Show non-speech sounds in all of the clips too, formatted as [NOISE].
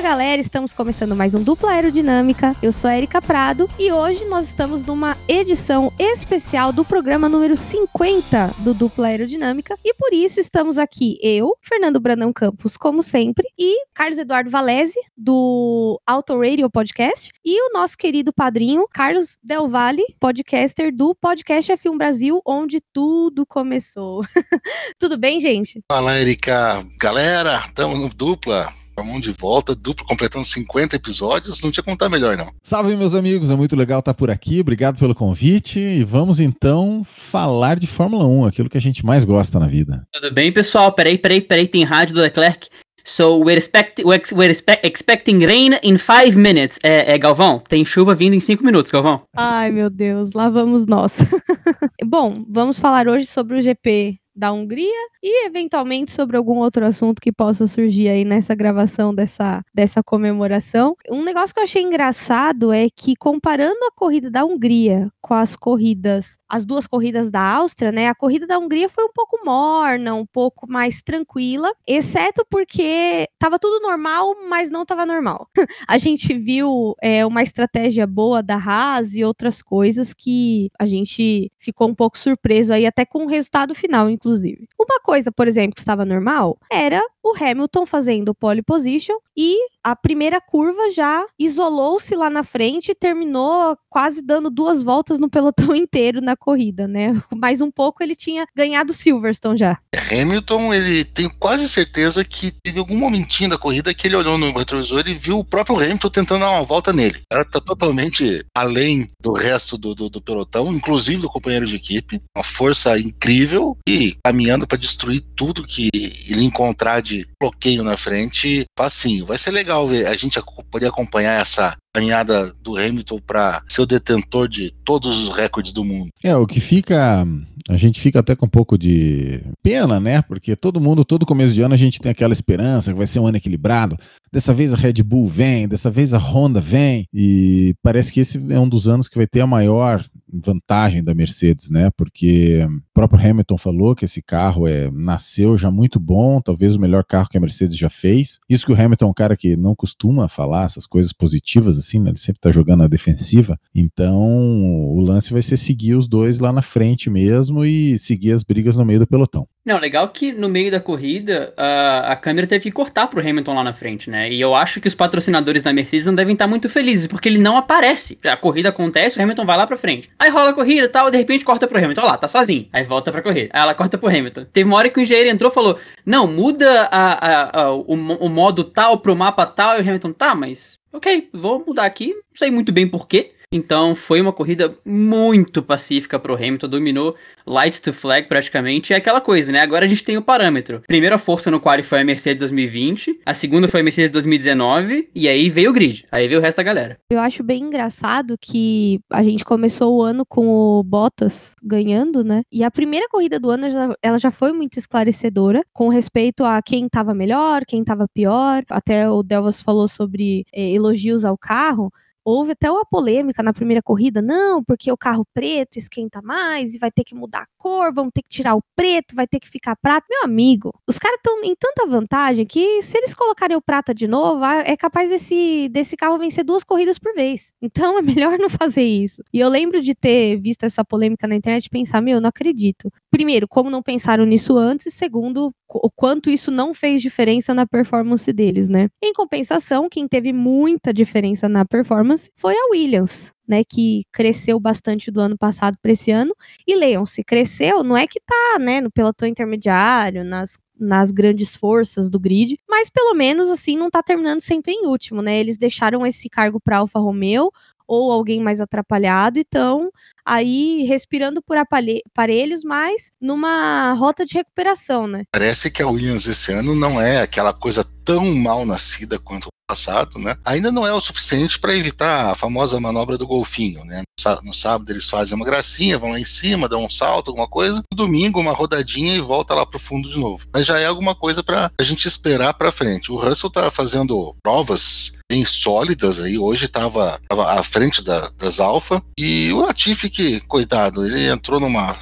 Galera, estamos começando mais um Dupla Aerodinâmica. Eu sou a Erika Prado e hoje nós estamos numa edição especial do programa número 50 do Dupla Aerodinâmica e por isso estamos aqui eu, Fernando Brandão Campos, como sempre, e Carlos Eduardo Valese, do Auto Radio Podcast, e o nosso querido padrinho, Carlos Del Valle, podcaster do Podcast F1 Brasil, onde tudo começou. [LAUGHS] tudo bem, gente? Fala, Erika. Galera, estamos no Dupla. Vamos de volta, duplo completando 50 episódios, não tinha como estar melhor, não. Salve, meus amigos, é muito legal estar por aqui, obrigado pelo convite e vamos então falar de Fórmula 1, aquilo que a gente mais gosta na vida. Tudo bem, pessoal? Peraí, peraí, peraí, tem rádio do Leclerc. So, we're, expect, we're expect, expecting rain in five minutes. É, é, Galvão, tem chuva vindo em cinco minutos, Galvão. Ai, meu Deus, lá vamos nós. [LAUGHS] Bom, vamos falar hoje sobre o GP da Hungria e eventualmente sobre algum outro assunto que possa surgir aí nessa gravação dessa, dessa comemoração. Um negócio que eu achei engraçado é que comparando a corrida da Hungria com as corridas, as duas corridas da Áustria, né? A corrida da Hungria foi um pouco morna, um pouco mais tranquila, exceto porque tava tudo normal, mas não tava normal. [LAUGHS] a gente viu é, uma estratégia boa da Haas e outras coisas que a gente ficou um pouco surpreso aí até com o resultado final, inclusive. Uma coisa, por exemplo, que estava normal era o Hamilton fazendo pole position e a primeira curva já isolou-se lá na frente e terminou quase dando duas voltas no pelotão [LAUGHS] inteiro na corrida, né? Mais um pouco ele tinha ganhado Silverstone já. Hamilton, ele tem quase certeza que teve algum momentinho da corrida que ele olhou no retrovisor e viu o próprio Hamilton tentando dar uma volta nele. Ela tá totalmente além do resto do, do, do pelotão, inclusive do companheiro de equipe. Uma força incrível e caminhando para destruir tudo que ele encontrar de bloqueio na frente, facinho. Vai ser legal ver a gente poder acompanhar essa caminhada do Hamilton para ser o detentor de todos os recordes do mundo. É, o que fica. A gente fica até com um pouco de pena, né? Porque todo mundo, todo começo de ano, a gente tem aquela esperança que vai ser um ano equilibrado. Dessa vez a Red Bull vem, dessa vez a Honda vem, e parece que esse é um dos anos que vai ter a maior vantagem da Mercedes, né? Porque o próprio Hamilton falou que esse carro é nasceu já muito bom, talvez o melhor carro que a Mercedes já fez. Isso que o Hamilton é um cara que não costuma falar essas coisas positivas assim, né? Ele sempre tá jogando a defensiva. Então, o lance vai ser seguir os dois lá na frente mesmo e seguir as brigas no meio do pelotão. Não, legal que no meio da corrida a, a câmera teve que cortar pro Hamilton lá na frente, né? E eu acho que os patrocinadores da Mercedes não devem estar muito felizes, porque ele não aparece. A corrida acontece, o Hamilton vai lá pra frente. Aí rola a corrida e tal, de repente corta pro Hamilton. Olha lá, tá sozinho. Aí volta pra correr. Aí ela corta pro Hamilton. Teve uma hora que o engenheiro entrou e falou: Não, muda a, a, o, o modo tal pro mapa tal. E o Hamilton, tá, mas ok, vou mudar aqui, não sei muito bem porquê. Então foi uma corrida muito pacífica pro Hamilton, dominou lights to flag praticamente. É aquela coisa, né? Agora a gente tem o parâmetro. Primeira força no quali foi a Mercedes 2020, a segunda foi a Mercedes 2019 e aí veio o grid. Aí veio o resto da galera. Eu acho bem engraçado que a gente começou o ano com o Bottas ganhando, né? E a primeira corrida do ano ela já foi muito esclarecedora com respeito a quem tava melhor, quem tava pior. Até o Delvas falou sobre eh, elogios ao carro houve até uma polêmica na primeira corrida, não, porque o carro preto esquenta mais e vai ter que mudar a cor, vamos ter que tirar o preto, vai ter que ficar prata. Meu amigo, os caras estão em tanta vantagem que se eles colocarem o prata de novo, é capaz desse, desse carro vencer duas corridas por vez. [LAUGHS] Então é melhor não fazer isso. E eu lembro de ter visto essa polêmica na internet e pensar, meu, eu não acredito. Primeiro, como não pensaram nisso antes, segundo, o quanto isso não fez diferença na performance deles, né? Em compensação, quem teve muita diferença na performance foi a Williams, né, que cresceu bastante do ano passado para esse ano. E leiam-se, cresceu, não é que tá, né, no pelotão intermediário, nas nas grandes forças do grid, mas pelo menos assim não tá terminando sempre em último, né? Eles deixaram esse cargo para Alfa Romeo, ou alguém mais atrapalhado, então aí respirando por aparelhos, mas numa rota de recuperação, né? Parece que a Williams esse ano não é aquela coisa tão mal nascida quanto passado, né? Ainda não é o suficiente para evitar a famosa manobra do golfinho, né? No sábado eles fazem uma gracinha, vão lá em cima, dão um salto, alguma coisa. No domingo uma rodadinha e volta lá pro fundo de novo. Mas já é alguma coisa para a gente esperar para frente. O Russell tá fazendo provas bem sólidas aí. Hoje estava à frente da, das Alfa e o Latifi que coitado, ele entrou numa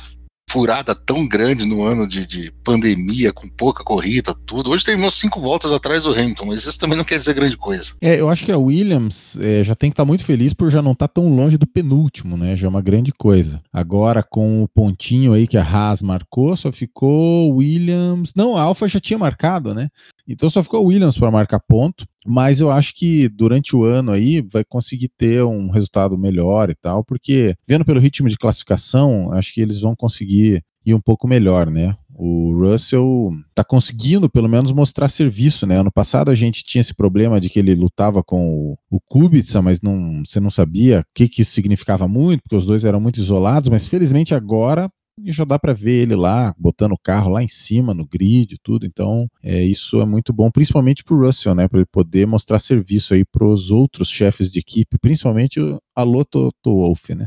furada tão grande no ano de, de, pandemia, com pouca corrida, tudo. Hoje terminou cinco voltas atrás do Hamilton, mas isso também não quer dizer grande coisa. É, eu acho que a Williams é, já tem que estar tá muito feliz por já não estar tá tão longe do penúltimo, né? Já é uma grande coisa. Agora, com o pontinho aí que a Haas marcou, só ficou Williams. Não, a Alfa já tinha marcado, né? Então só ficou Williams para marcar ponto, mas eu acho que durante o ano aí vai conseguir ter um resultado melhor e tal, porque vendo pelo ritmo de classificação, acho que eles vão conseguir ir um pouco melhor, né? O Russell tá conseguindo pelo menos mostrar serviço, né? Ano passado a gente tinha esse problema de que ele lutava com o, o Kubica, mas não, você não sabia o que, que isso significava muito, porque os dois eram muito isolados, mas felizmente agora e já dá para ver ele lá botando o carro lá em cima no grid e tudo. Então, é, isso é muito bom, principalmente para o Russell, né, para ele poder mostrar serviço aí para os outros chefes de equipe, principalmente a Lotto Wolff, né?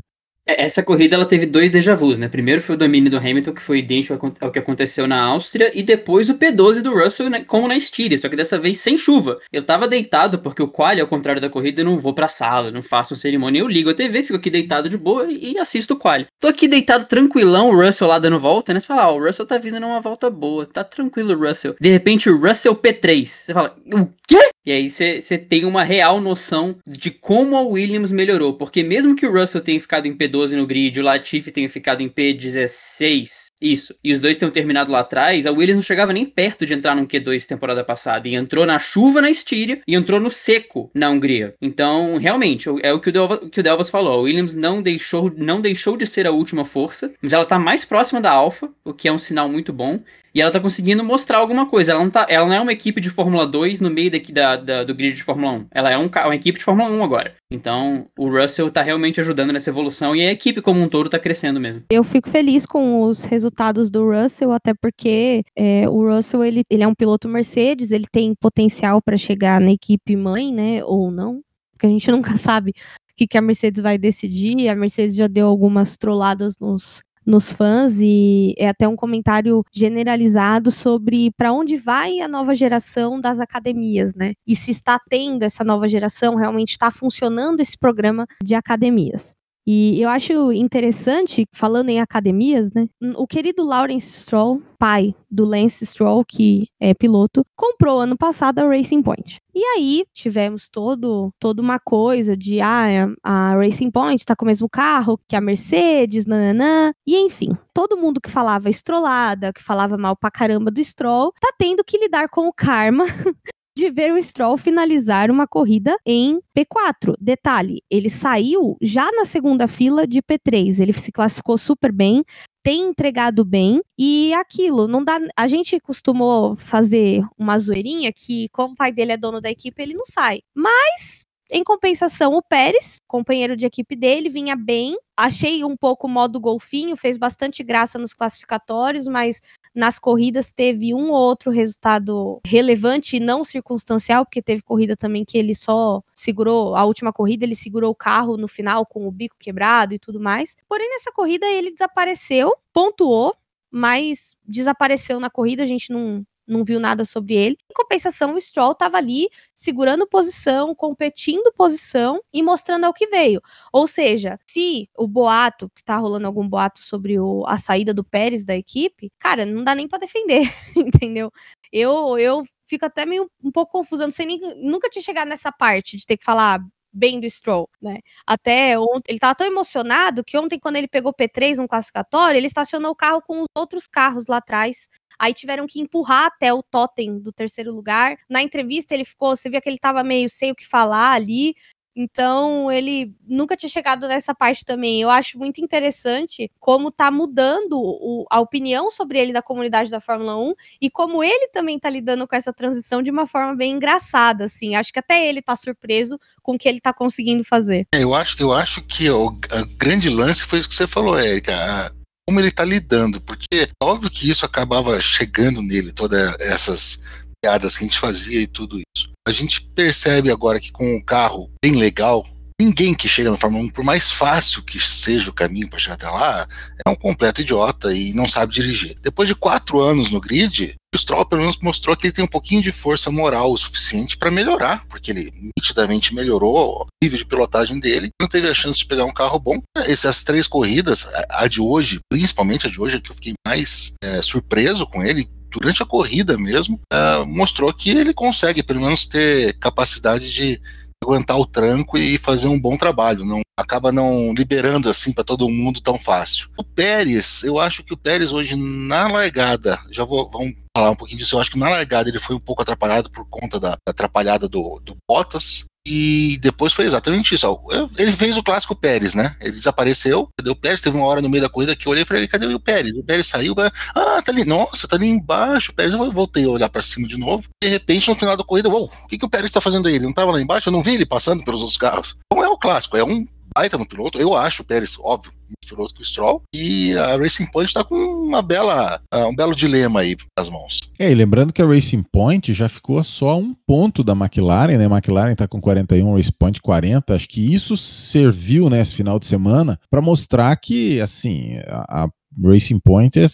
Essa corrida ela teve dois déjà vus, né? Primeiro foi o domínio do Hamilton, que foi idêntico ao que aconteceu na Áustria, e depois o P12 do Russell, né, como na Estíria, só que dessa vez sem chuva. Eu tava deitado, porque o quali, ao contrário da corrida, eu não vou pra sala, não faço cerimônia. Eu ligo a TV, fico aqui deitado de boa e, assisto o quali. Tô aqui deitado tranquilão, o Russell lá dando volta, né? Você fala, ah, o Russell tá vindo numa volta boa, tá tranquilo o Russell. De repente o Russell P3. Você fala, o quê? E aí você tem uma real noção de como a Williams melhorou, porque mesmo que o Russell tenha ficado em P12 no grid, o Latifi tenha ficado em P16, isso, e os dois tenham terminado lá atrás, a Williams não chegava nem perto de entrar num Q2 temporada passada, e entrou na chuva na Estíria e entrou no seco na Hungria. Então, realmente, é o que o, Delvas, que o Delvas falou, a Williams não deixou, não deixou de ser a última força, mas ela tá mais próxima da Alfa, o que é um sinal muito bom, e ela tá conseguindo mostrar alguma coisa. Ela não, tá, ela não é uma equipe de Fórmula 2 no meio daqui da, da, do grid de Fórmula 1. Ela é um, uma equipe de Fórmula 1 agora. Então, o Russell tá realmente ajudando nessa evolução e a equipe como um todo tá crescendo mesmo. Eu fico feliz com os resultados do Russell, até porque é, o Russell ele, ele é um piloto Mercedes, ele tem potencial para chegar na equipe mãe, né? Ou não. Porque a gente [LAUGHS] nunca sabe o que, que a Mercedes vai decidir. A Mercedes já deu algumas trolladas nos nos fãs e é até um comentário generalizado sobre para onde vai a nova geração das academias, né? E se está tendo essa nova geração, realmente está funcionando esse programa de academias. E eu acho interessante, falando em academias, né? O querido Lawrence Stroll, pai do Lance Stroll, que é piloto, comprou ano passado a Racing Point. E aí tivemos todo, toda uma coisa de ah, a Racing Point tá com o mesmo carro que a Mercedes, nananã. E enfim, todo mundo que falava estrolada, que falava mal pra caramba do Stroll, tá tendo que lidar com o karma [LAUGHS] de ver o Stroll finalizar uma corrida em P4. Detalhe, ele saiu já na segunda fila de P3. Ele se classificou super bem, tem entregado bem e aquilo, não dá, a gente costumou fazer uma zoeirinha que como o pai dele é dono da equipe, ele não sai. Mas em compensação, o Pérez, companheiro de equipe dele, vinha bem. Achei um pouco o modo golfinho, fez bastante graça nos classificatórios, mas nas corridas teve um ou outro resultado relevante e não circunstancial, porque teve corrida também que ele só segurou, a última corrida ele segurou o carro no final com o bico quebrado e tudo mais. Porém, nessa corrida ele desapareceu, pontuou, mas desapareceu na corrida, a gente não, não viu nada sobre ele. Em compensação, o Stroll estava ali segurando posição, competindo posição e mostrando ao que veio. Ou seja, se o boato, que tá rolando algum boato sobre o, a saída do Pérez da equipe, cara, não dá nem para defender, [LAUGHS] entendeu? Eu, eu fico até meio um pouco confusa, não sei nem, nunca tinha chegado nessa parte de ter que falar bem do Stroll, né? Até ontem, ele estava tão emocionado que ontem, quando ele pegou P3 no classificatório, ele estacionou o carro com os outros carros lá atrás. Aí tiveram que empurrar até o totem do terceiro lugar. Na entrevista, ele ficou, você via que ele estava meio sem o que falar ali. Então, ele nunca tinha chegado nessa parte também. Eu acho muito interessante como tá mudando o, a opinião sobre ele da comunidade da Fórmula 1 e como ele também tá lidando com essa transição de uma forma bem engraçada, assim. Acho que até ele tá surpreso com o que ele tá conseguindo fazer. É, eu, acho, eu acho que o grande lance foi isso que você falou, Érica. Como ele tá lidando, porque é óbvio que isso acabava chegando nele, todas essas piadas que a gente fazia e tudo isso. A gente percebe agora que com o carro bem legal, ninguém que chega na Fórmula 1, por mais fácil que seja o caminho para chegar até lá, é um completo idiota e não sabe dirigir. Depois de quatro anos no grid, O Stroll, pelo menos, mostrou que ele tem um pouquinho de força moral o suficiente para melhorar, porque ele nitidamente melhorou o nível de pilotagem dele, não teve a chance de pegar um carro bom. Essas três corridas, a de hoje, principalmente a de hoje, que eu fiquei mais é, surpreso com ele, durante a corrida mesmo, uh, mostrou que ele consegue, pelo menos, ter capacidade de aguentar o tranco e fazer um bom trabalho. Não acaba não liberando assim para todo mundo tão fácil. O Pérez, eu acho que o Pérez hoje na largada, já vou vamos falar um pouquinho disso. Eu acho que na largada ele foi um pouco atrapalhado por conta da, da atrapalhada do, do Bottas. E depois foi exatamente isso. Ele fez o clássico Pérez, né? Ele desapareceu. Cadê o Pérez? Teve uma hora no meio da corrida que eu olhei e falei: cadê o Pérez? O Pérez saiu. Ah, tá ali. Nossa, tá ali embaixo. O Pérez. Eu voltei a olhar para cima de novo. De repente, no final da corrida, uou, o que, que o Pérez tá fazendo aí? Ele não tava lá embaixo? Eu não vi ele passando pelos outros carros. Então é o clássico. É um baita no piloto. Eu acho o Pérez, óbvio, mais piloto que o Stroll. E a Racing Point está com uma bela, uh, um belo dilema aí nas mãos. É, e lembrando que a Racing Point já ficou só um ponto da McLaren, né? A McLaren está com 41, Racing Point 40. Acho que isso serviu nesse né, final de semana para mostrar que, assim, a, a Racing Point é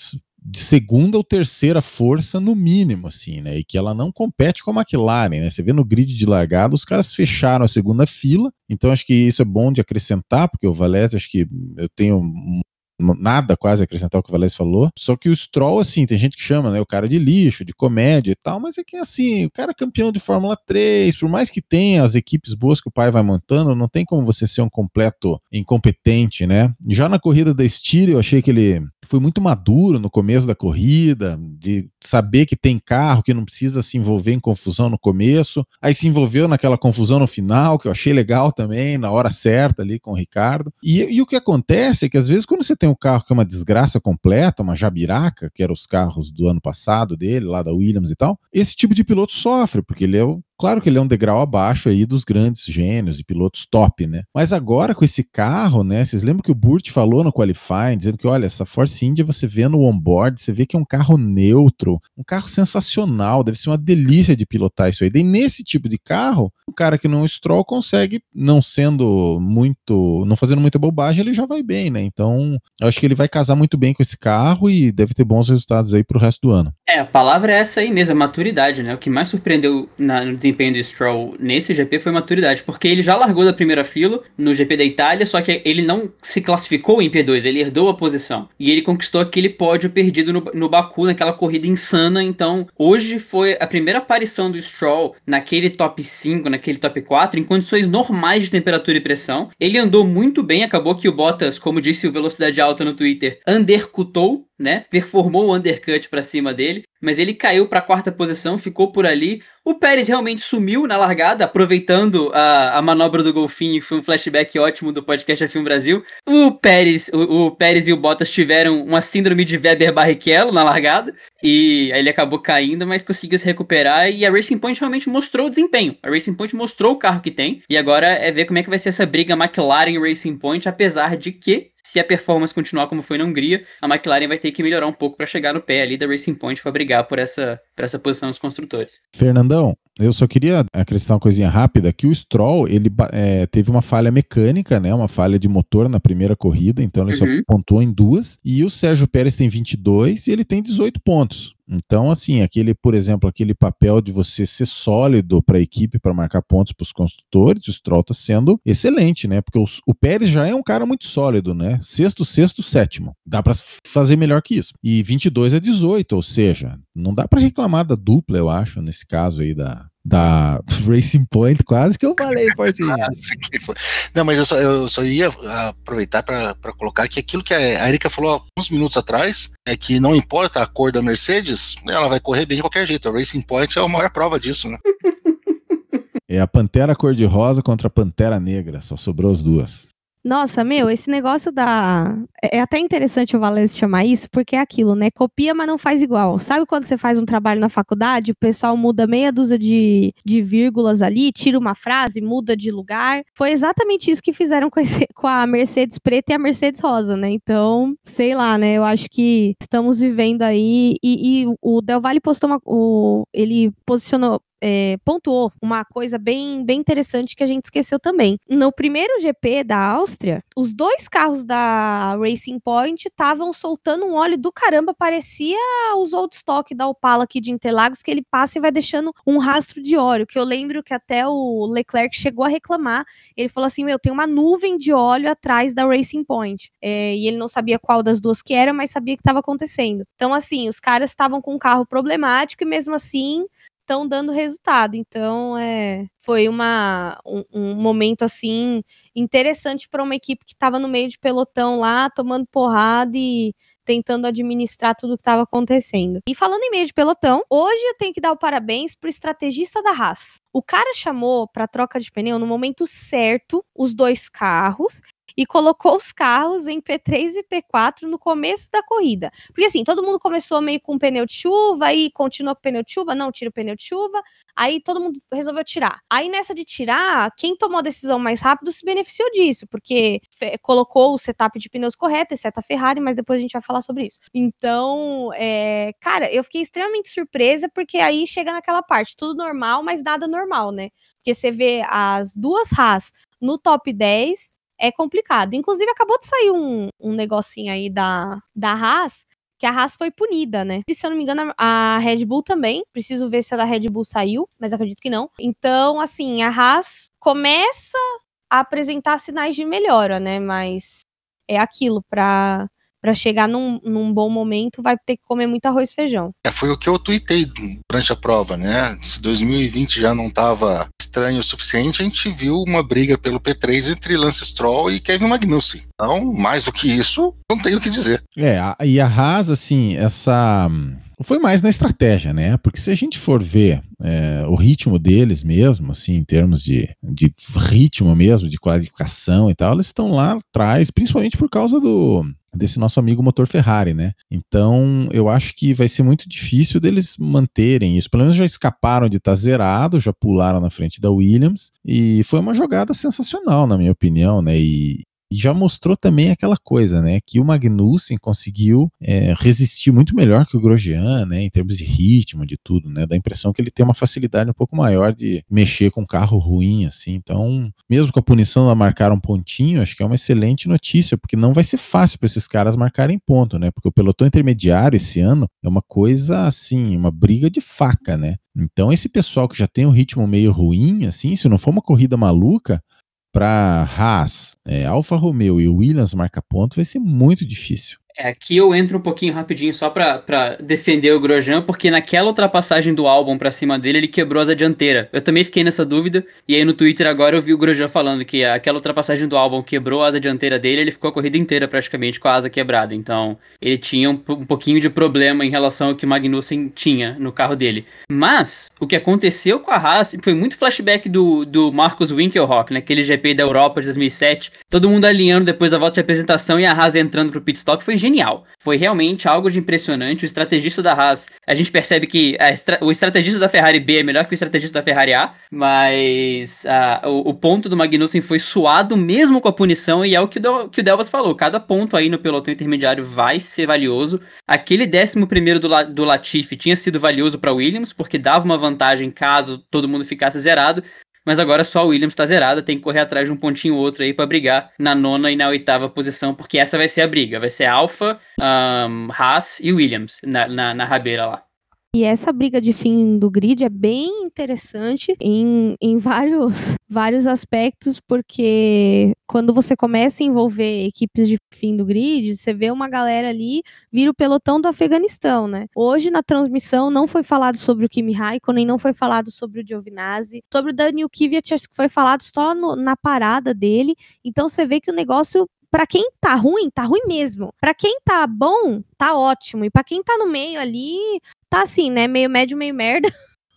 de segunda ou terceira força no mínimo, assim, né? E que ela não compete com a McLaren, né? Você vê no grid de largada, os caras fecharam a segunda fila, então acho que isso é bom de acrescentar, porque o Valese, acho que eu tenho nada quase acrescentar o que o Valese falou. Só que o Stroll, assim, tem gente que chama, né, o cara de lixo, de comédia e tal, mas é que assim, o cara é campeão de Fórmula 3, por mais que tenha as equipes boas que o pai vai montando, não tem como você ser um completo incompetente, né? Já na corrida da Styria, eu achei que ele foi muito maduro no começo da corrida, de saber que tem carro, que não precisa se envolver em confusão no começo. Aí se envolveu naquela confusão no final, que eu achei legal também, na hora certa ali com o Ricardo. E, e o que acontece é que às vezes quando você tem um carro que é uma desgraça completa, uma jabiraca, que eram os carros do ano passado dele, lá da Williams e tal, esse tipo de piloto sofre, porque ele é o Claro que ele é um degrau abaixo aí dos grandes gênios e pilotos top, né? Mas agora com esse carro, né? Vocês lembram que o Burt falou no qualifying, dizendo que, olha, essa Force India você vê no onboard, você vê que é um carro neutro, um carro sensacional, deve ser uma delícia de pilotar isso aí. Daí nesse tipo de carro, um cara que não Stroll consegue, não sendo muito, não fazendo muita bobagem, ele já vai bem, né? Então, eu acho que ele vai casar muito bem com esse carro e deve ter bons resultados aí pro resto do ano. É, a palavra é essa aí mesmo, a maturidade, né? O que mais surpreendeu na, no desempenho do Stroll nesse GP foi maturidade, porque ele já largou da primeira fila no GP da Itália, só que ele não se classificou em P2, ele herdou a posição. E ele conquistou aquele pódio perdido no, no Baku, naquela corrida insana. Então, hoje foi a primeira aparição do Stroll naquele top 5, naquele top 4, em condições normais de temperatura e pressão. Ele andou muito bem, acabou que o Bottas, como disse o Velocidade Alta no Twitter, undercutou né? Performou o undercut para cima dele, mas ele caiu para a quarta posição, ficou por ali. O Pérez realmente sumiu na largada, aproveitando a, a manobra do golfinho, que foi um flashback ótimo do podcast F1 Brasil. O Pérez, o, o Pérez e o Bottas tiveram uma síndrome de Weber Barrichello na largada, e aí ele acabou caindo, mas conseguiu se recuperar. E a Racing Point realmente mostrou o desempenho. A Racing Point mostrou o carro que tem, e agora é ver como é que vai ser essa briga McLaren Racing Point, apesar de que se a performance continuar como foi na Hungria, a McLaren vai ter que melhorar um pouco para chegar no pé ali da Racing Point para brigar por essa, por essa posição dos construtores. Fernandão, eu só queria acrescentar uma coisinha rápida, que o Stroll, ele é, teve uma falha mecânica, né, uma falha de motor na primeira corrida, então ele uhum. só pontuou em duas, e o Sérgio Pérez tem 22 e ele tem 18 pontos. Então, assim, aquele, por exemplo, aquele papel de você ser sólido para a equipe para marcar pontos para os construtores, o Stroll está sendo excelente, né? Porque o, o, Pérez já é um cara muito sólido, né? Sexto, sexto, sétimo. Dá para fazer melhor que isso. E 22 é 18, ou seja, não dá para reclamar da dupla, eu acho, nesse caso aí da, da [LAUGHS] Racing Point, quase que eu falei, [LAUGHS] Forcinha. Não, mas eu só, eu só ia aproveitar para colocar que aquilo que a Erika falou uns minutos atrás é que não importa a cor da Mercedes, ela vai correr bem de qualquer jeito. A Racing Point é a maior prova disso, né? É a Pantera cor-de-rosa contra a Pantera negra, só sobrou as duas. Nossa, meu, esse negócio da. É, é até interessante o Valese chamar isso, porque é aquilo, né? Copia, mas não faz igual. Sabe quando você faz um trabalho na faculdade, o pessoal muda meia dúzia de, de vírgulas ali, tira uma frase, muda de lugar? Foi exatamente isso que fizeram com, esse, com a Mercedes preta e a Mercedes rosa, né? Então, sei lá, né? Eu acho que estamos vivendo aí. E, e o Del Valle postou uma. O, ele posicionou é, pontuou uma coisa bem, bem interessante que a gente esqueceu também. No primeiro GP da Áustria, os dois carros da Racing Point estavam soltando um óleo do caramba, parecia os old stock da Opala aqui de Interlagos, que ele passa e vai deixando um rastro de óleo, que eu lembro que até o Leclerc chegou a reclamar. Ele falou assim: Meu, tem uma nuvem de óleo atrás da Racing Point. É, e ele não sabia qual das duas que era, mas sabia que estava acontecendo. Então, assim, os caras estavam com um carro problemático e mesmo assim estão dando resultado. Então, é, foi uma, um, um momento assim interessante para uma equipe que estava no meio de pelotão lá, tomando porrada e tentando administrar tudo que estava acontecendo. E falando em meio de pelotão, hoje eu tenho que dar o parabéns pro estrategista da Haas. O cara chamou para troca de pneu no momento certo os dois carros e colocou os carros em P3 e P4 no começo da corrida. Porque assim, todo mundo começou meio com pneu de chuva, aí continua com pneu de chuva, não, tira o pneu de chuva, aí todo mundo resolveu tirar. Aí nessa de tirar, quem tomou a decisão mais rápido se beneficiou disso, porque colocou o setup de pneus correto, exceto a Ferrari, mas depois a gente vai falar sobre isso. Então, é, cara, eu fiquei extremamente surpresa, porque aí chega naquela parte, tudo normal, mas nada normal, né? Porque você vê as duas Haas no top 10 é complicado. Inclusive, acabou de sair um, um negocinho aí da, da Haas, que a Haas foi punida, né? E, se eu não me engano, a Red Bull também. Preciso ver se a da Red Bull saiu, mas acredito que não. Então, assim, a Haas começa a apresentar sinais de melhora, né? Mas é aquilo, para para chegar num, num, bom momento, vai ter que comer muito arroz e feijão. É, foi o que eu tuitei durante a prova, né? Se 2020 já não estava estranho o suficiente, a gente viu uma briga pelo P3 entre Lance Stroll e Kevin Magnussen. Então, mais do que isso, não tenho o que dizer. É, e a Haas, assim, essa foi mais na estratégia, né? Porque se a gente for ver é, o ritmo deles mesmo, assim, em termos de, de ritmo mesmo, de qualificação e tal, eles estão lá atrás, principalmente por causa do, desse nosso amigo motor Ferrari, né? Então, eu acho que vai ser muito difícil deles manterem isso. Pelo menos já escaparam de estar tá zerado, já pularam na frente da Williams e foi uma jogada sensacional, na minha opinião, né? E, e já mostrou também aquela coisa, né? Que o Magnussen conseguiu é, resistir muito melhor que o Grosjean, né? Em termos de ritmo, de tudo, né? Dá a impressão que ele tem uma facilidade um pouco maior de mexer com um carro ruim, assim. Então, mesmo com a punição ela marcar um pontinho, acho que é uma excelente notícia, porque não vai ser fácil para esses caras marcarem ponto, né? Porque o pelotão intermediário esse ano é uma coisa assim, uma briga de faca, né? Então, esse pessoal que já tem um ritmo meio ruim, assim, se não for uma corrida maluca, para Haas, é, Alfa Romeo e Williams marca ponto vai ser muito difícil. É, aqui eu entro um pouquinho rapidinho só pra defender o Grosjean, porque naquela ultrapassagem do álbum pra cima dele, ele quebrou asa dianteira. Eu também fiquei nessa dúvida, e aí no Twitter agora eu vi o Grosjean falando que aquela ultrapassagem do álbum quebrou a asa dianteira dele, ele ficou a corrida inteira praticamente com a asa quebrada. Então, ele tinha um, um pouquinho de problema em relação ao que Magnussen tinha no carro dele. Mas, o que aconteceu com a Haas foi muito flashback do, do Marcos Winkelhock, naquele GP da Europa de 2007. Todo mundo alinhando depois da volta de apresentação e a Haas entrando pro pit stop. Foi genial. Foi realmente algo de impressionante. O estrategista da Haas, a gente percebe que estra o estrategista da Ferrari B é melhor que o estrategista da Ferrari A, mas uh, o, o, ponto do Magnussen foi suado mesmo com a punição e é o que o, que o Delvas falou. Cada ponto aí no pelotão intermediário vai ser valioso. Aquele 11 primeiro do, do Latifi tinha sido valioso para Williams, porque dava uma vantagem caso todo mundo ficasse zerado mas agora só o Williams está zerada, tem que correr atrás de um pontinho ou outro aí para brigar na nona e na oitava posição, porque essa vai ser a briga, vai ser Alfa, um, Haas e Williams na, na, na rabeira lá. E essa briga de fim do grid é bem interessante em, em vários, [LAUGHS] vários aspectos, porque quando você começa a envolver equipes de fim do grid, você vê uma galera ali, vira o pelotão do Afeganistão, né? Hoje na transmissão não foi falado sobre o Kimi Raikkonen, não foi falado sobre o Giovinazzi, sobre o Daniel Kvyat, acho que foi falado só no, na parada dele. Então você vê que o negócio para quem tá ruim, tá ruim mesmo. Para quem tá bom, tá ótimo. E para quem tá no meio ali, tá assim, né? Meio médio, meio merda.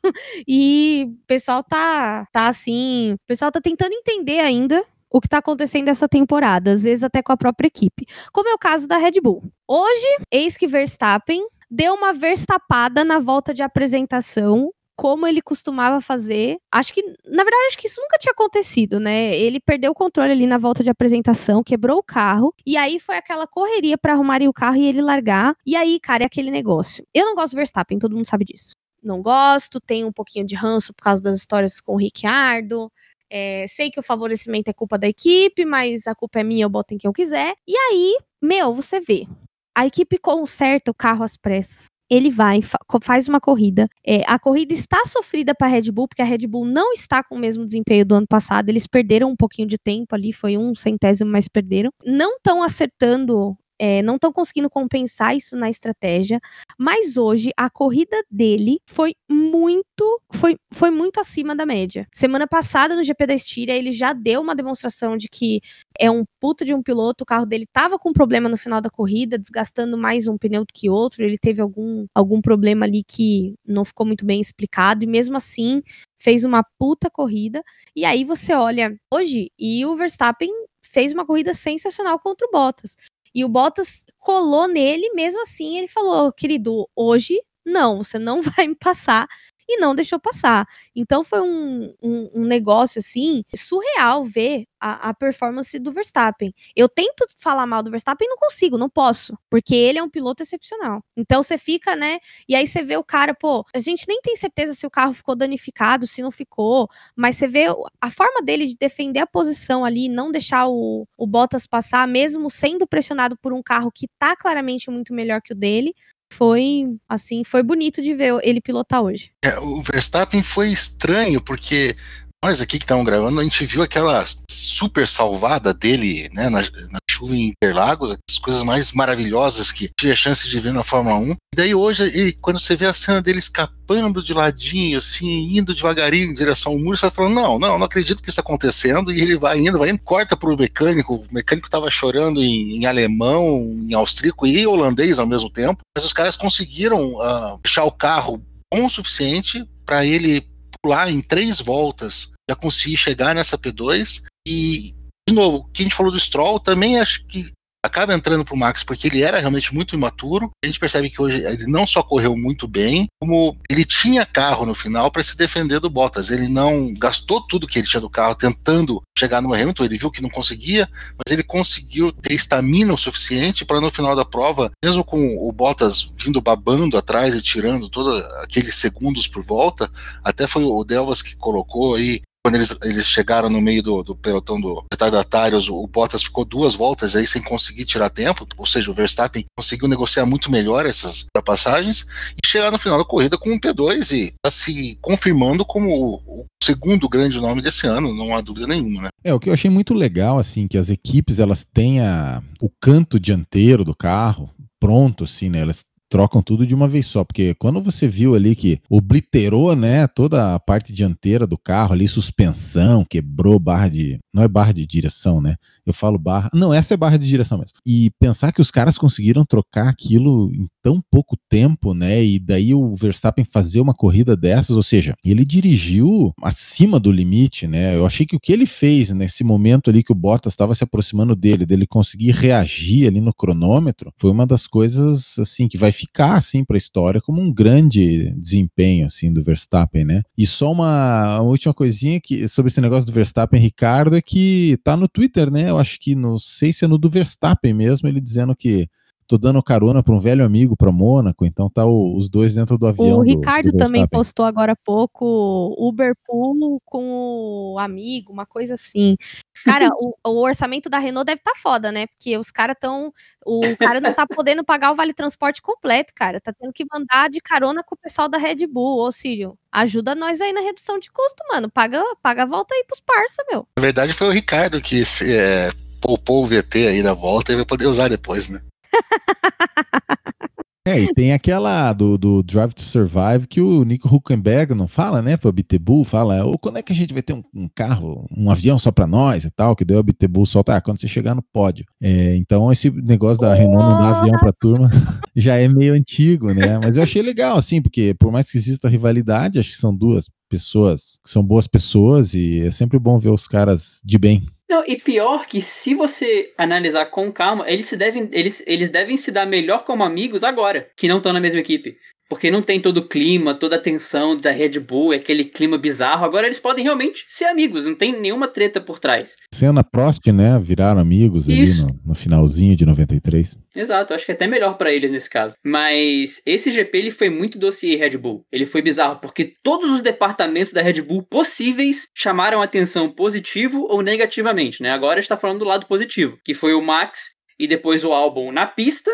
[LAUGHS] e o pessoal tá, tá assim. O pessoal tá tentando entender ainda o que tá acontecendo essa temporada, às vezes até com a própria equipe. Como é o caso da Red Bull. Hoje, eis que Verstappen deu uma verstapada na volta de apresentação como ele costumava fazer. Acho que, na verdade, acho que isso nunca tinha acontecido, né? Ele perdeu o controle ali na volta de apresentação, quebrou o carro, e aí foi aquela correria para arrumar o carro e ele largar. E aí, cara, é aquele negócio. Eu não gosto do Verstappen, todo mundo sabe disso. não gosto, tenho um pouquinho de ranço por causa das histórias com o Ricciardo. É, sei que o favorecimento é culpa da equipe, mas a culpa é minha, eu boto em quem eu quiser. E aí, meu, você vê. A equipe conserta o carro às pressas. Ele vai, fa faz uma corrida. É, a corrida está sofrida para a Red Bull, porque a Red Bull não está com o mesmo desempenho do ano passado. Eles perderam um pouquinho de tempo ali, foi um centésimo, mas perderam. Não estão acertando é, não estão conseguindo compensar isso na estratégia, mas hoje a corrida dele foi muito, foi, foi muito acima da média. Semana passada no GP da Estíria ele já deu uma demonstração de que é um puta de um piloto, o carro dele tava com problema no final da corrida, desgastando mais um pneu do que outro, ele teve algum, algum problema ali que não ficou muito bem explicado, e mesmo assim fez uma puta corrida, e aí você olha hoje, e o Verstappen fez uma corrida sensacional contra o Bottas. E o Bottas colou nele, mesmo assim, ele falou: querido, hoje não, você não [LAUGHS] vai me passar e não deixou passar. Então foi um, um, um negócio assim surreal ver a, a, performance do Verstappen. Eu tento falar mal do Verstappen e não consigo, não posso, porque ele é um piloto excepcional. Então você fica, né? E aí você vê o cara, pô, a gente nem tem certeza se o carro ficou danificado, se não ficou, mas você vê a forma dele de defender a posição ali, não deixar o, o Bottas passar, mesmo sendo pressionado por um carro que tá claramente muito melhor que o dele foi assim, foi bonito de ver ele pilotar hoje. É, o Verstappen foi estranho porque nós aqui que estamos gravando, a gente viu aquela super salvada dele, né, na, na chuva em Interlagos, as coisas mais maravilhosas que tive a chance de ver na Fórmula 1. E daí hoje, e quando você vê a cena dele escapando de ladinho, assim, indo devagarinho em direção ao muro, você vai falando, não, não, não acredito que isso está acontecendo, e ele vai indo, vai indo, corta pro mecânico, o mecânico estava chorando em, em, alemão, em austríaco e holandês ao mesmo tempo, mas os caras conseguiram uh, deixar o carro bom o suficiente para ele pular em três voltas, já conseguir chegar nessa P2 e de novo, o que a gente falou do Stroll, também acho que acaba entrando pro Max porque ele era realmente muito imaturo. A gente percebe que hoje ele não só correu muito bem, como ele tinha carro no final para se defender do Bottas. Ele não gastou tudo que ele tinha do carro tentando chegar no Hamilton, ele viu que não conseguia, mas ele conseguiu ter estamina o suficiente para no final da prova, mesmo com o Bottas vindo babando atrás e tirando todos aqueles segundos por volta, até foi o Delvas que colocou aí quando eles, eles chegaram no meio do, do pelotão do retardatários, o, o Bottas ficou duas voltas aí sem conseguir tirar tempo, ou seja, o Verstappen conseguiu negociar muito melhor essas ultrapassagens e chegar no final da corrida com um P2 e tá se confirmando como o, o segundo grande nome desse ano, não há dúvida nenhuma, né? É, o que eu achei muito legal, assim, que as equipes, elas a, o canto dianteiro do carro pronto, assim, né? Elas trocam tudo de uma vez só, porque quando você viu ali que obliterou, né, toda a parte dianteira do carro ali, suspensão, quebrou barra de, não é barra de direção, né? Eu falo barra, não, essa é barra de direção mesmo. E pensar que os caras conseguiram trocar aquilo em tão pouco tempo, né? E daí o Verstappen fazer uma corrida dessas, ou seja, ele dirigiu acima do limite, né? Eu achei que o que ele fez nesse momento ali que o Bottas estava se aproximando dele, dele conseguir reagir ali no cronômetro, foi uma das coisas assim que vai ficar assim para a história como um grande desempenho assim do Verstappen, né? E só uma, uma última coisinha que sobre esse negócio do Verstappen, Ricardo, é que tá no Twitter, né? Eu acho que não sei se é no do Verstappen mesmo, ele dizendo que tô dando carona para um velho amigo para Mônaco, então tá o, os dois dentro do avião. O Ricardo do, do também postou agora há pouco Uber Pool com o amigo, uma coisa assim. Cara, o, o, orçamento da Renault deve estar tá foda, né? Porque os caras estão. O cara não tá podendo pagar o vale transporte completo, cara. Tá tendo que mandar de carona com o pessoal da Red Bull. Ô, Sírio, ajuda nós aí na redução de custo, mano. Paga, paga a volta aí pros parça, meu. Na verdade, foi o Ricardo que é, poupou o VT aí da volta e vai poder usar depois, né? É, e tem aquela do, do Drive to Survive que o Nico Huckenberg não fala, né? Para o Bitbull, fala, ou quando é que a gente vai ter um, um, carro, um avião só para nós e tal, que daí o Bitbull solta, ah, quando você chegar no pódio. É, então esse negócio da Renault não dar avião pra turma [LAUGHS] já é meio antigo, né? Mas eu achei legal, assim, porque por mais que exista rivalidade, acho que são duas pessoas que são boas pessoas e é sempre bom ver os caras de bem. Não, e pior que se você analisar com calma, eles se devem, eles, eles devem se dar melhor como amigos agora, que não estão na mesma equipe. Porque não tem todo o clima, toda a tensão da Red Bull, aquele clima bizarro. Agora eles podem realmente ser amigos, não tem nenhuma treta por trás. Senna Prost, né? Viraram amigos Isso. ali no, no, finalzinho de 93. Exato, acho que é até melhor para eles nesse caso. Mas esse GP ele foi muito dossiê Red Bull. Ele foi bizarro porque todos os departamentos da Red Bull possíveis chamaram atenção positivo ou negativamente, né? Agora está falando do lado positivo, que foi o Max e depois o álbum na pista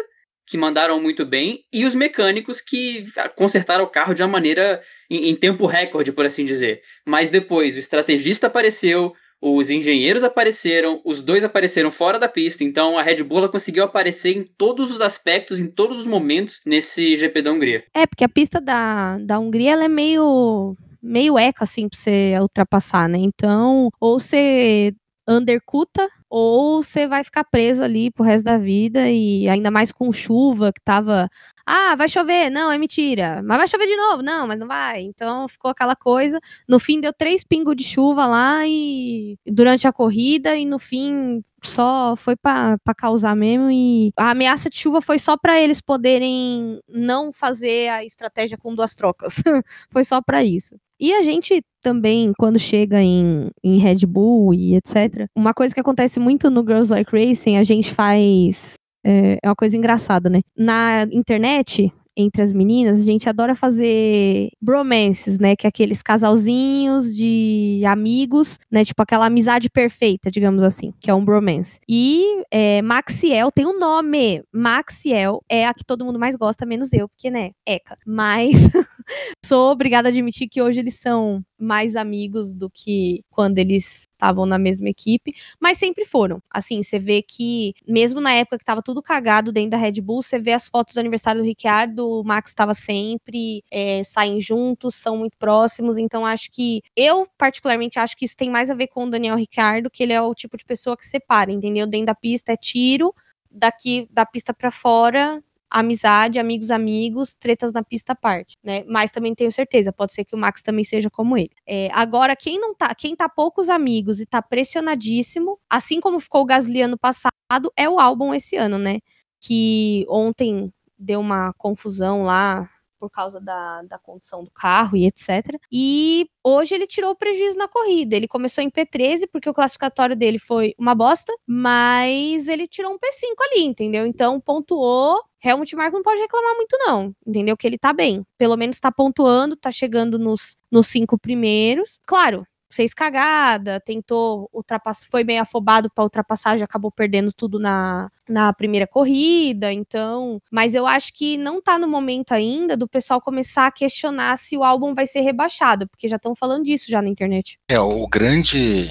que mandaram muito bem, e os mecânicos que consertaram o carro de uma maneira em, em tempo recorde, por assim dizer. Mas depois o estrategista apareceu, os engenheiros apareceram, os dois apareceram fora da pista, então a Red Bull conseguiu aparecer em todos os aspectos, em todos os momentos nesse GP da Hungria. É, porque a pista da, da Hungria ela é meio meio eco assim para você ultrapassar, né? Então, ou você undercuta ou você vai ficar preso ali pro resto da vida e ainda mais com chuva que tava ah, vai chover, não, é mentira, mas vai chover de novo, não, mas não vai. Então ficou aquela coisa. No fim deu três pingos de chuva lá e durante a corrida e no fim só foi para causar mesmo e a ameaça de chuva foi só para eles poderem não fazer a estratégia com duas trocas. [LAUGHS] foi só para isso. E a gente também, quando chega em, em Red Bull e etc., uma coisa que acontece muito no Girls Like Racing, a gente faz. É, é uma coisa engraçada, né? Na internet, entre as meninas, a gente adora fazer bromances, né? Que é aqueles casalzinhos de amigos, né? Tipo aquela amizade perfeita, digamos assim, que é um bromance. E é, Maxiel tem um nome. Maxiel é a que todo mundo mais gosta, menos eu, porque, né? Eca. Mas [LAUGHS] sou obrigada a admitir que hoje eles são mais amigos do que quando eles estavam na mesma equipe, mas sempre foram. Assim, você vê que, mesmo na época que tava tudo cagado dentro da Red Bull, você vê as fotos do aniversário do Ricciardo, o Max estava sempre, é, saem juntos, são muito próximos, então acho que, eu particularmente acho que isso tem mais a ver com o Daniel Ricciardo, que ele é o tipo de pessoa que separa, entendeu? Dentro da pista é tiro, daqui da pista para fora amizade, amigos, amigos, tretas na pista à parte, né? Mas também tenho certeza, pode ser que o Max também seja como ele. É, agora, quem não tá, quem tá poucos amigos e tá pressionadíssimo, assim como ficou o Gasly ano passado, é o álbum esse ano, né? Que ontem deu uma confusão lá por causa da, da condição do carro e etc. E hoje ele tirou o prejuízo na corrida. Ele começou em P13 porque o classificatório dele foi uma bosta, mas ele tirou um P5 ali, entendeu? Então pontuou. Helmut Marko não pode reclamar muito, não. Entendeu? Que ele tá bem. Pelo menos tá pontuando, tá chegando nos, nos cinco primeiros. Claro, fez cagada, tentou ultrapassar, foi meio afobado para ultrapassagem, acabou perdendo tudo na, na primeira corrida, então, mas eu acho que não tá no momento ainda do pessoal começar a questionar se o álbum vai ser rebaixado, porque já estão falando disso já na internet. É, o grande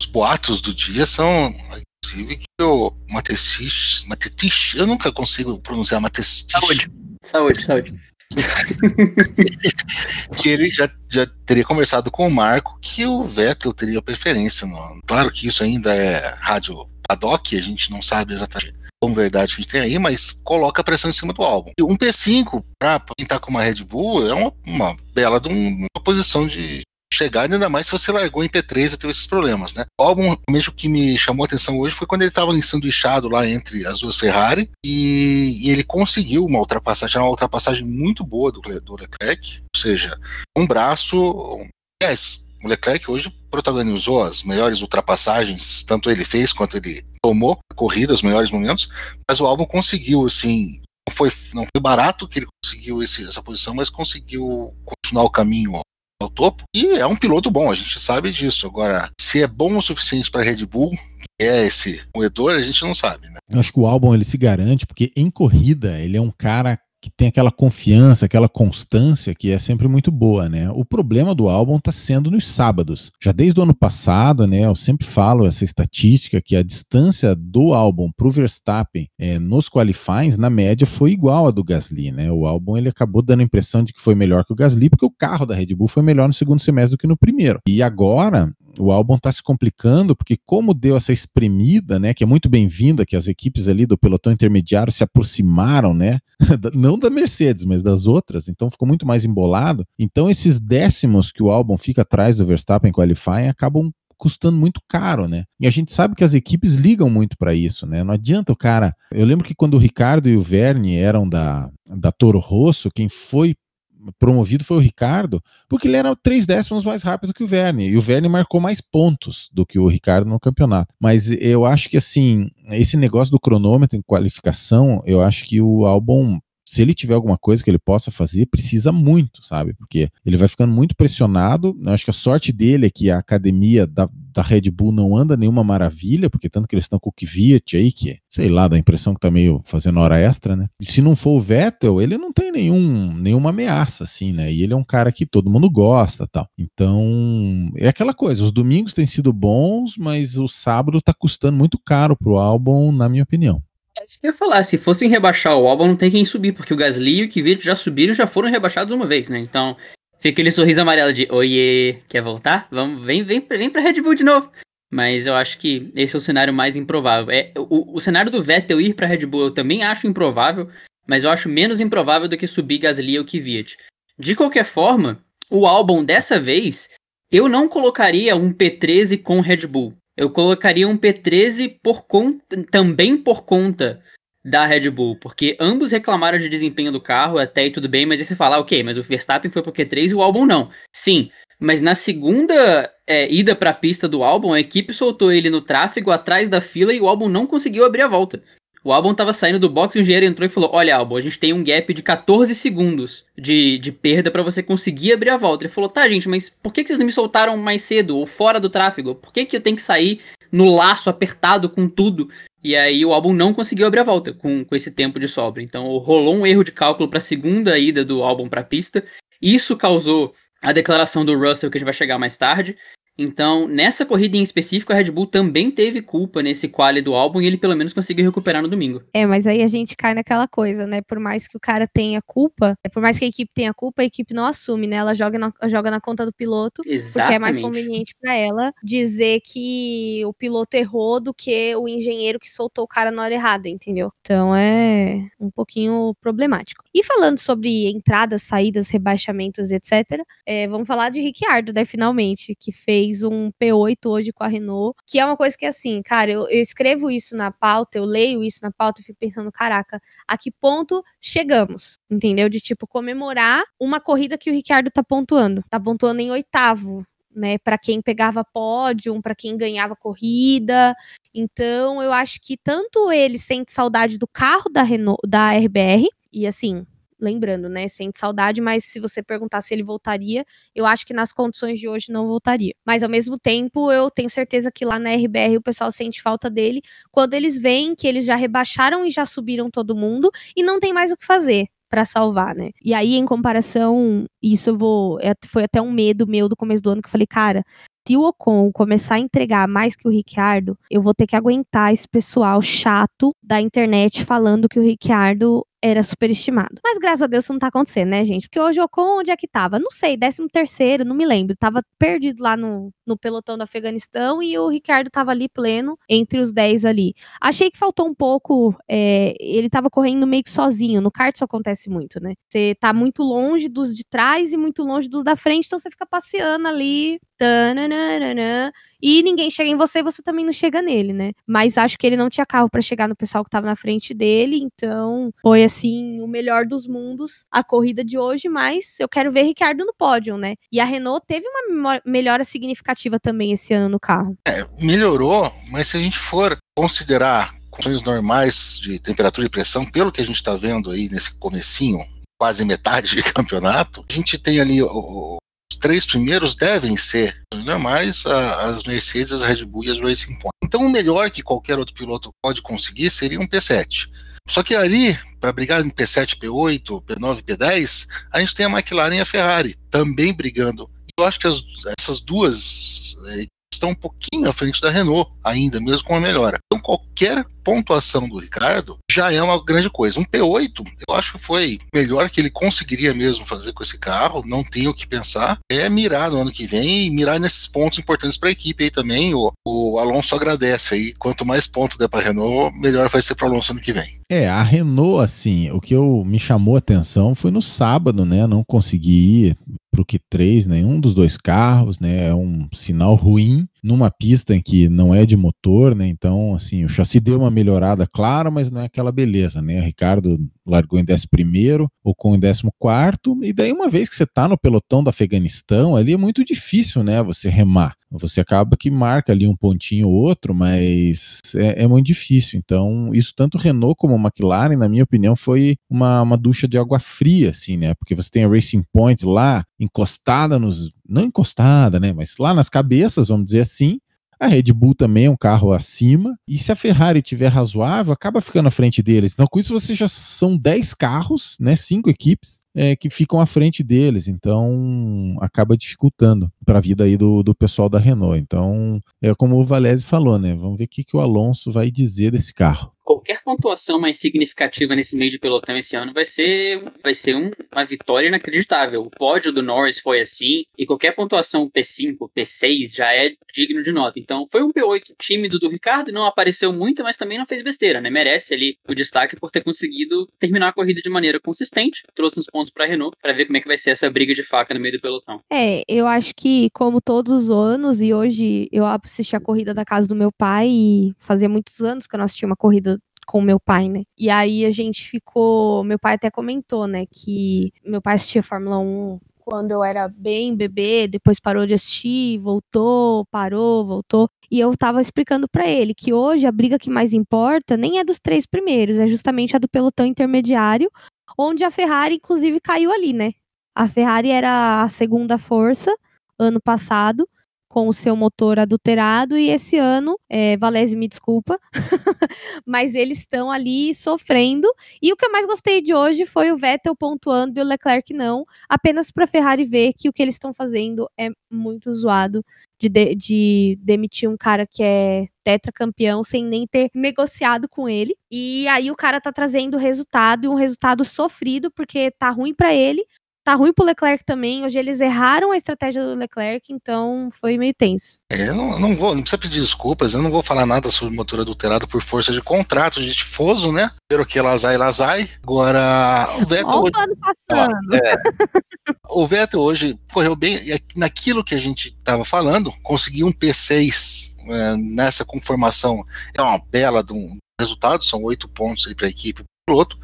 os boatos do dia são inclusive que o Matecic, Matecic, eu nunca consigo pronunciar Matecic. Saúde. Saúde, saúde. [LAUGHS] que ele já, já teria conversado com o Marco que o Vettel teria preferência. No... Claro que isso ainda é rádio paddock, a gente não sabe exatamente como verdade que a gente tem aí, mas coloca a pressão em cima do álbum. Um P5 para quem tá com uma Red Bull é uma, uma bela de uma posição de chegar, ainda mais se você largou em P3 e teve esses problemas, né? O álbum, realmente, o que me chamou a atenção hoje foi quando ele estava ensanduichado lá entre as duas Ferrari e, e, ele conseguiu uma ultrapassagem, uma ultrapassagem muito boa do, do Leclerc, ou seja, um braço. Yes, o Leclerc hoje protagonizou as melhores ultrapassagens, tanto ele fez quanto ele tomou a corrida, os melhores momentos, mas o álbum conseguiu, assim, não foi, não foi barato que ele conseguiu esse, essa posição, mas conseguiu continuar o caminho ao topo. E é um piloto bom, a gente sabe disso. Agora, se é bom o suficiente para Red Bull, é esse moedor, a gente não sabe, né? Eu acho que o álbum ele se garante porque em corrida ele é um cara que tem aquela confiança, aquela constância que é sempre muito boa, né? O problema do álbum está sendo nos sábados. Já desde o ano passado, né? Eu sempre falo essa estatística que a distância do álbum para o Verstappen é, nos qualifies, na média, foi igual a do Gasly, né? O álbum ele acabou dando a impressão de que foi melhor que o Gasly, porque o carro da Red Bull foi melhor no segundo semestre do que no primeiro. E agora o álbum está se complicando, porque como deu essa espremida, né, que é muito bem-vinda, que as equipes ali do pelotão intermediário se aproximaram, né, [LAUGHS] não da Mercedes, mas das outras, então ficou muito mais embolado. Então esses décimos que o álbum fica atrás do Verstappen Qualifying acabam custando muito caro, né? E a gente sabe que as equipes ligam muito para isso, né? Não adianta o cara. Eu lembro que quando o Ricardo e o Verne eram da, da Toro Rosso, quem foi promovido foi o Ricardo, porque ele era três décimos mais rápido que o Verne, e o Verne marcou mais pontos do que o Ricardo no campeonato. Mas eu acho que, assim, esse negócio do cronômetro em qualificação, eu acho que o Albon se ele tiver alguma coisa que ele possa fazer, precisa muito, sabe? Porque ele vai ficando muito pressionado. Eu acho que a sorte dele é que a academia da, da Red Bull não anda nenhuma maravilha, porque tanto que eles estão com o Kvyat aí, que, sei lá, dá a impressão que tá meio fazendo hora extra, né? E se não for o Vettel, ele não tem nenhum, nenhuma ameaça, assim, né? E ele é um cara que todo mundo gosta tal. Então, é aquela coisa, os domingos têm sido bons, mas o sábado tá custando muito caro pro álbum, na minha opinião. É isso que eu ia falar, se fossem rebaixar o álbum, não tem quem subir, porque o Gasly e o Kvyat já subiram já foram rebaixados uma vez, né? Então, fica aquele sorriso amarelo de oiê, quer voltar? Vamos, vem, vem, vem pra Red Bull de novo. Mas eu acho que esse é o cenário mais improvável. É, o, o cenário do Vettel ir pra Red Bull eu também acho improvável, mas eu acho menos improvável do que subir Gasly ou Kvyat. De qualquer forma, o álbum dessa vez, eu não colocaria um P13 com Red Bull. Eu colocaria um P13 por conta, também por conta da Red Bull, porque ambos reclamaram de desempenho do carro, até aí tudo bem, mas aí você fala, ok, mas o Verstappen foi pro Q3 e o álbum não. Sim, mas na segunda é, ida para a pista do álbum, a equipe soltou ele no tráfego atrás da fila e o álbum não conseguiu abrir a volta. O álbum estava saindo do box e o engenheiro entrou e falou: Olha, álbum, a gente tem um gap de 14 segundos de, de perda para você conseguir abrir a volta. Ele falou: Tá, gente, mas por que, que vocês não me soltaram mais cedo ou fora do tráfego? Por que, que eu tenho que sair no laço apertado com tudo? E aí o álbum não conseguiu abrir a volta com, com esse tempo de sobra. Então rolou um erro de cálculo para a segunda ida do álbum para a pista. Isso causou a declaração do Russell, que a gente vai chegar mais tarde. Então, nessa corrida em específico, a Red Bull também teve culpa nesse quali do álbum e ele pelo menos conseguiu recuperar no domingo. É, mas aí a gente cai naquela coisa, né? Por mais que o cara tenha culpa, é por mais que a equipe tenha culpa, a equipe não assume, né? Ela joga na, joga na conta do piloto, Exatamente. porque é mais conveniente para ela dizer que o piloto errou do que o engenheiro que soltou o cara na hora errada, entendeu? Então é um pouquinho problemático. E falando sobre entradas, saídas, rebaixamentos, etc., é, vamos falar de Ricciardo, né? Finalmente, que fez fez um P8 hoje com a Renault, que é uma coisa que, assim, cara, eu, eu escrevo isso na pauta, eu leio isso na pauta e fico pensando, caraca, a que ponto chegamos? Entendeu? De, tipo, comemorar uma corrida que o Ricardo tá pontuando. Tá pontuando em oitavo, né, para quem pegava pódio, para quem ganhava corrida. Então, eu acho que tanto ele sente saudade do carro da Renault, da RBR, e assim, lembrando, né? Sente saudade, mas se você perguntar se ele voltaria, eu acho que nas condições de hoje não voltaria. Mas ao mesmo tempo, eu tenho certeza que lá na RBR o pessoal sente falta dele quando eles veem que eles já rebaixaram e já subiram todo mundo e não tem mais o que fazer para salvar, né? E aí, em comparação, isso eu vou. É, foi até um medo meu do começo do ano que eu falei, cara, se o Ocon começar a entregar mais que o Ricciardo, eu vou ter que aguentar esse pessoal chato da internet falando que o Ricciardo era superestimado. Mas graças a Deus isso não tá acontecendo, né, gente? Porque hoje o Ocon, onde é que tava? Não sei, 13 terceiro, não me lembro. Tava perdido lá no, no pelotão do Afeganistão e o Ricardo tava ali pleno entre os 10 ali. Achei que faltou um pouco, é, ele tava correndo meio que sozinho. No kart isso acontece muito, né? Você tá muito longe dos de trás e muito longe dos da frente, então você fica passeando ali, tananana, e ninguém chega em você e você também não chega nele, né? Mas acho que ele não tinha carro para chegar no pessoal que tava na frente dele, então foi assim o melhor dos mundos a corrida de hoje, mas eu quero ver Ricardo no pódio, né? E a Renault teve uma melhora significativa também esse ano no carro. É, melhorou, mas se a gente for considerar condições normais de temperatura e pressão, pelo que a gente está vendo aí nesse comecinho, quase metade de [LAUGHS] campeonato, a gente tem ali o, três primeiros devem ser normais, as Mercedes, as Red Bull e as Racing Point. Então o melhor que qualquer outro piloto pode conseguir seria um P7. Só que ali, para brigar em P7, P8, P9, P10, a gente tem a McLaren e a Ferrari também brigando. Eu acho que as, essas duas eh, estão um pouquinho à frente da Renault ainda, mesmo com a melhora. Então qualquer pontuação do Ricardo já é uma grande coisa. Um P8, eu acho que foi melhor que ele conseguiria mesmo fazer com esse carro, não tenho o que pensar. É mirar no ano que vem e mirar nesses pontos importantes para a equipe aí também. O, o, Alonso agradece aí. Quanto mais pontos der para a Renault, melhor vai ser para o Alonso ano que vem. É, a Renault, assim, o que eu me chamou a atenção foi no sábado, né? Não consegui ir para o Q3 nenhum dos dois carros, né? É um sinal ruim numa pista em que não é de motor, né? Então, assim, o chassi deu uma melhorada, claro, mas não é aquela beleza, né? O Ricardo largou em 11 primeiro, ou com em 14 quarto, e daí uma vez que você está no pelotão do Afeganistão, ali é muito difícil, né? Você remar. Você acaba que marca ali um pontinho ou outro, mas é, é, muito difícil. Então, isso tanto Renault como McLaren, na minha opinião, foi uma, uma ducha de água fria, assim, né? Porque você tem a Racing Point lá, encostada nos. Não encostada, né? Mas lá nas cabeças, vamos dizer assim. A Red Bull também é um carro acima. E se a Ferrari tiver razoável, acaba ficando à frente deles. Então, com isso, você já são 10 carros, né? Cinco equipes é, que ficam à frente deles. Então, acaba dificultando para a vida aí do, do pessoal da Renault. Então, é como o Valese falou, né? Vamos ver o que, que o Alonso vai dizer desse carro qualquer pontuação mais significativa nesse meio de pelotão esse ano vai ser, vai ser um, uma vitória inacreditável. O pódio do Norris foi assim, e qualquer pontuação P5, P6 já é digno de nota. Então foi um P8 tímido do Ricardo, não apareceu muito, mas também não fez besteira, né? Merece ali o destaque por ter conseguido terminar a corrida de maneira consistente, trouxe uns pontos para a Renault para ver como é que vai ser essa briga de faca no meio do pelotão. É, eu acho que como todos os anos, e hoje eu assisti a corrida da casa do meu pai e fazia muitos anos que eu não assistia uma corrida com meu pai, né? E aí a gente ficou. Meu pai até comentou, né? Que meu pai assistia Fórmula 1 quando eu era bem bebê, depois parou de assistir, voltou, parou, voltou. E eu tava explicando para ele que hoje a briga que mais importa nem é dos três primeiros, é justamente a do pelotão intermediário, onde a Ferrari, inclusive, caiu ali, né? A Ferrari era a segunda força ano passado, com o seu motor adulterado e esse ano, é, Valese me desculpa, [LAUGHS] mas eles estão ali sofrendo. E o que eu mais gostei de hoje foi o Vettel pontuando e o Leclerc não, apenas para Ferrari ver que o que eles estão fazendo é muito zoado. De, de, de, demitir um cara que é tetracampeão sem nem ter negociado com ele. E aí o cara tá trazendo resultado e um resultado sofrido porque tá ruim para ele, Tá ruim pro Leclerc também. Hoje eles erraram a estratégia do Leclerc, então foi meio tenso. É, eu não, não vou, não precisa pedir desculpas, eu não vou falar nada sobre motor adulterado por força de contrato de tifoso, né? Pelo que lazai, lazai. Agora, o Vettel. Olha o ano passando. É, o Vettel hoje correu bem naquilo que a gente estava falando, conseguiu um P6 é, nessa conformação. É uma bela de um resultado, são oito pontos aí para a equipe piloto.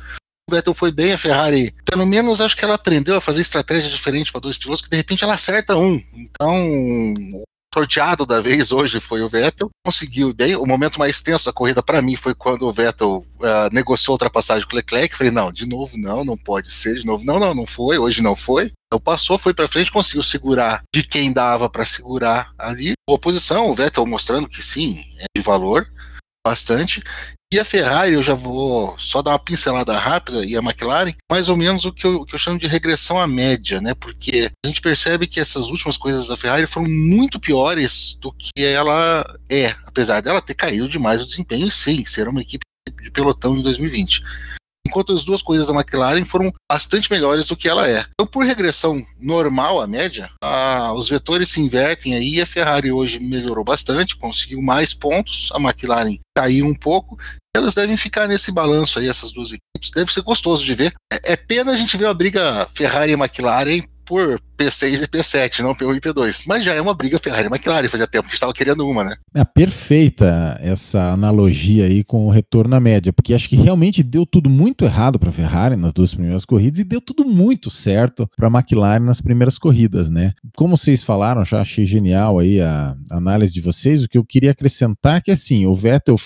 Vettel foi bem, a Ferrari, pelo menos acho que ela aprendeu a fazer estratégia diferente para dois pilotos, que de repente ela acerta um. Então, sorteado da vez hoje foi o Vettel, conseguiu bem. O momento mais tenso da corrida para mim foi quando o Vettel uh, negociou a ultrapassagem com o Leclerc. Falei, não, de novo não, não pode ser, de novo não, não, não foi, hoje não foi. Então passou, foi para frente, conseguiu segurar de quem dava para segurar ali. Boa posição, o Vettel mostrando que sim, é de valor bastante. E a Ferrari, eu já vou só dar uma pincelada rápida, e a McLaren, mais ou menos o que eu, que eu chamo de regressão à média, né? Porque a gente percebe que essas últimas coisas da Ferrari foram muito piores do que ela é, apesar dela ter caído demais o desempenho, sim, ser uma equipe de pelotão em 2020 enquanto as duas coisas da McLaren foram bastante melhores do que ela é. Então, por regressão normal à média, a, os vetores se invertem aí. A Ferrari hoje melhorou bastante, conseguiu mais pontos, a McLaren caiu um pouco. Elas devem ficar nesse balanço aí, essas duas equipes. Deve ser gostoso de ver. É, é pena a gente ver a briga Ferrari e McLaren por P6 e P7, não P1 e P2. Mas já é uma briga Ferrari e McLaren, fazia tempo que estava querendo uma, né? É perfeita essa analogia aí com o retorno à média, porque acho que realmente deu tudo muito errado para a Ferrari nas duas primeiras corridas e deu tudo muito certo para a McLaren nas primeiras corridas, né? Como vocês falaram, já achei genial aí a análise de vocês. O que eu queria acrescentar é que assim, o Vettel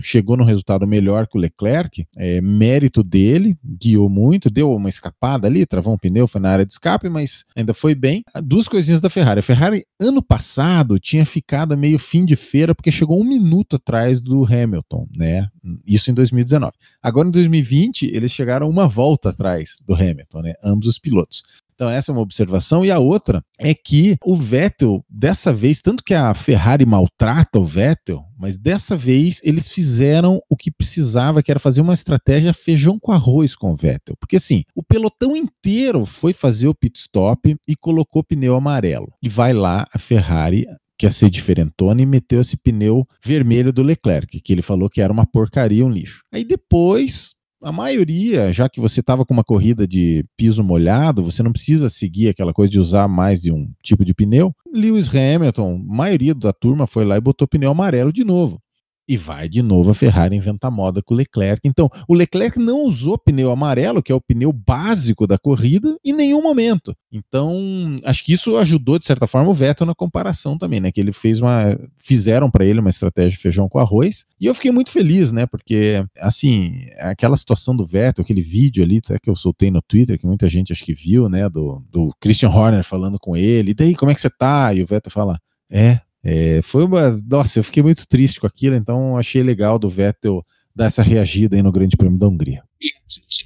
chegou no resultado melhor que o Leclerc, é mérito dele, guiou muito, deu uma escapada ali, travou um pneu, foi na área de escape, mas ainda foi bem. Duas coisinhas da Ferrari. A Ferrari, ano passado, tinha ficado meio fim de feira, porque chegou um minuto atrás do Hamilton, né? Isso em 2019. Agora, em 2020, eles chegaram uma volta atrás do Hamilton, né? Ambos os pilotos. Então, essa é uma observação. E a outra é que o Vettel, dessa vez, tanto que a Ferrari maltrata o Vettel, mas dessa vez eles fizeram o que precisava, que era fazer uma estratégia feijão com arroz com o Vettel. Porque assim, o pelotão inteiro foi fazer o pit stop e colocou pneu amarelo. E vai lá a Ferrari quer ser diferentona e meteu esse pneu vermelho do Leclerc, que ele falou que era uma porcaria, um lixo. Aí depois a maioria, já que você estava com uma corrida de piso molhado, você não precisa seguir aquela coisa de usar mais de um tipo de pneu. Lewis Hamilton, maioria da turma foi lá e botou pneu amarelo de novo. E vai de novo a Ferrari inventar moda com o Leclerc. Então, o Leclerc não usou pneu amarelo, que é o pneu básico da corrida, em nenhum momento. Então, acho que isso ajudou, de certa forma, o Vettel na comparação também, né? Que ele fez uma. Fizeram para ele uma estratégia de feijão com arroz. E eu fiquei muito feliz, né? Porque, assim, aquela situação do Vettel, aquele vídeo ali, até que eu soltei no Twitter, que muita gente acho que viu, né? Do, do Christian Horner falando com ele. E daí, como é que você tá? E o Vettel fala: É, é, foi uma. Nossa, eu fiquei muito triste com aquilo, então achei legal do Vettel dar essa reagida aí no Grande Prêmio da Hungria. E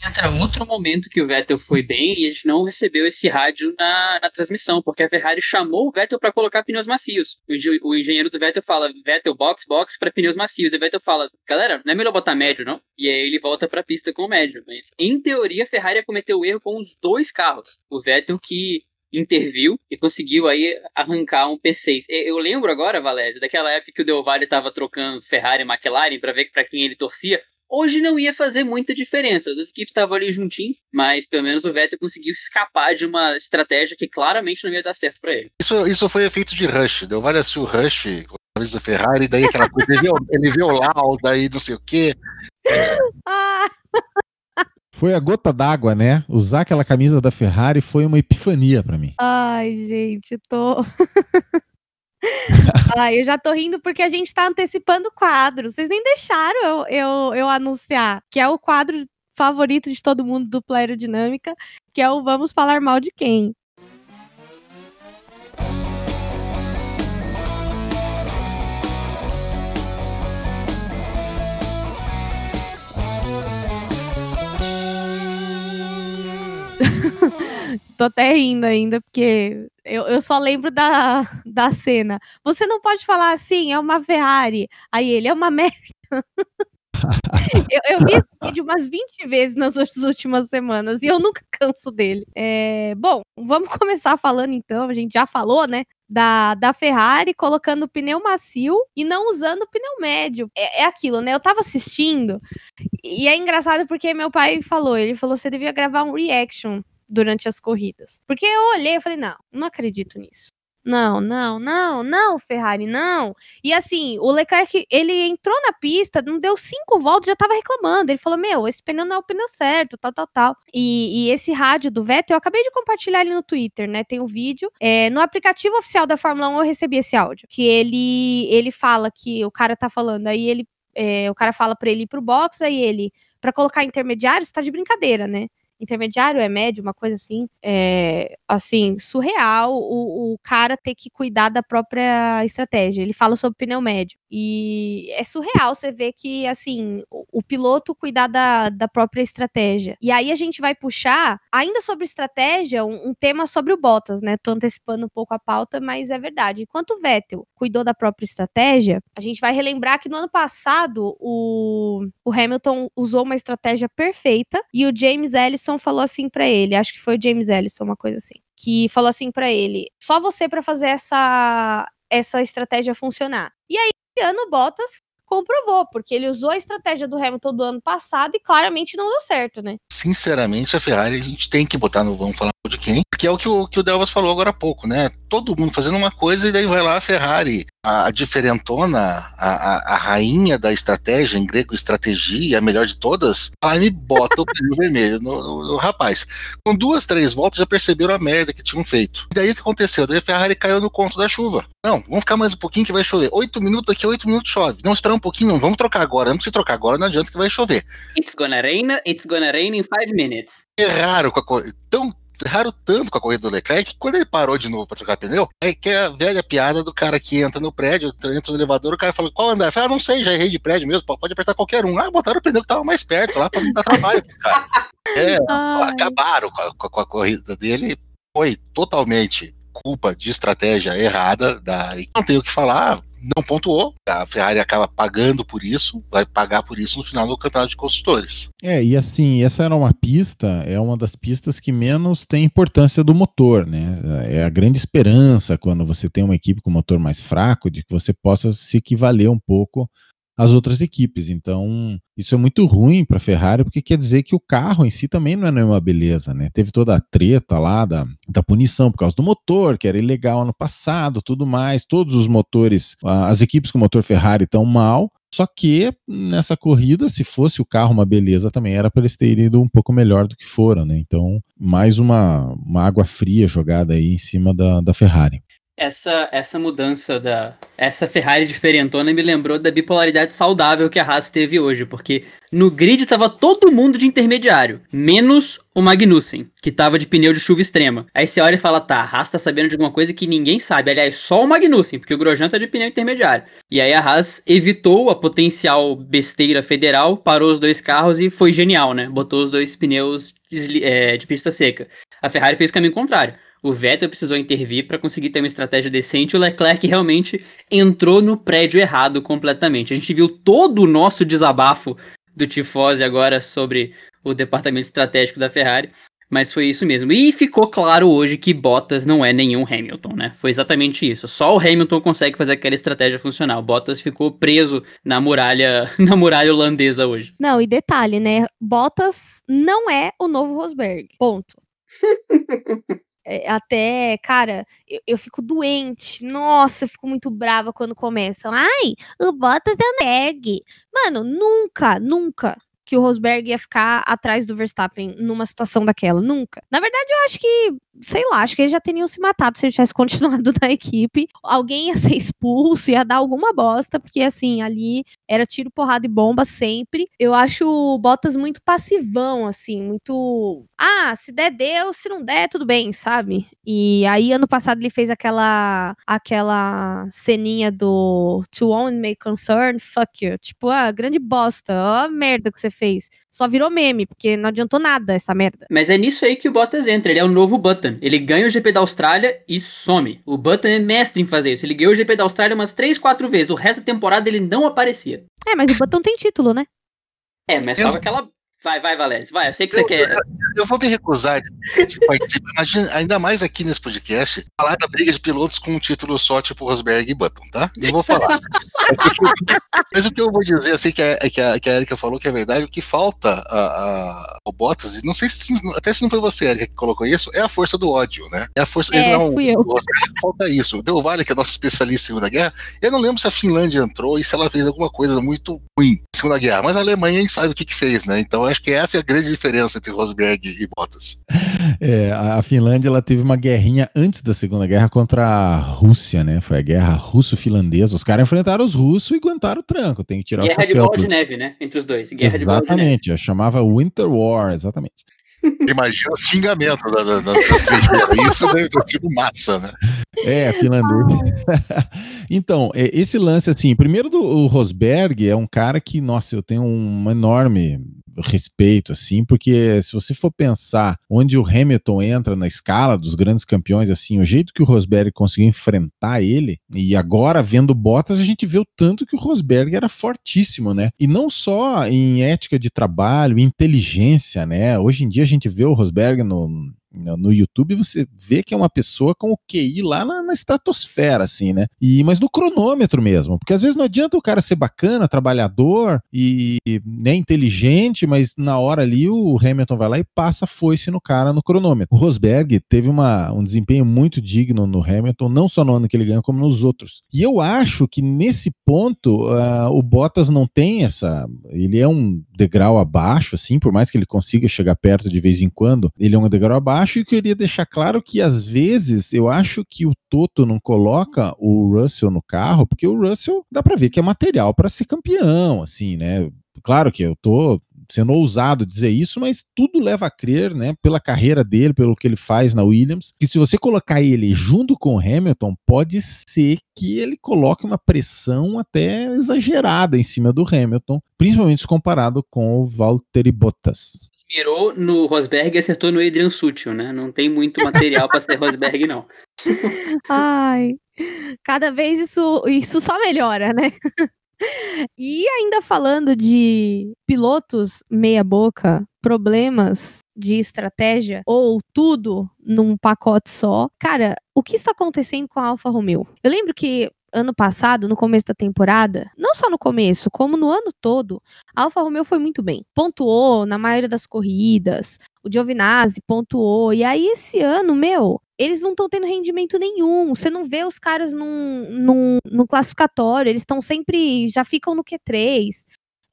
entra outro momento que o Vettel foi bem e a gente não recebeu esse rádio na, na transmissão, porque a Ferrari chamou o Vettel para colocar pneus macios. O, o, engenheiro do Vettel fala: Vettel, box, box para pneus macios. E o Vettel fala: galera, não é melhor botar médio, não? E aí ele volta para a pista com o médio. Mas em teoria a Ferrari cometeu o erro com os dois carros. O Vettel que interviu e conseguiu aí arrancar um P6. Eu lembro agora, Valézia, daquela época que o Del Valle estava trocando Ferrari e McLaren para ver para quem ele torcia. Hoje não ia fazer muita diferença, as duas equipes estavam ali juntinhos, mas pelo menos o Vettel conseguiu escapar de uma estratégia que claramente não ia dar certo para ele. Isso, isso foi efeito de Rush, Del Valle assistiu Rush com a camisa Ferrari, daí aquela coisa, ele viu, ele viu o Lau, daí não sei o quê. [LAUGHS] Ah. Foi a gota d'água, né? Usar aquela camisa da Ferrari foi uma epifania para mim. Ai, gente, tô. [LAUGHS] Ai, eu já tô rindo porque a gente tá antecipando o quadro. Vocês nem deixaram eu, eu, eu anunciar, que é o quadro favorito de todo mundo do Aerodinâmica, que é o Vamos Falar Mal de Quem. Tô até rindo ainda, porque eu, eu só lembro da, da cena. Você não pode falar assim, é uma Ferrari. Aí ele é uma merda. eu, eu, vi esse [LAUGHS] vídeo umas 20 vezes nas últimas semanas e eu nunca [LAUGHS] canso dele. É, bom, vamos começar falando então. A gente já falou, né? Da, da Ferrari colocando pneu macio e não usando pneu médio. É, é aquilo, né? Eu tava assistindo e é engraçado porque meu pai falou: ele falou, você devia gravar um reaction durante as corridas. Porque eu olhei e falei, não, não acredito nisso. Não, não, não, não, Ferrari, não. E assim, o Leclerc, ele entrou na pista, não deu cinco voltas, já tava reclamando. Ele falou: Meu, esse pneu não é o pneu certo, tal, tal, tal. E, e esse rádio do Vettel, eu acabei de compartilhar ele no Twitter, né? Tem um vídeo. É, no aplicativo oficial da Fórmula 1, eu recebi esse áudio. Que ele, ele fala que o cara tá falando, aí ele. É, o cara fala para ele ir pro box, aí ele, para colocar intermediário, você tá de brincadeira, né? Intermediário, é médio, uma coisa assim, é, assim, surreal o, o cara ter que cuidar da própria estratégia. Ele fala sobre pneu médio. E é surreal você ver que, assim, o, o, piloto cuidar da, da própria estratégia. E aí a gente vai puxar, ainda sobre estratégia, um, um, tema sobre o Bottas, né? Tô antecipando um pouco a pauta, mas é verdade. Enquanto o Vettel cuidou da própria estratégia, a gente vai relembrar que no ano passado o, o Hamilton usou uma estratégia perfeita e o James Ellison falou assim para ele, acho que foi o James Ellison, uma coisa assim, que falou assim para ele: só você para fazer essa essa estratégia funcionar. E aí ano Bottas comprovou, porque ele usou a estratégia do Hamilton do ano passado e claramente não deu certo, né? Sinceramente, a Ferrari a gente tem que botar no vamos falar de quem, porque é o que o, que o Delvas falou agora há pouco, né? Todo mundo fazendo uma coisa e daí vai lá a Ferrari, a, a diferentona, a, a, a, rainha da estratégia, em grego estratégia, a melhor de todas, ela me bota o pneu [LAUGHS] vermelho no, no, no, rapaz. Com duas, três voltas já perceberam a merda que tinham feito. E daí o que aconteceu? Daí a Ferrari caiu no conto da chuva. Não, vamos ficar mais um pouquinho que vai chover. Oito minutos daqui a oito minutos chove. Não, esperar um pouquinho, não, vamos trocar agora. Não se trocar agora, não adianta que vai chover. It's gonna rain, it's gonna rain in five minutes. Erraram com a coisa. Então, erraram tanto com a corrida do Leclerc que quando ele parou de novo para trocar pneu, é que é a velha piada do cara que entra no prédio, entra no elevador, o cara fala, qual andar? Fala, ah, não sei, já errei de prédio mesmo, pode apertar qualquer um. Ah, botaram o pneu que tava mais perto lá para não dar trabalho pro cara. [LAUGHS] É, acabaram com a, com a corrida dele, foi totalmente culpa de estratégia errada da não tenho o que falar não pontuou, a Ferrari acaba pagando por isso, vai pagar por isso no final do campeonato de construtores. É, e assim, essa era uma pista, é uma das pistas que menos tem importância do motor, né? É a grande esperança quando você tem uma equipe com motor mais fraco de que você possa se equivaler um pouco as outras equipes. Então, isso é muito ruim para a Ferrari, porque quer dizer que o carro em si também não é nenhuma beleza, né? Teve toda a treta lá da, da punição por causa do motor, que era ilegal ano passado, tudo mais. Todos os motores, as equipes com motor Ferrari estão mal. Só que nessa corrida, se fosse o carro uma beleza, também era para eles terem ido um pouco melhor do que foram, né? Então, mais uma, uma água fria jogada aí em cima da, da Ferrari essa, essa mudança da. Essa Ferrari diferentona me lembrou da bipolaridade saudável que a Haas teve hoje, porque no grid tava todo mundo de intermediário, menos o Magnussen, que tava de pneu de chuva extrema. Aí você olha e fala, tá, a Haas tá sabendo de alguma coisa que ninguém sabe. Aliás, só o Magnussen, porque o Grosjean tá de pneu intermediário. E aí a Haas evitou a potencial besteira federal, parou os dois carros e foi genial, né? Botou os dois pneus de, é, de pista seca. A Ferrari fez o caminho contrário o Vettel precisou intervir para conseguir ter uma estratégia decente. O Leclerc realmente entrou no prédio errado completamente. A gente viu todo o nosso desabafo do Tifose agora sobre o departamento estratégico da Ferrari. Mas foi isso mesmo. E ficou claro hoje que Bottas não é nenhum Hamilton, né? Foi exatamente isso. Só o Hamilton consegue fazer aquela estratégia funcional. Bottas ficou preso na muralha, [LAUGHS] na muralha holandesa hoje. Não, e detalhe, né? Bottas não é o novo Rosberg. Ponto. [LAUGHS] É, até, cara, eu, eu, fico doente. Nossa, eu fico muito brava quando começam. Ai, o Bottas é neg. Mano, nunca, nunca que o Rosberg ia ficar atrás do Verstappen numa situação daquela. Nunca. Na verdade, eu acho que, sei lá, acho que eles já teriam se matado se ele tivesse [LAUGHS] continuado na equipe. Alguém ia ser expulso, ia dar alguma bosta, porque assim, ali era tiro, porrada e bomba sempre. Eu acho o Bottas muito passivão, assim, muito. Ah, se der, deu, se não der, tudo bem, sabe? E aí, ano passado, ele fez aquela aquela ceninha do To Own May Concern, fuck you. Tipo, ah, grande bosta, ó, a merda que você fez. Só virou meme, porque não adiantou nada essa merda. Mas é nisso aí que o Bottas entra. Ele é o novo Button. Ele ganha o GP da Austrália e some. O Button é mestre em fazer isso. Ele ganhou o GP da Austrália umas 3, 4 vezes. O resto da temporada ele não aparecia. É, mas o Button tem título, né? É, mas só aquela Vai, vai, Valério. Vai, eu sei que você eu, quer. Eu, eu, vou me recusar de [LAUGHS] participar. Imagina, ainda mais aqui nesse podcast, falar da briga de pilotos com um título só, tipo Rosberg e Button, tá? Não vou falar. mas, o que eu vou dizer, assim, que a, que a, que a Erika falou que é verdade, o que falta a, a, ao Bottas, e não sei se, até se não foi você, Erika, que colocou isso, é a força do ódio, né? É a força. É, não, fui eu. Falta isso. Deu Vale, que é nosso especialista em Segunda Guerra, eu não lembro se a Finlândia entrou e se ela fez alguma coisa muito ruim em Segunda Guerra, mas a Alemanha a gente sabe o que, que fez, né? Então acho que essa é a grande diferença entre Rosberg e Bottas. É, a Finlândia ela teve uma guerrinha antes da Segunda Guerra contra a Rússia, né? Foi a guerra russo-finlandesa. Os caras enfrentaram os russos e aguentaram o tranco. Tem que tirar guerra o chapéu. Guerra de bola de neve, né? Entre os dois. Guerra exatamente, chamava Winter War, exatamente. [LAUGHS] Imagina os xingamentos das, das, das três Isso deve ter sido massa, né? É, finlandês. [LAUGHS] então, é, esse lance, assim, primeiro do Rosberg é um cara que, nossa, eu tenho um enorme respeito, assim, porque se você for pensar onde o Hamilton entra na escala dos grandes campeões, assim, o jeito que o Rosberg conseguiu enfrentar ele, e agora vendo Bottas, a gente vê o tanto que o Rosberg era fortíssimo, né? E não só em ética de trabalho, inteligência, né? Hoje em dia a gente vê o Rosberg no, no YouTube você vê que é uma pessoa com o QI lá na, na, estratosfera, assim, né? E, mas no cronômetro mesmo, porque às vezes não adianta o cara ser bacana, trabalhador e né, inteligente, mas na hora ali o Hamilton vai lá e passa foice no cara no cronômetro. O Rosberg teve uma, um desempenho muito digno no Hamilton, não só no ano que ele ganhou, como nos outros. E eu acho que nesse ponto uh, o Bottas não tem essa. Ele é um degrau abaixo, assim, por mais que ele consiga chegar perto de vez em quando, ele é um degrau abaixo acho que eu queria deixar claro que às vezes eu acho que o Toto não coloca o Russell no carro, porque o Russell dá para ver que é material para ser campeão, assim, né? Claro que eu tô sendo ousado dizer isso, mas tudo leva a crer, né, pela carreira dele, pelo que ele faz na Williams, que se você colocar ele junto com o Hamilton, pode ser que ele coloque uma pressão até exagerada em cima do Hamilton, principalmente comparado com o Valtteri Bottas mirou no Rosberg e acertou no Adrian Sutil, né? Não tem muito material para ser Rosberg, não. [LAUGHS] Ai, cada vez isso, isso só melhora, né? E ainda falando de pilotos meia-boca, problemas de estratégia ou tudo num pacote só. Cara, o que está acontecendo com a Alfa Romeo? Eu lembro que ano passado, no começo da temporada, não só no começo, como no ano todo, a Alfa Romeo foi muito bem. Pontuou na maioria das corridas, o Giovinazzi pontuou, e aí esse ano, meu, eles não estão tendo rendimento nenhum. Você não vê os caras num, num, num classificatório, eles estão sempre, já ficam no Q3.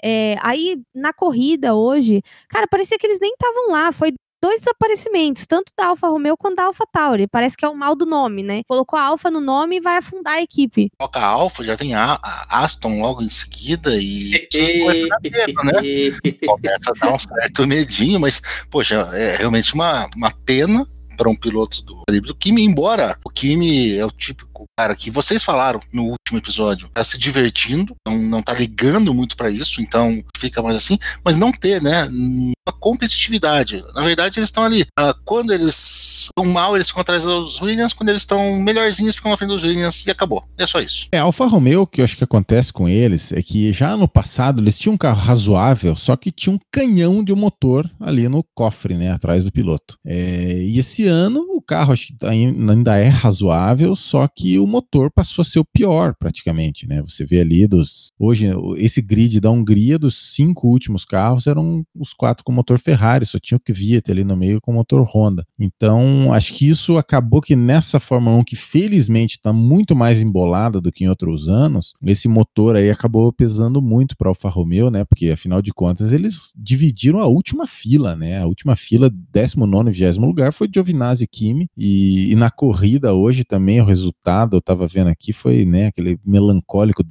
É, aí, na corrida hoje, cara, parecia que eles nem estavam lá. Foi dois desaparecimentos, tanto da Alfa Romeo quanto da Alfa Tauri. Parece que é o mal do nome, né? Colocou a Alfa no nome e vai afundar a equipe. Coloca a Alfa, já vem a, a Aston logo em seguida e começa a, medo, né? começa a dar um certo medinho, mas, poxa, é realmente uma, uma pena para um piloto do do Kimi, embora o Kimi é o típico cara que vocês falaram no último episódio, tá se divertindo, não, não tá ligando muito para isso, então fica mais assim, mas não ter, né, uma competitividade. Na verdade, eles estão ali. Uh, quando eles estão mal, eles ficam atrás dos Williams, quando eles estão melhorzinhos, ficam na frente dos Williams e acabou. É só isso. É, Alfa Romeo, que eu acho que acontece com eles, é que já no passado eles tinham um carro razoável, só que tinha um canhão de motor ali no cofre, né, atrás do piloto. É, e esse ano o carro acho que ainda é razoável, só que o motor passou a ser o pior praticamente, né? Você vê ali dos. Hoje, esse grid da Hungria, dos cinco últimos carros, eram os quatro com motor Ferrari, só tinha o Kvyat ali no meio com motor Honda. Então, acho que isso acabou que nessa Fórmula 1, que felizmente está muito mais embolada do que em outros anos, esse motor aí acabou pesando muito para Alfa Romeo, né? Porque afinal de contas eles dividiram a última fila, né? A última fila, 19 e 20 lugar, foi Giovinazzi Kimi. E, e, na corrida hoje também o resultado, eu estava vendo aqui, foi né, aquele melancólico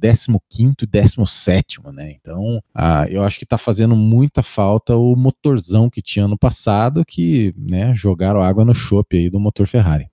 15 e 17, né? Então, ah, eu acho que está fazendo muita falta o motorzão que tinha no passado, que né, jogaram água no chope aí do motor Ferrari.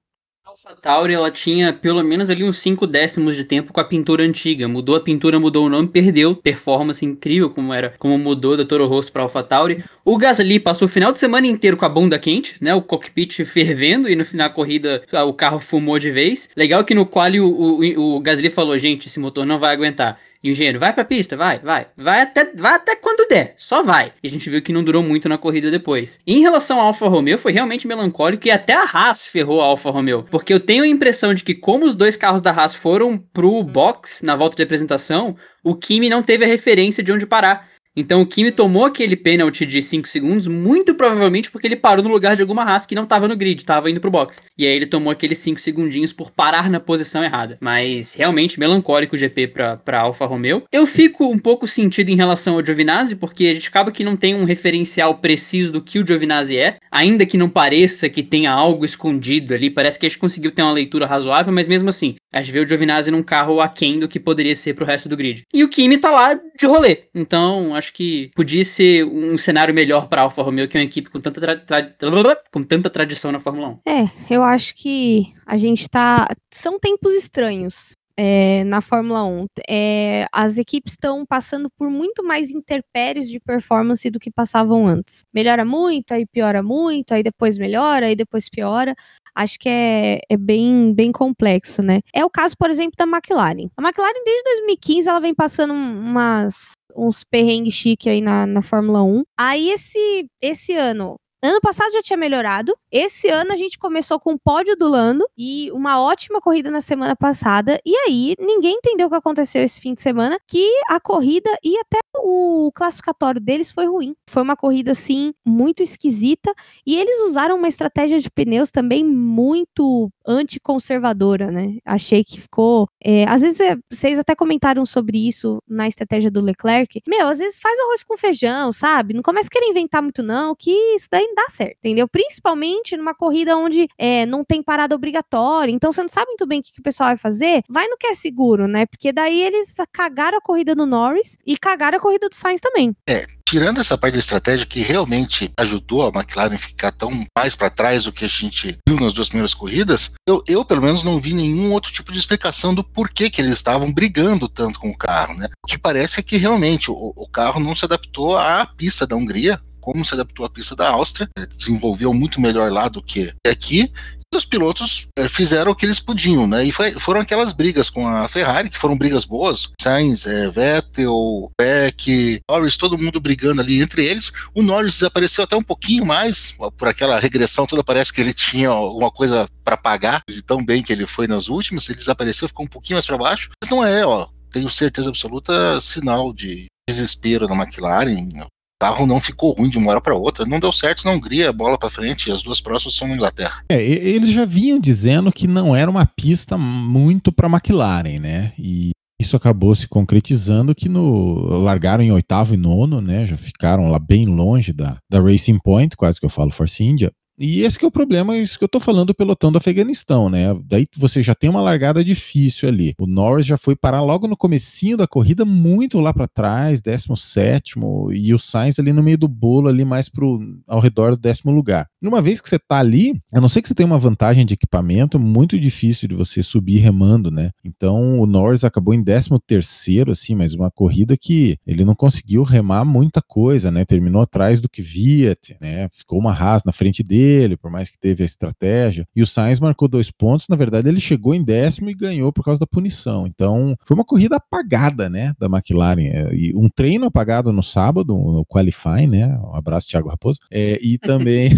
AlphaTauri ela tinha pelo menos ali uns 5 décimos de tempo com a pintura antiga. Mudou a pintura, mudou o nome, perdeu. Performance incrível como era, como mudou da Toro Rosso para AlphaTauri. O Gasly passou o final de semana inteiro com a bunda quente, né? O cockpit fervendo e no final da corrida o carro fumou de vez. Legal que no qual o, o, o Gasly falou, gente, esse motor não vai aguentar. E o engenheiro, vai pra pista, vai, vai. Vai até, vai até quando der, só vai. E a gente viu que não durou muito na corrida depois. em relação ao Alfa Romeo, foi realmente melancólico e até a Haas ferrou a Alfa Romeo. Porque eu tenho a impressão de que, como os dois carros da Haas foram pro box na volta de apresentação, o Kimi não teve a referência de onde parar. Então o Kimi tomou aquele pênalti de 5 segundos, muito provavelmente porque ele parou no lugar de alguma raça que não estava no grid, estava indo pro box. E aí ele tomou aqueles 5 segundinhos por parar na posição errada. Mas realmente melancólico o GP pra, pra Alfa Romeo. Eu fico um pouco sentido em relação ao Giovinazzi, porque a gente acaba que não tem um referencial preciso do que o Giovinazzi é, ainda que não pareça que tenha algo escondido ali, parece que a gente conseguiu ter uma leitura razoável, mas mesmo assim, a gente vê o Giovinazzi num carro aquém do que poderia ser pro resto do grid. E o Kimi tá lá de rolê. Então, acho que podia ser um cenário melhor para Alfa Romeo, que é uma equipe com tanta, tra tra com tanta tradição na Fórmula 1. É, eu acho que a gente tá. São tempos estranhos. É, na Fórmula 1. É, as equipes estão passando por muito mais interpéries de performance do que passavam antes. Melhora muito, aí piora muito, aí depois melhora, aí depois piora acho que é, é bem, bem complexo, né? É o caso, por exemplo, da McLaren. A McLaren, desde 2015, ela vem passando umas, uns perrengues chique aí na, na Fórmula 1. Aí, esse, esse ano, Ano passado já tinha melhorado. Esse ano a gente começou com o pódio do Lando e uma ótima corrida na semana passada. E aí, ninguém entendeu o que aconteceu esse fim de semana, que a corrida e até o classificatório deles foi ruim. Foi uma corrida, assim, muito esquisita. E eles usaram uma estratégia de pneus também muito anticonservadora, né? Achei que ficou. É, às vezes, é, vocês até comentaram sobre isso na estratégia do Leclerc. Meu, às vezes faz arroz com feijão, sabe? Não começa a querer inventar muito, não, que isso daí dá certo, entendeu? Principalmente numa corrida onde é, não tem parada obrigatória. Então, você não sabe muito bem o que, que o pessoal vai fazer. Vai no que é seguro, né? Porque daí eles cagaram a corrida do Norris e cagaram a corrida do Sainz também. É, tirando essa parte da estratégia que realmente ajudou a McLaren ficar tão mais para trás do que a gente viu nas duas primeiras corridas, eu, eu, pelo menos não vi nenhum outro tipo de explicação do porquê que eles estavam brigando tanto com o carro, né? O que parece é que realmente o, o carro não se adaptou à pista da Hungria, como se adaptou à pista da Áustria, desenvolveu muito melhor lá do que aqui, os pilotos é, fizeram o que eles podiam, né? E foi, foram aquelas brigas com a Ferrari, que foram brigas boas. Sainz, é, Vettel, Peck, Norris, todo mundo brigando ali entre eles. O Norris desapareceu até um pouquinho mais, por aquela regressão toda, parece que ele tinha alguma coisa para pagar, de tão bem que ele foi nas últimas. Ele desapareceu, ficou um pouquinho mais para baixo. Mas não é, ó, tenho certeza absoluta, sinal de desespero na McLaren carro não ficou ruim de uma hora para outra. Não deu certo na Hungria, bola para frente, e as duas próximas são na Inglaterra. É, eles já vinham dizendo que não era uma pista muito para McLaren, né? E isso acabou se concretizando que no largaram em oitavo e nono, né? Já ficaram lá bem longe da, da Racing Point, quase que eu falo Force India. E esse é o problema, isso que eu tô falando do pelotão do Afeganistão, né? Daí você já tem uma largada difícil ali. O Norris já foi parar logo no comecinho da corrida, muito lá para trás, 17 e o Sainz ali no meio do bolo, ali mais pro, ao redor do décimo lugar. Numa vez que você tá ali, a não ser que você tenha uma vantagem de equipamento, muito difícil de você subir remando, né? Então o Norris acabou em 13 terceiro, assim, mas uma corrida que ele não conseguiu remar muita coisa, né? Terminou atrás do que Viet, né? Ficou uma Haas na frente dele, dele, por mais que teve a estratégia. E o Sainz marcou dois pontos, na verdade ele chegou em décimo e ganhou por causa da punição. Então foi uma corrida apagada, né, da McLaren. É, e um treino apagado no sábado, no qualifying, né? Um abraço, Thiago Raposo. É, e [LAUGHS] também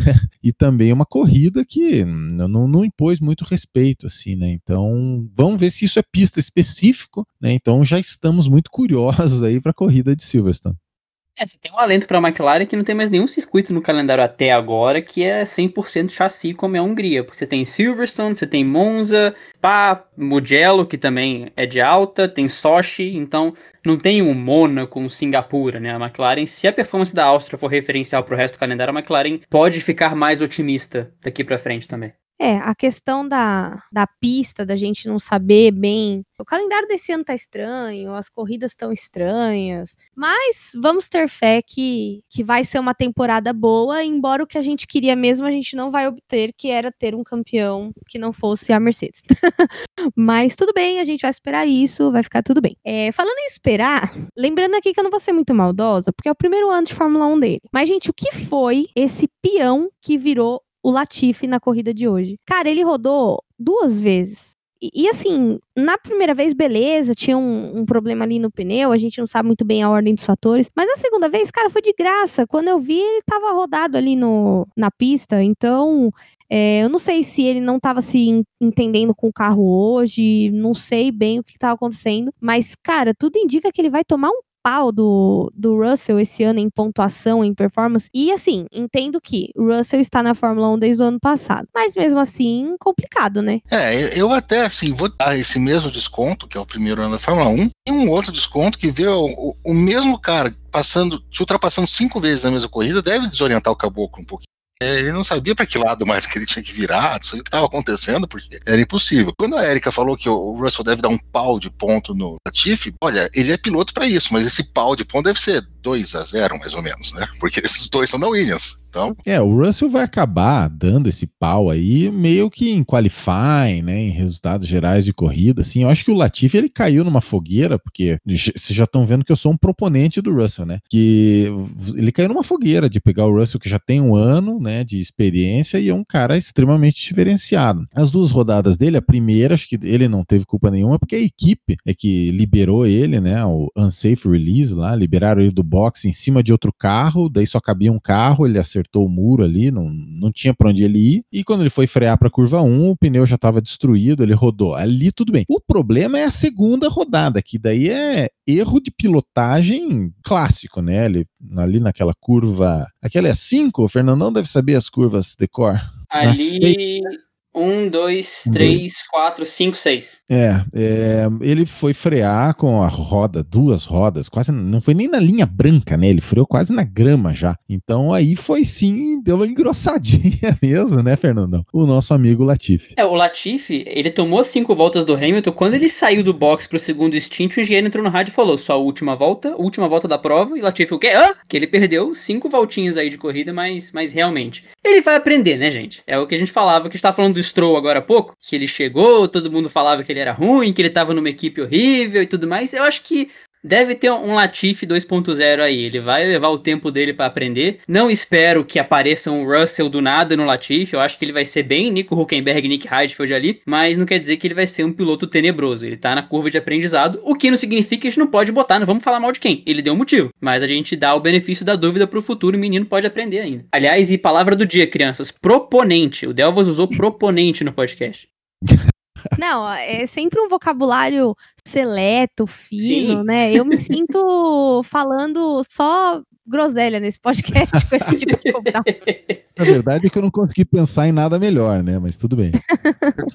e também uma corrida que não, não impôs muito respeito, assim, né? Então vamos ver se isso é pista específico, né? Então já estamos muito curiosos aí para a corrida de Silverstone. É, você tem um alento para a McLaren que não tem mais nenhum circuito no calendário até agora que é 100% chassi como é a Hungria, porque você tem Silverstone, você tem Monza, Spa, Mugello, que também é de alta, tem Sochi, então não tem um Mônaco, um Singapura, né? A McLaren, se a performance da Áustria for referencial para o resto do calendário, a McLaren pode ficar mais otimista daqui para frente também. É, a questão da, da pista, da gente não saber bem. O calendário desse ano tá estranho, as corridas estão estranhas, mas vamos ter fé que, que vai ser uma temporada boa, embora o que a gente queria mesmo a gente não vai obter, que era ter um campeão que não fosse a Mercedes. [LAUGHS] mas tudo bem, a gente vai esperar isso, vai ficar tudo bem. É, falando em esperar, lembrando aqui que eu não vou ser muito maldosa, porque é o primeiro ano de Fórmula 1 dele. Mas, gente, o que foi esse peão que virou o Latifi na corrida de hoje. Cara, ele rodou duas vezes. E, e assim, na primeira vez, beleza, tinha um, um, problema ali no pneu, a gente não sabe muito bem a ordem dos fatores. Mas a segunda vez, cara, foi de graça. Quando eu vi, ele tava rodado ali no, na pista. Então, é, eu não sei se ele não estava se entendendo com o carro hoje, não sei bem o que estava acontecendo, mas, cara, tudo indica que ele vai tomar um pau do, do Russell esse ano em pontuação, em performance. E assim, entendo que Russell está na Fórmula 1 desde o ano passado. Mas mesmo assim, complicado, né? É, eu até assim, vou dar esse mesmo desconto, que é o primeiro ano da Fórmula 1, e um outro desconto que vê o, o, o mesmo cara passando, te ultrapassando cinco vezes na mesma corrida, deve desorientar o caboclo um pouquinho. É, ele não sabia para que lado mais que ele tinha que virar, não sabia o que estava acontecendo, porque era impossível. Quando a Erika falou que o Russell deve dar um pau de ponto no Latifi, olha, ele é piloto para isso, mas esse pau de ponto deve ser 2 a 0 mais ou menos, né? Porque [LAUGHS] esses dois são da Williams. Então... É, o Russell vai acabar dando esse pau aí meio que em qualifying, né, em resultados gerais de corrida, assim. Eu acho que o Latifi ele caiu numa fogueira, porque vocês já estão vendo que eu sou um proponente do Russell, né? Que ele caiu numa fogueira de pegar o Russell que já tem um ano, né, de experiência e é um cara extremamente diferenciado. As duas rodadas dele, a primeira, acho que ele não teve culpa nenhuma, porque a equipe é que liberou ele, né, o unsafe release lá, liberaram ele do box em cima de outro carro, daí só cabia um carro, ele acertou o muro ali, não, não tinha para onde ele ir. E quando ele foi frear para a curva 1, o pneu já estava destruído, ele rodou. Ali tudo bem. O problema é a segunda rodada, que daí é erro de pilotagem clássico, né? Ele, ali naquela curva. Aquela é 5, o Fernandão deve saber as curvas de cor. Ali. Um, dois, três, quatro, cinco, seis. É, é, ele foi frear com a roda, duas rodas, quase não foi nem na linha branca, né? Ele freou quase na grama já. Então aí foi sim, deu uma engrossadinha [LAUGHS] mesmo, né, Fernandão? O nosso amigo Latifi. É, o Latifi, ele tomou cinco voltas do Hamilton. Quando ele saiu do box pro segundo stint, o engenheiro entrou no rádio e falou: só a última volta, última volta da prova. E Latifi, o quê? Ah! Que ele perdeu cinco voltinhas aí de corrida, mas, mas realmente. Ele vai aprender, né, gente? É o que a gente falava, que estava falando do Stroll agora há pouco, que ele chegou, todo mundo falava que ele era ruim, que ele estava numa equipe horrível e tudo mais. Eu acho que deve ter um Latifi 2.0 aí. Ele vai levar o tempo dele para aprender. Não espero que apareça um Russell do nada no Latifi. Eu acho que ele vai ser bem Nico Huckenberg, Nick Heidfeld ali, mas não quer dizer que ele vai ser um piloto tenebroso. Ele tá na curva de aprendizado, o que não significa que a gente não pode botar, não vamos falar mal de quem. Ele deu um motivo, mas a gente dá o benefício da dúvida pro futuro, o menino pode aprender ainda. Aliás, e palavra do dia, crianças, proponente. O Delvas usou proponente no podcast. [LAUGHS] Não, é sempre um vocabulário seleto, fino, Sim. né? Eu me sinto falando só groselha nesse podcast. tipo, tá. Na verdade é que eu não consegui pensar em nada melhor, né? Mas tudo bem.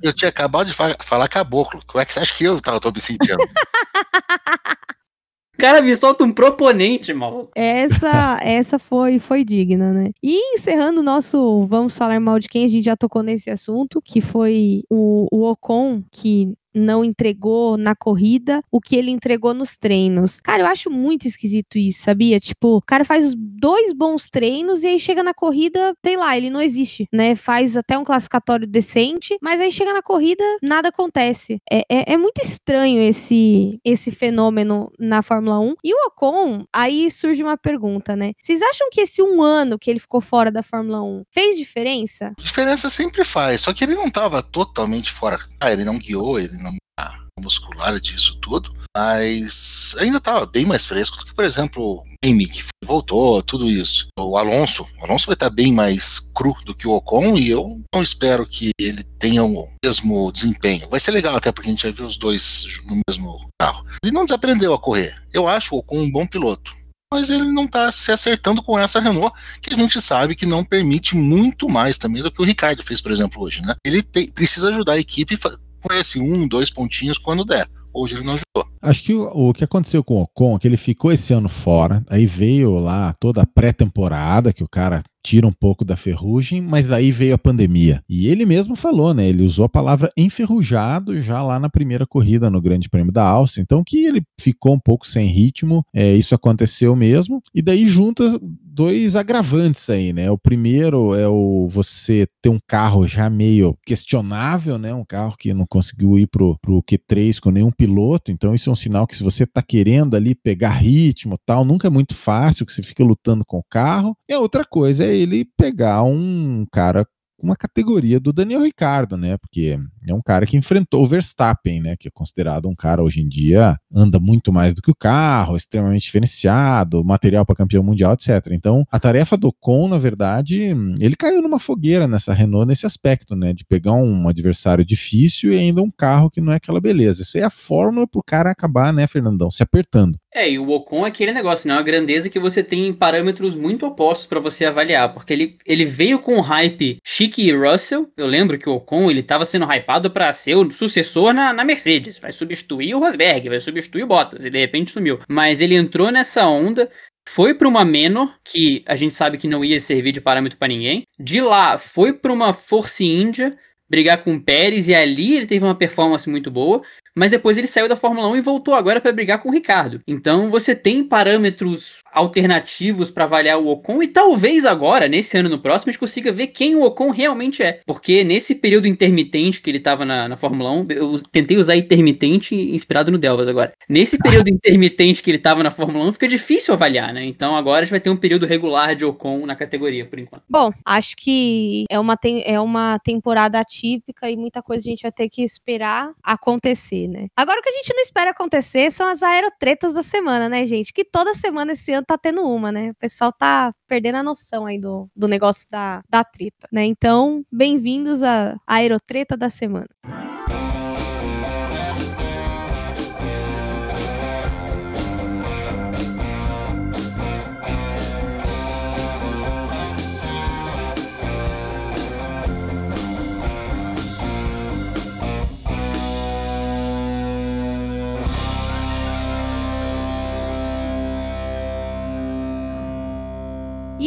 Eu, tinha acabado de fa- falar caboclo. Como é que você acha que eu tava, tô me sentindo? [LAUGHS] Cara me solta um proponente, mal. Essa, [LAUGHS] essa foi, foi digna, né? E encerrando o nosso Vamos Falar Mal de Quem, a gente já tocou nesse assunto, que foi o, o Ocon, que não entregou na corrida o que ele entregou nos treinos. Cara, eu acho muito esquisito isso, sabia? Tipo, o cara faz dois bons treinos e aí chega na corrida, sei lá, ele não existe, né? Faz até um classificatório decente, mas aí chega na corrida, nada acontece. É, é, é muito estranho esse, esse fenômeno na Fórmula 1. E o Ocon, aí surge uma pergunta, né? Vocês acham que esse um ano que ele ficou fora da Fórmula 1 fez diferença? Diferença sempre faz, só que ele não tava totalmente fora. Ah, ele não guiou, ele muscular disso tudo, mas ainda tava bem mais fresco do que, por exemplo, Amy, que voltou, tudo isso. O Alonso, o Alonso vai estar bem mais cru do que o Ocon e eu não espero que ele tenha o mesmo desempenho. Vai ser legal até porque a gente vai ver os dois no mesmo carro. Ele não desaprendeu a correr. Eu acho o Ocon um bom piloto. Mas ele não está se acertando com essa Renault, que a gente sabe que não permite muito mais também do que o Ricardo fez, por exemplo, hoje, né? Ele te- precisa ajudar a equipe com esse um, dois pontinhos quando der. Hoje ele não ajudou. Acho que o, o que aconteceu com o Ocon é que ele ficou esse ano fora, aí veio lá toda a pré-temporada, que o cara tira um pouco da ferrugem, mas aí veio a pandemia. E ele mesmo falou, né? Ele usou a palavra enferrujado já lá na primeira corrida no Grande Prêmio da Áustria. Então que ele ficou um pouco sem ritmo, é, isso aconteceu mesmo. E daí junta dois agravantes aí, né? O primeiro é o você ter um carro já meio questionável, né? Um carro que não conseguiu ir pro, pro Q3 com nenhum piloto. Então isso é um sinal que se você tá querendo ali pegar ritmo tal, nunca é muito fácil, que você fica lutando com o carro. E a outra coisa é ele pegar um cara uma categoria do Daniel Ricardo, né? Porque é um cara que enfrentou o Verstappen, né? Que é considerado um cara hoje em dia anda muito mais do que o carro, extremamente diferenciado, material para campeão mundial, etc. Então, a tarefa do Ocon, na verdade, ele caiu numa fogueira nessa Renault nesse aspecto, né? De pegar um adversário difícil e ainda um carro que não é aquela beleza. Isso é a fórmula pro cara acabar, né, Fernandão, se apertando. É, e o Ocon é aquele negócio, né? Uma grandeza que você tem parâmetros muito opostos para você avaliar, porque ele, ele veio com o hype Chique e Russell. Eu lembro que o Ocon ele estava sendo hypado para ser o sucessor na, na Mercedes, vai substituir o Rosberg, vai substituir o Bottas, e de repente sumiu. Mas ele entrou nessa onda. Foi para uma Menor, que a gente sabe que não ia servir de parâmetro para ninguém. De lá, foi para uma Force India, brigar com o Pérez, e ali ele teve uma performance muito boa mas depois ele saiu da Fórmula 1 e voltou agora para brigar com o Ricardo. Então você tem parâmetros alternativos para avaliar o Ocon e talvez agora, nesse ano no próximo, a gente consiga ver quem o Ocon realmente é. Porque nesse período intermitente que ele estava na, na Fórmula 1, eu tentei usar intermitente inspirado no Delvas agora. Nesse período intermitente que ele estava na Fórmula 1, fica difícil avaliar, né? Então agora a gente vai ter um período regular de Ocon na categoria, por enquanto. Bom, acho que é uma, é uma temporada atípica e muita coisa a gente vai ter que esperar acontecer, né? Agora o que a gente não espera acontecer são as aerotretas da semana, né, gente? Que toda semana esse ano tá tendo uma, né? O pessoal tá perdendo a noção aí do, do negócio da, da treta, né? Então, bem-vindos à aerotreta da semana.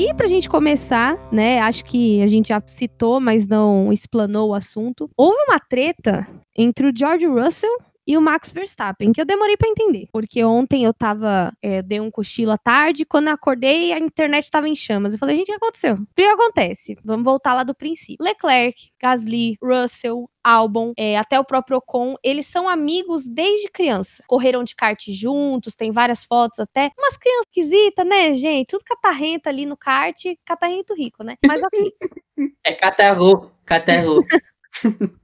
E pra gente começar, né, acho que a gente já citou, mas não explanou o assunto. Houve uma treta entre o George Russell e o Max Verstappen, que eu demorei para entender. Porque ontem eu tava, é, dei um cochilo à tarde, quando eu acordei, a internet tava em chamas. Eu falei, gente, o que aconteceu? O que acontece? Vamos voltar lá do princípio. Leclerc, Gasly, Russell, Albon, é, até o próprio Ocon, eles são amigos desde criança. Correram de kart juntos, tem várias fotos até. Umas crianças esquisitas, né, gente? Tudo catarrenta ali no kart, catarrento rico, né? Mas ok. [LAUGHS] é catarro, catarro. [LAUGHS]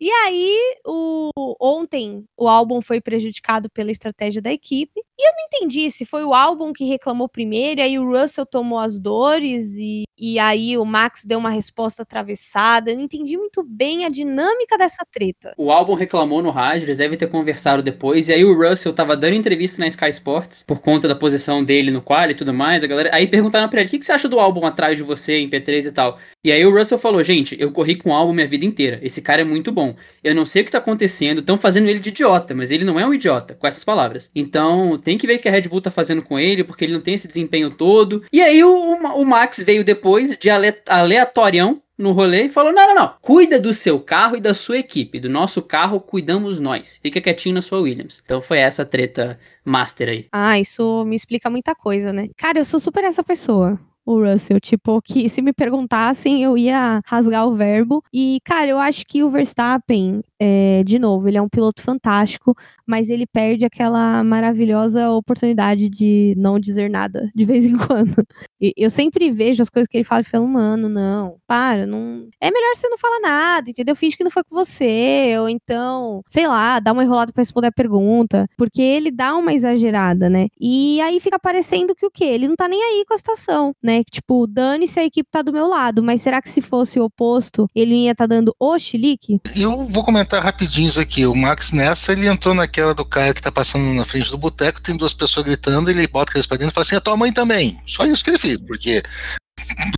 E aí, o, ontem, o álbum foi prejudicado pela estratégia da equipe. E eu não entendi se foi o álbum que reclamou primeiro, e aí o Russell tomou as dores, e, e aí o Max deu uma resposta atravessada. Eu não entendi muito bem a dinâmica dessa treta. O álbum reclamou no rádio, eles devem ter conversado depois, e aí o Russell tava dando entrevista na Sky Sports, por conta da posição dele no qual e tudo mais. A galera, aí perguntaram pra ele: o que, que você acha do álbum atrás de você em P3 e tal? E aí o Russell falou: gente, eu corri com o álbum minha vida inteira. Esse cara é muito bom. Eu não sei o que tá acontecendo, estão fazendo ele de idiota, mas ele não é um idiota, com essas palavras. Então, tem que ver o que a Red Bull tá fazendo com ele, porque ele não tem esse desempenho todo. E aí o, o Max veio depois de aleatorião no rolê e falou: não, não, não. Cuida do seu carro e da sua equipe. Do nosso carro cuidamos nós. Fica quietinho na sua Williams. Então foi essa treta master aí. Ah, isso me explica muita coisa, né? Cara, eu sou super essa pessoa o Russell. Tipo, que se me perguntassem, eu ia rasgar o verbo. E, cara, eu acho que o Verstappen, é, de novo, ele é um piloto fantástico, mas ele perde aquela maravilhosa oportunidade de não dizer nada de vez em [LAUGHS] quando. E eu sempre vejo as coisas que ele fala e falo, mano, não, para, não. É melhor você não falar nada, entendeu? Finge que não foi com você, ou então, sei lá, dá uma enrolada pra responder a pergunta. Porque ele dá uma exagerada, né? E aí fica parecendo que o quê? Ele não tá nem aí com a situação, né? Tipo, dane-se a equipe tá do meu lado, mas será que se fosse o oposto, ele ia estar tá dando o chilique? Eu vou comentar rapidinho isso aqui. O Max nessa, ele entrou naquela do cara que tá passando na frente do boteco, tem duas pessoas gritando, ele bota aqueles pra dentro e fala assim: a tua mãe também. Só isso que ele fez, porque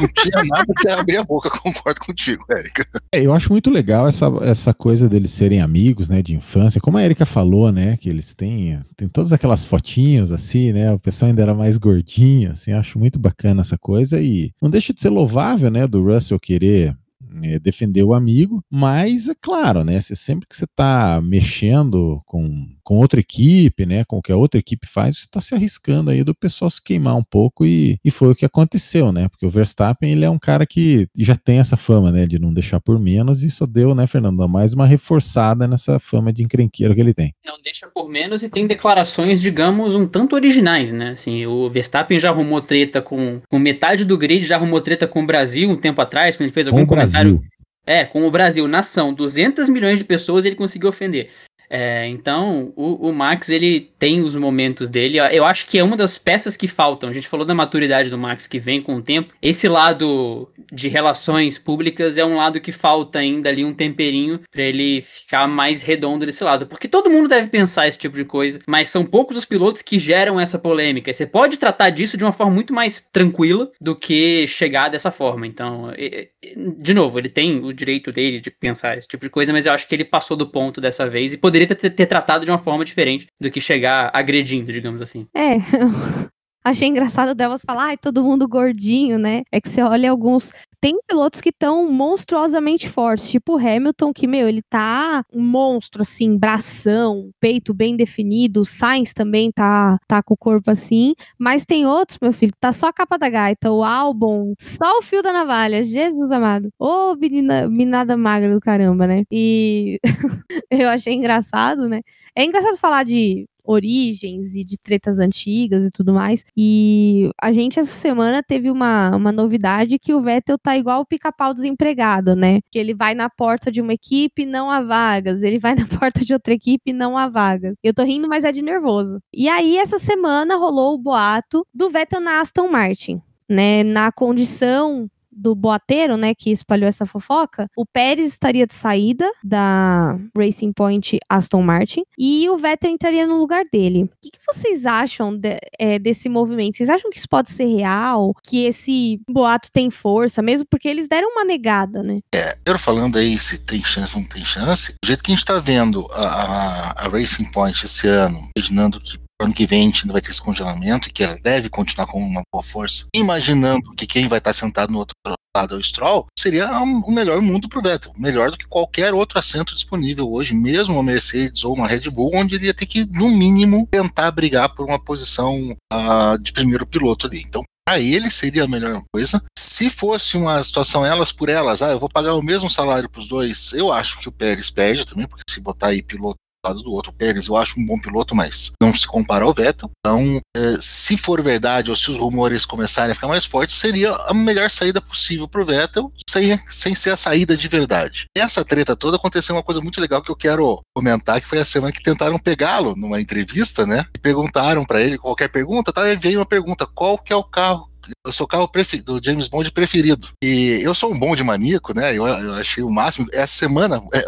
não tinha nada que abrir a boca, [LAUGHS] concordo contigo, Érica. É, eu acho muito legal essa, essa coisa deles serem amigos, né, de infância. Como a Érica falou, né, que eles têm, têm todas aquelas fotinhos assim, né, o pessoal ainda era mais gordinho, assim, acho muito bacana essa coisa e não deixa de ser louvável, né, do Russell querer é, defender o amigo, mas é claro, né? Sempre que você está mexendo com, com outra equipe, né? Com o que a outra equipe faz, você está se arriscando aí do pessoal se queimar um pouco e, e foi o que aconteceu, né? Porque o Verstappen ele é um cara que já tem essa fama, né? De não deixar por menos e só deu, né, Fernando, mais uma reforçada nessa fama de encrenqueiro que ele tem. Não deixa por menos e tem declarações, digamos, um tanto originais, né? Assim, o Verstappen já arrumou treta com, com metade do grid, já arrumou treta com o Brasil um tempo atrás, quando ele fez algum comentário Brasil. É, com o Brasil, nação, 200 milhões de pessoas ele conseguiu ofender. É, então, o, o, Max, ele tem os momentos dele. Eu acho que é uma das peças que faltam. A gente falou da maturidade do Max que vem com o tempo. Esse lado de relações públicas é um lado que falta ainda ali um temperinho para ele ficar mais redondo desse lado. Porque todo mundo deve pensar esse tipo de coisa, mas são poucos os pilotos que geram essa polêmica. Você pode tratar disso de uma forma muito mais tranquila do que chegar dessa forma. Então, de novo, ele tem o direito dele de pensar esse tipo de coisa, mas eu acho que ele passou do ponto dessa vez e poderia poderia ter, ter tratado de uma forma diferente do que chegar agredindo, digamos assim. É, [LAUGHS] Achei engraçado delas falar, ai, todo mundo gordinho, né? É que você olha alguns. Tem pilotos que estão monstruosamente fortes, tipo o Hamilton, que, meu, ele tá um monstro, assim, bração, peito bem definido. O Sainz também tá, tá com o corpo assim. Mas tem outros, meu filho, que tá só a capa da gaita, o álbum, só o fio da navalha. Jesus amado. Ô, menina, minada magra do caramba, né? E [LAUGHS] eu achei engraçado, né? É engraçado falar de origens e de tretas antigas e tudo mais. E a gente essa semana teve uma, uma novidade que o Vettel tá igual o pica-pau desempregado, né? Que ele vai na porta de uma equipe, não há vagas. Ele vai [LAUGHS] na porta de outra equipe, não há vagas. Eu tô rindo, mas é de nervoso. E aí, essa semana rolou o boato do Vettel na Aston Martin. Né, na condição do boateiro, né, que espalhou essa fofoca, o Pérez estaria de saída da Racing Point Aston Martin e o Vettel entraria no lugar dele. O que, que vocês acham de, é, desse movimento? Vocês acham que isso pode ser real? Que esse boato tem força, mesmo porque eles deram uma negada, né? É, eu falando aí se tem chance ou não tem chance, do jeito que a gente tá vendo a, a, a Racing Point esse ano, imaginando que ano que vem a gente ainda vai ter esse congelamento e que ela deve continuar com uma boa força, imaginando que quem vai estar sentado no outro disputado ao Stroll, seria o melhor mundo para o Vettel, melhor do que qualquer outro assento disponível hoje, mesmo uma Mercedes ou uma Red Bull, onde ele ia ter que, no mínimo, tentar brigar por uma posição uh, de primeiro piloto ali. Então, para ele seria a melhor coisa. Se fosse uma situação elas por elas, ah, eu vou pagar o mesmo salário para os dois, eu acho que o Pérez perde também, porque se botar aí piloto lado do outro. Pérez eu acho um bom piloto, mas não se compara ao Vettel. Então, é, se for verdade ou se os rumores começarem a ficar mais fortes, seria a melhor saída possível para o Vettel, sem, sem ser a saída de verdade. Essa treta toda aconteceu uma coisa muito legal que eu quero comentar, que foi a semana que tentaram pegá-lo numa entrevista, né? E perguntaram para ele qualquer pergunta, tá? E veio uma pergunta: qual que é o carro eu sou o carro do James Bond preferido. E eu sou um Bond maníaco, né? Eu, eu achei o máximo. Essa semana, é,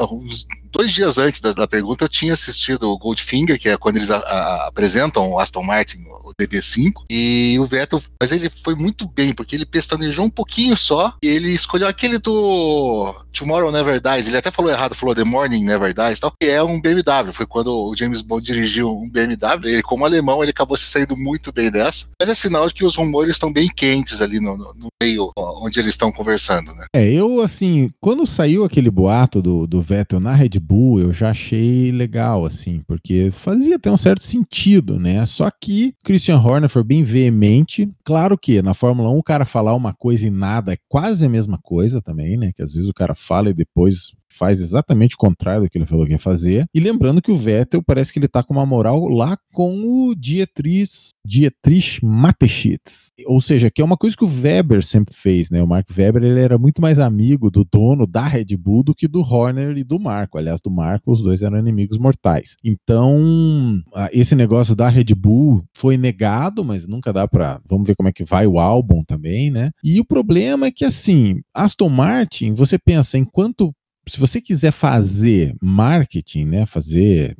dois dias antes da, da, pergunta, eu tinha assistido o Goldfinger, que é quando eles a, a, apresentam o Aston Martin, o DB5, e o Vettel, mas ele foi muito bem, porque ele pestanejou um pouquinho só, e ele escolheu aquele do Tomorrow Never Dies, ele até falou errado, falou The Morning Never Dies, tal, que é um BMW, foi quando o James Bond dirigiu um BMW, ele como alemão, ele acabou se saindo muito bem dessa, mas é sinal de que os rumores estão bem quentes ali no, no, meio onde eles estão conversando, né? É, eu, assim, quando saiu aquele boato do, do Vettel na Red Bull eu já achei legal, assim, porque fazia até um certo sentido, né? Só que Christian Horner foi bem veemente. Claro que na Fórmula 1 o cara falar uma coisa e nada é quase a mesma coisa também, né? Que às vezes o cara fala e depois faz exatamente o contrário do que ele falou que ia fazer. E lembrando que o Vettel parece que ele tá com uma moral lá com o Dietrich, Dietrich Mateschitz. Ou seja, que é uma coisa que o Weber sempre fez, né? O Mark Webber ele era muito mais amigo do dono da Red Bull do que do Horner e do Marco. Aliás, do Marco, os dois eram inimigos mortais. Então, esse negócio da Red Bull foi negado, mas nunca dá para. Vamos ver como é que vai o álbum também, né? E o problema é que, assim, Aston Martin, você pensa, enquanto se você quiser fazer marketing, né, fazer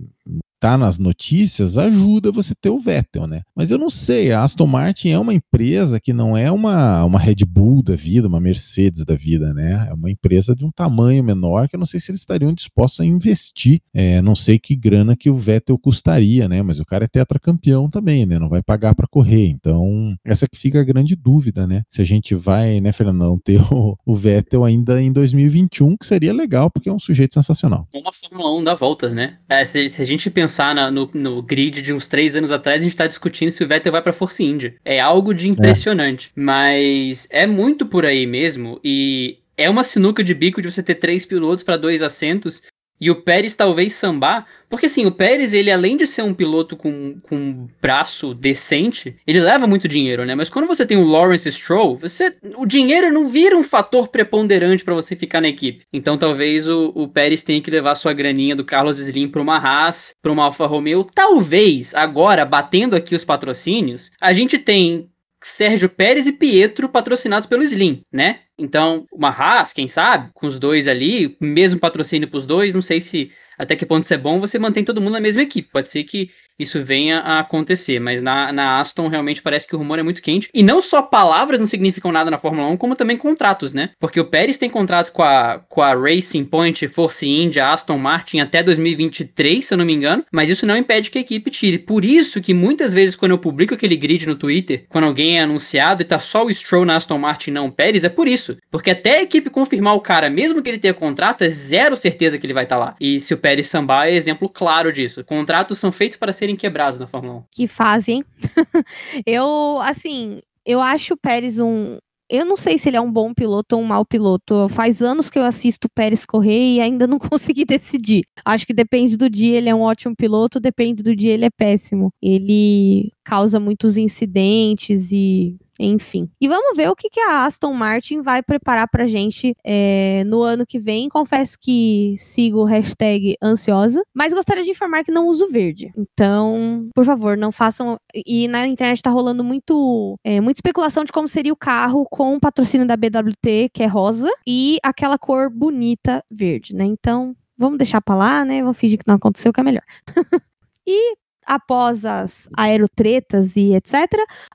tá nas notícias, ajuda você ter o Vettel, né? Mas eu não sei, a Aston Martin é uma empresa que não é uma, uma Red Bull da vida, uma Mercedes da vida, né? É uma empresa de um tamanho menor que eu não sei se eles estariam dispostos a investir. É, não sei que grana que o Vettel custaria, né? Mas o cara é tetracampeão também, né? Não vai pagar para correr. Então, essa que fica a grande dúvida, né? Se a gente vai, né, Fernandão, ter o, o Vettel ainda em 2021, que seria legal, porque é um sujeito sensacional. Uma Fórmula 1 dá voltas, né? É, se, se a gente pensar pensar na, no, no, grid de uns três anos atrás, a gente tá discutindo se o Vettel vai pra Força India. É algo de impressionante. É. Mas é muito por aí mesmo. E é uma sinuca de bico de você ter três pilotos para dois assentos e o Pérez talvez sambar, porque assim, o Pérez, ele além de ser um piloto com, com um braço decente, ele leva muito dinheiro, né? Mas quando você tem o Lawrence Stroll, você, o dinheiro não vira um fator preponderante para você ficar na equipe. Então talvez o, o Pérez tenha que levar sua graninha do Carlos Slim para uma Haas, para uma Alfa Romeo. Talvez, agora, batendo aqui os patrocínios, a gente tem Sérgio Pérez e Pietro patrocinados pelo Slim, né? Então, uma Haas, quem sabe, com os dois ali, mesmo patrocínio para os dois, não sei se até que ponto isso é bom, você mantém todo mundo na mesma equipe. Pode ser que isso venha a acontecer. Mas na, na Aston realmente parece que o rumor é muito quente. E não só palavras não significam nada na Fórmula 1, como também contratos, né? Porque o Pérez tem contrato com a, com a Racing Point, Force India, Aston Martin até 2023, se eu não me engano. Mas isso não impede que a equipe tire. Por isso que muitas vezes quando eu publico aquele grid no Twitter, quando alguém é anunciado e tá só o Stroll na Aston Martin não o Pérez, é por isso. Porque até a equipe confirmar o cara, mesmo que ele tenha contrato, é zero certeza que ele vai estar tá lá. E se o Pérez sambar é exemplo claro disso. Contratos são feitos para serem quebrados na Fórmula 1. Que fazem. [LAUGHS] eu, assim, eu acho o Pérez um. Eu não sei se ele é um bom piloto ou um mau piloto. Faz anos que eu assisto o Pérez correr e ainda não [LAUGHS] consegui decidir. Acho que depende do dia, ele é um ótimo piloto, depende do dia, ele é péssimo. Ele causa muitos incidentes e enfim. E vamos ver o que, que a Aston Martin vai preparar pra gente é, no ano que vem. Confesso que sigo o hashtag ansiosa, mas gostaria de informar que não uso verde. Então, por favor, não façam. E na internet tá rolando muito, é, muita especulação de como seria o carro com o patrocínio da BWT, que é rosa, e aquela cor bonita verde, né? Então, vamos deixar pra lá, né? Vamos fingir que não aconteceu, que é melhor. [LAUGHS] e após as aerotretas e etc.,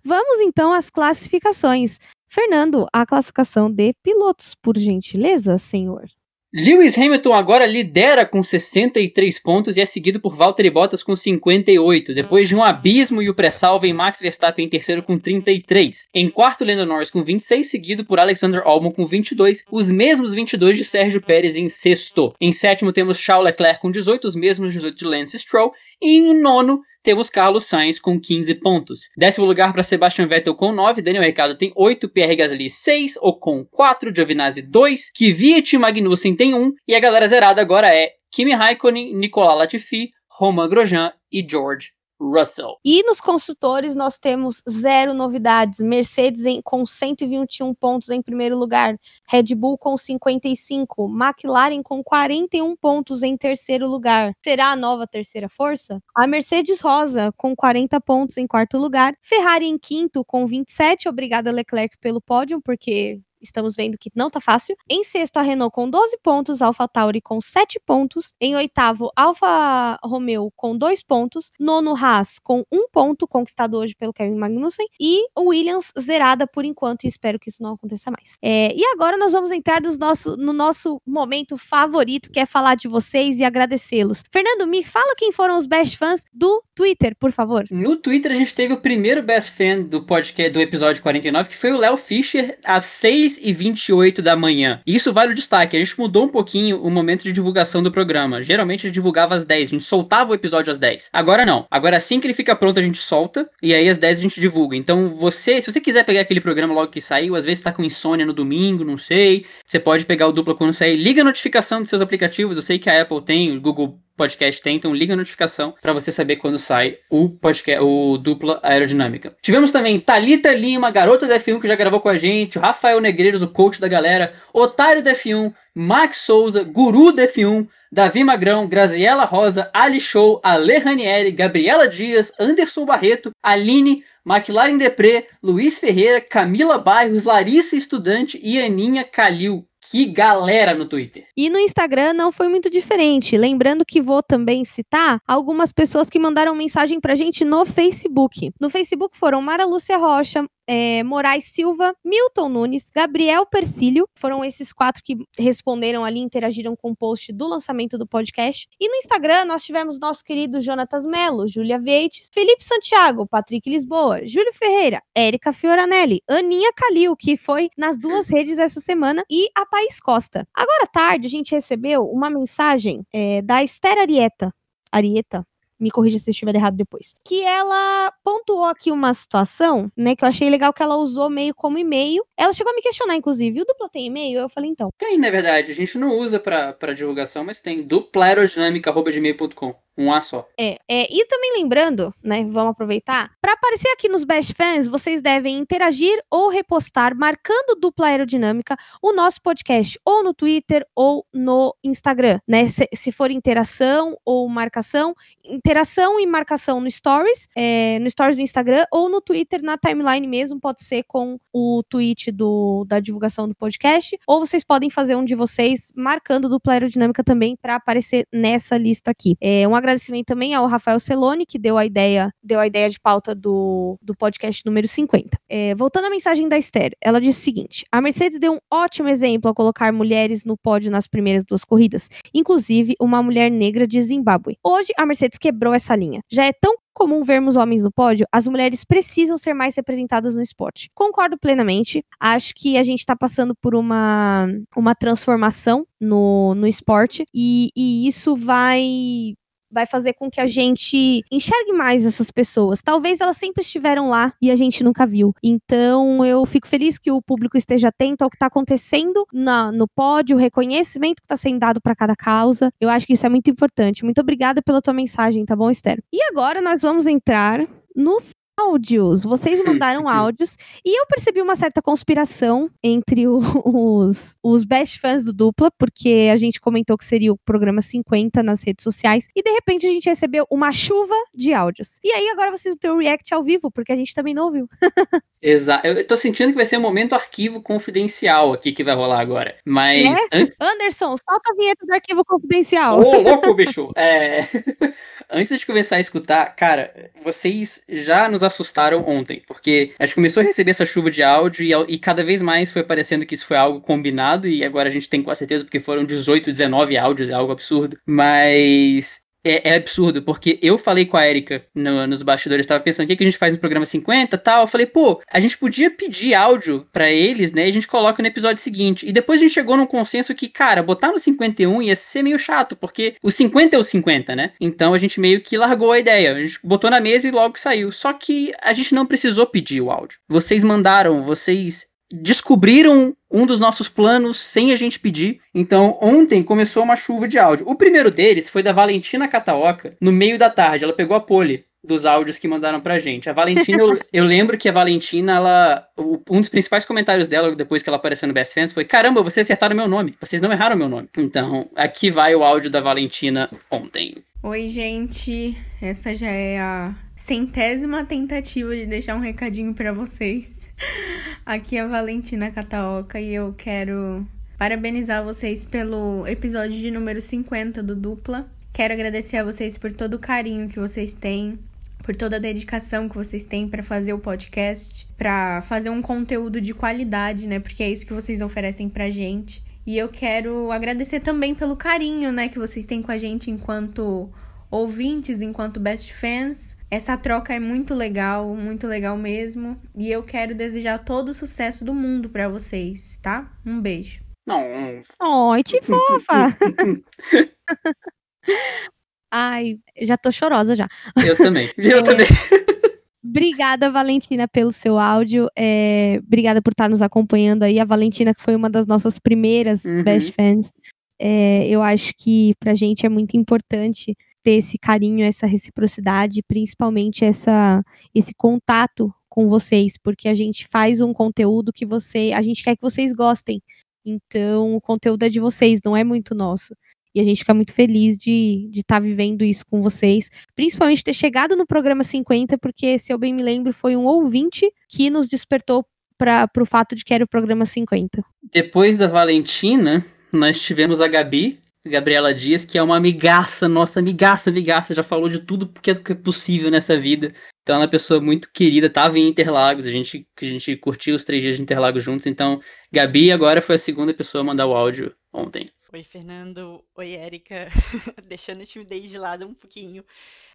vamos então às classificações. Fernando, a classificação de pilotos, por gentileza, senhor. Lewis Hamilton agora lidera com 63 pontos e é seguido por Valtteri Bottas com 58, depois de um abismo e o pré-sal vem Max Verstappen em terceiro com 33. Em quarto, Lando Norris com 26, seguido por Alexander Albon com 22, os mesmos 22 de Sérgio Pérez em sexto. Em sétimo temos Charles Leclerc com 18, os mesmos 18 de Lance Stroll, e em nono temos Carlos Sainz com 15 pontos. Décimo lugar para Sebastian Vettel com 9, Daniel Ricciardo tem 8, Pierre Gasly 6, Ocon 4, Giovinazzi 2, Kvyat Magnussen tem 1, e a galera zerada agora é Kimi Raikkonen, Nicolas Latifi, Romain Grosjean e George Russell. E nos construtores nós temos zero novidades. Mercedes em, com 121 pontos em primeiro lugar, Red Bull com 55, McLaren com 41 pontos em terceiro lugar. Será a nova terceira força? A Mercedes Rosa com 40 pontos em quarto lugar, Ferrari em quinto com 27. Obrigada Leclerc pelo pódio, porque estamos vendo que não tá fácil. Em sexto, a Renault com 12 pontos, Alfa Tauri com 7 pontos. Em oitavo, Alfa Romeo com 2 pontos. Nono, Haas com 1 ponto, conquistado hoje pelo Kevin Magnussen. E Williams zerada por enquanto, e espero que isso não aconteça mais. É, e agora nós vamos entrar nosso, no nosso momento favorito, que é falar de vocês e agradecê-los. Fernando, me fala quem foram os best fãs do Twitter, por favor. No Twitter, a gente teve o primeiro best fan do podcast do episódio 49, que foi o Léo Fischer, às 6 6 e 28 da manhã. Isso vale o destaque. A gente mudou um pouquinho o momento de divulgação do programa. Geralmente a gente divulgava às 10, a gente soltava o episódio às 10. Agora não. Agora assim que ele fica pronto, a gente solta e aí às 10 a gente divulga. Então você, se você quiser pegar aquele programa logo que saiu, às vezes tá com insônia no domingo, não sei. Você pode pegar o dupla quando sair. Liga a notificação dos seus aplicativos. Eu sei que a Apple tem, o Google podcast tem, então liga a notificação para você saber quando sai o podcast, o dupla aerodinâmica. Tivemos também Talita Lima, garota da F1 que já gravou com a gente, o Rafael Negreiros, o coach da galera, Otário da F1, Max Souza, Guru da F1, Davi Magrão, Graziela Rosa, Ali Show, Ale Ranieri, Gabriela Dias, Anderson Barreto, Aline, McLaren Depré, Luiz Ferreira, Camila Bairros, Larissa Estudante e Aninha Calil. Que galera no Twitter. E no Instagram não foi muito diferente. Lembrando que vou também citar algumas pessoas que mandaram mensagem pra gente no Facebook. No Facebook foram Mara Lúcia Rocha, é, Moraes Silva, Milton Nunes, Gabriel Persílio, foram esses quatro que responderam ali, interagiram com o post do lançamento do podcast. E no Instagram nós tivemos nosso querido Jonatas Melo, Júlia Veites, Felipe Santiago, Patrick Lisboa, Júlio Ferreira, Érica Fioranelli, Aninha Calil, que foi nas duas redes essa semana, e a Thaís Costa. Agora à tarde a gente recebeu uma mensagem é, da Esther Arieta. Arieta, me corrija se estiver errado depois. Que ela pontuou aqui uma situação, né, que eu achei legal que ela usou meio como e-mail. Ela chegou a me questionar, inclusive, o dupla tem e-mail? Eu falei, então. Tem, na verdade. A gente não usa para divulgação, mas tem duplaerodinâmica.gmail.com. Um A só. É, é, e também lembrando, né, vamos aproveitar, para aparecer aqui nos Best Fans, vocês devem interagir ou repostar marcando dupla aerodinâmica o nosso podcast ou no Twitter ou no Instagram, né? Se, se for interação ou marcação, interação e marcação no Stories, é, no Stories do Instagram ou no Twitter, na timeline mesmo, pode ser com o tweet do, da divulgação do podcast, ou vocês podem fazer um de vocês marcando dupla aerodinâmica também para aparecer nessa lista aqui. É um agradecimento também ao Rafael Celone, que deu a ideia, deu a ideia de pauta do, do podcast número 50. É, voltando à mensagem da Esther, ela disse o seguinte: a Mercedes deu um ótimo exemplo ao colocar mulheres no pódio nas primeiras duas corridas, inclusive uma mulher negra de Zimbábue. Hoje, a Mercedes quebrou essa linha. Já é tão comum vermos homens no pódio, as mulheres precisam ser mais representadas no esporte. Concordo plenamente. Acho que a gente está passando por uma, uma transformação no, no esporte e, e isso vai vai fazer com que a gente enxergue mais essas pessoas. Talvez elas sempre estiveram lá e a gente nunca viu. Então eu fico feliz que o público esteja atento ao que está acontecendo na, no pódio, o reconhecimento que está sendo dado para cada causa. Eu acho que isso é muito importante. Muito obrigada pela tua mensagem, tá bom, Esther? E agora nós vamos entrar nos áudios. Vocês mandaram áudios e eu percebi uma certa conspiração entre [LAUGHS] os, os best fãs do Dupla, porque a gente comentou que seria o programa 50 nas redes sociais e de repente a gente recebeu uma chuva de áudios. E aí agora vocês ter o react ao vivo, porque a gente também não ouviu. [LAUGHS] Exato. Eu tô sentindo que vai ser um momento arquivo confidencial aqui que vai rolar agora. Mas. É? Antes... Anderson, solta a vinheta do arquivo confidencial. Ô, [LAUGHS] louco, bicho! É... Antes de começar a escutar, cara, vocês já nos assustaram ontem, porque a gente começou a receber essa chuva de áudio e, e cada vez mais foi parecendo que isso foi algo combinado, e agora a gente tem quase certeza porque foram 18, 19 áudios, é algo absurdo. Mas é, é, absurdo, porque eu falei com a Erika no, nos bastidores, tava pensando o que, que a gente faz no programa 50 e tal. Eu falei, pô, a gente podia pedir áudio para eles, né? E a gente coloca no episódio seguinte. E depois a gente chegou num consenso que, cara, botar no 51 ia ser meio chato, porque o 50 é o 50, né? Então a gente meio que largou a ideia. A gente botou na mesa e logo saiu. Só que a gente não precisou pedir o áudio. Vocês mandaram, vocês descobriram um dos nossos planos sem a gente pedir. Então, ontem começou uma chuva de áudio. O primeiro deles foi da Valentina Cataoca, no meio da tarde. Ela pegou a pole dos áudios que mandaram pra gente. A Valentina, eu, [LAUGHS] eu, lembro que a Valentina, ela. Um dos principais comentários dela, depois que ela apareceu no Best Fans, foi: Caramba, vocês acertaram meu nome. Vocês não erraram meu nome. Então, aqui vai o áudio da Valentina ontem. Oi, gente. Essa já é a centésima tentativa de deixar um recadinho para vocês. Aqui é a Valentina Cataoca e eu quero parabenizar vocês pelo episódio de número 50 do Dupla. Quero agradecer a vocês por todo o carinho que vocês têm, por toda a dedicação que vocês têm para fazer o podcast, para fazer um conteúdo de qualidade, né? Porque é isso que vocês oferecem pra gente. E eu quero agradecer também pelo carinho, né, que vocês têm com a gente enquanto ouvintes, enquanto best fans. Essa troca é muito legal, muito legal mesmo. E eu quero desejar todo o sucesso do mundo para vocês, tá? Um beijo. Não. Oi, que fofa! [LAUGHS] Ai, já tô chorosa já. Eu também. [LAUGHS] Eu é... também. Obrigada, Valentina, pelo seu áudio. É... Obrigada por estar nos acompanhando aí. A Valentina, que foi uma das nossas primeiras uhum. best fans. É... Eu acho que pra gente é muito importante ter esse carinho, essa reciprocidade, principalmente essa, esse contato com vocês, porque a gente faz um conteúdo que você, a gente quer que vocês gostem. Então, o conteúdo é de vocês, não é muito nosso. E a gente fica muito feliz de estar tá vivendo isso com vocês. Principalmente ter chegado no programa 50, porque, se eu bem me lembro, foi um ouvinte que nos despertou para o fato de que era o programa 50. Depois da Valentina, nós tivemos a Gabi, Gabriela Dias, que é uma amigaça, nossa amigaça, amigaça, já falou de tudo que é possível nessa vida. Então ela é uma pessoa muito querida, tava em Interlagos, a gente, a gente curtiu os três dias de Interlagos juntos, então Gabi agora foi a segunda pessoa a mandar o áudio ontem. Oi, Fernando. Oi, Érica. [LAUGHS] Deixando a timidez de lado um pouquinho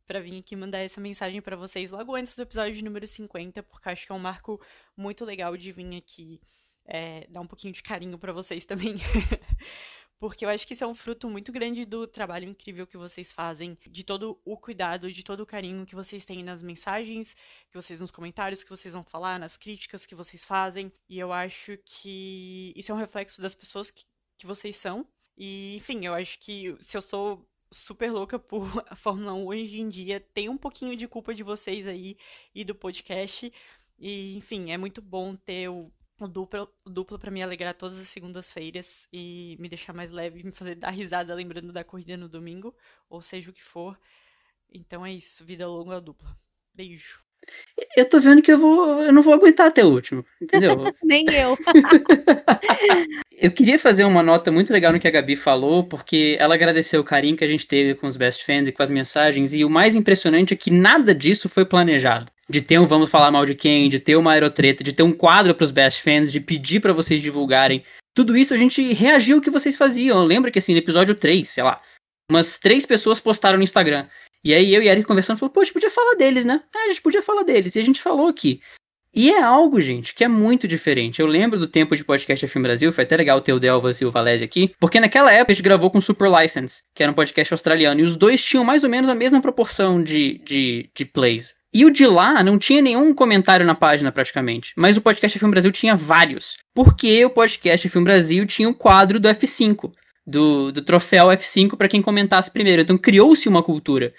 para vir aqui mandar essa mensagem para vocês logo antes do episódio número 50, porque acho que é um marco muito legal de vir aqui é, dar um pouquinho de carinho para vocês também. [LAUGHS] porque eu acho que isso é um fruto muito grande do trabalho incrível que vocês fazem, de todo o cuidado, de todo o carinho que vocês têm nas mensagens, que vocês nos comentários que vocês vão falar, nas críticas que vocês fazem. E eu acho que isso é um reflexo das pessoas que, que vocês são. E, enfim, eu acho que se eu sou super louca [LAUGHS] por a Fórmula 1 hoje em dia, tem um pouquinho de culpa de vocês aí e do podcast. E, enfim, é muito bom ter o o duplo, duplo para me alegrar todas as segundas-feiras e me deixar mais leve, me fazer dar risada lembrando da corrida no domingo, ou seja o que for. Então é isso, vida longa dupla. Beijo. Eu tô vendo que eu vou, eu não vou aguentar até o último, entendeu? [LAUGHS] Nem eu. [LAUGHS] eu queria fazer uma nota muito legal no que a Gabi falou, porque ela agradeceu o carinho que a gente teve com os best fans e com as mensagens, e o mais impressionante é que nada disso foi planejado de ter um Vamos Falar Mal de Quem, de ter uma aerotreta, de ter um quadro para os best fans, de pedir para vocês divulgarem. Tudo isso a gente reagiu ao que vocês faziam. Lembra que assim, no episódio 3, sei lá, umas três pessoas postaram no Instagram. E aí eu e Eric conversando, falou, poxa, podia falar deles, né? É, a gente podia falar deles. E a gente falou aqui. E é algo, gente, que é muito diferente. Eu lembro do tempo de podcast FM Brasil, foi até legal ter o Delvas e o Valese aqui, porque naquela época a gente gravou com Super License, que era um podcast australiano, e os dois tinham mais ou menos a mesma proporção de, de, de plays. E o de lá não tinha nenhum comentário na página praticamente, mas o Podcast Film Brasil tinha vários. Porque o Podcast Film Brasil tinha o quadro do F5, do, do troféu F5 para quem comentasse primeiro. Então criou-se uma cultura.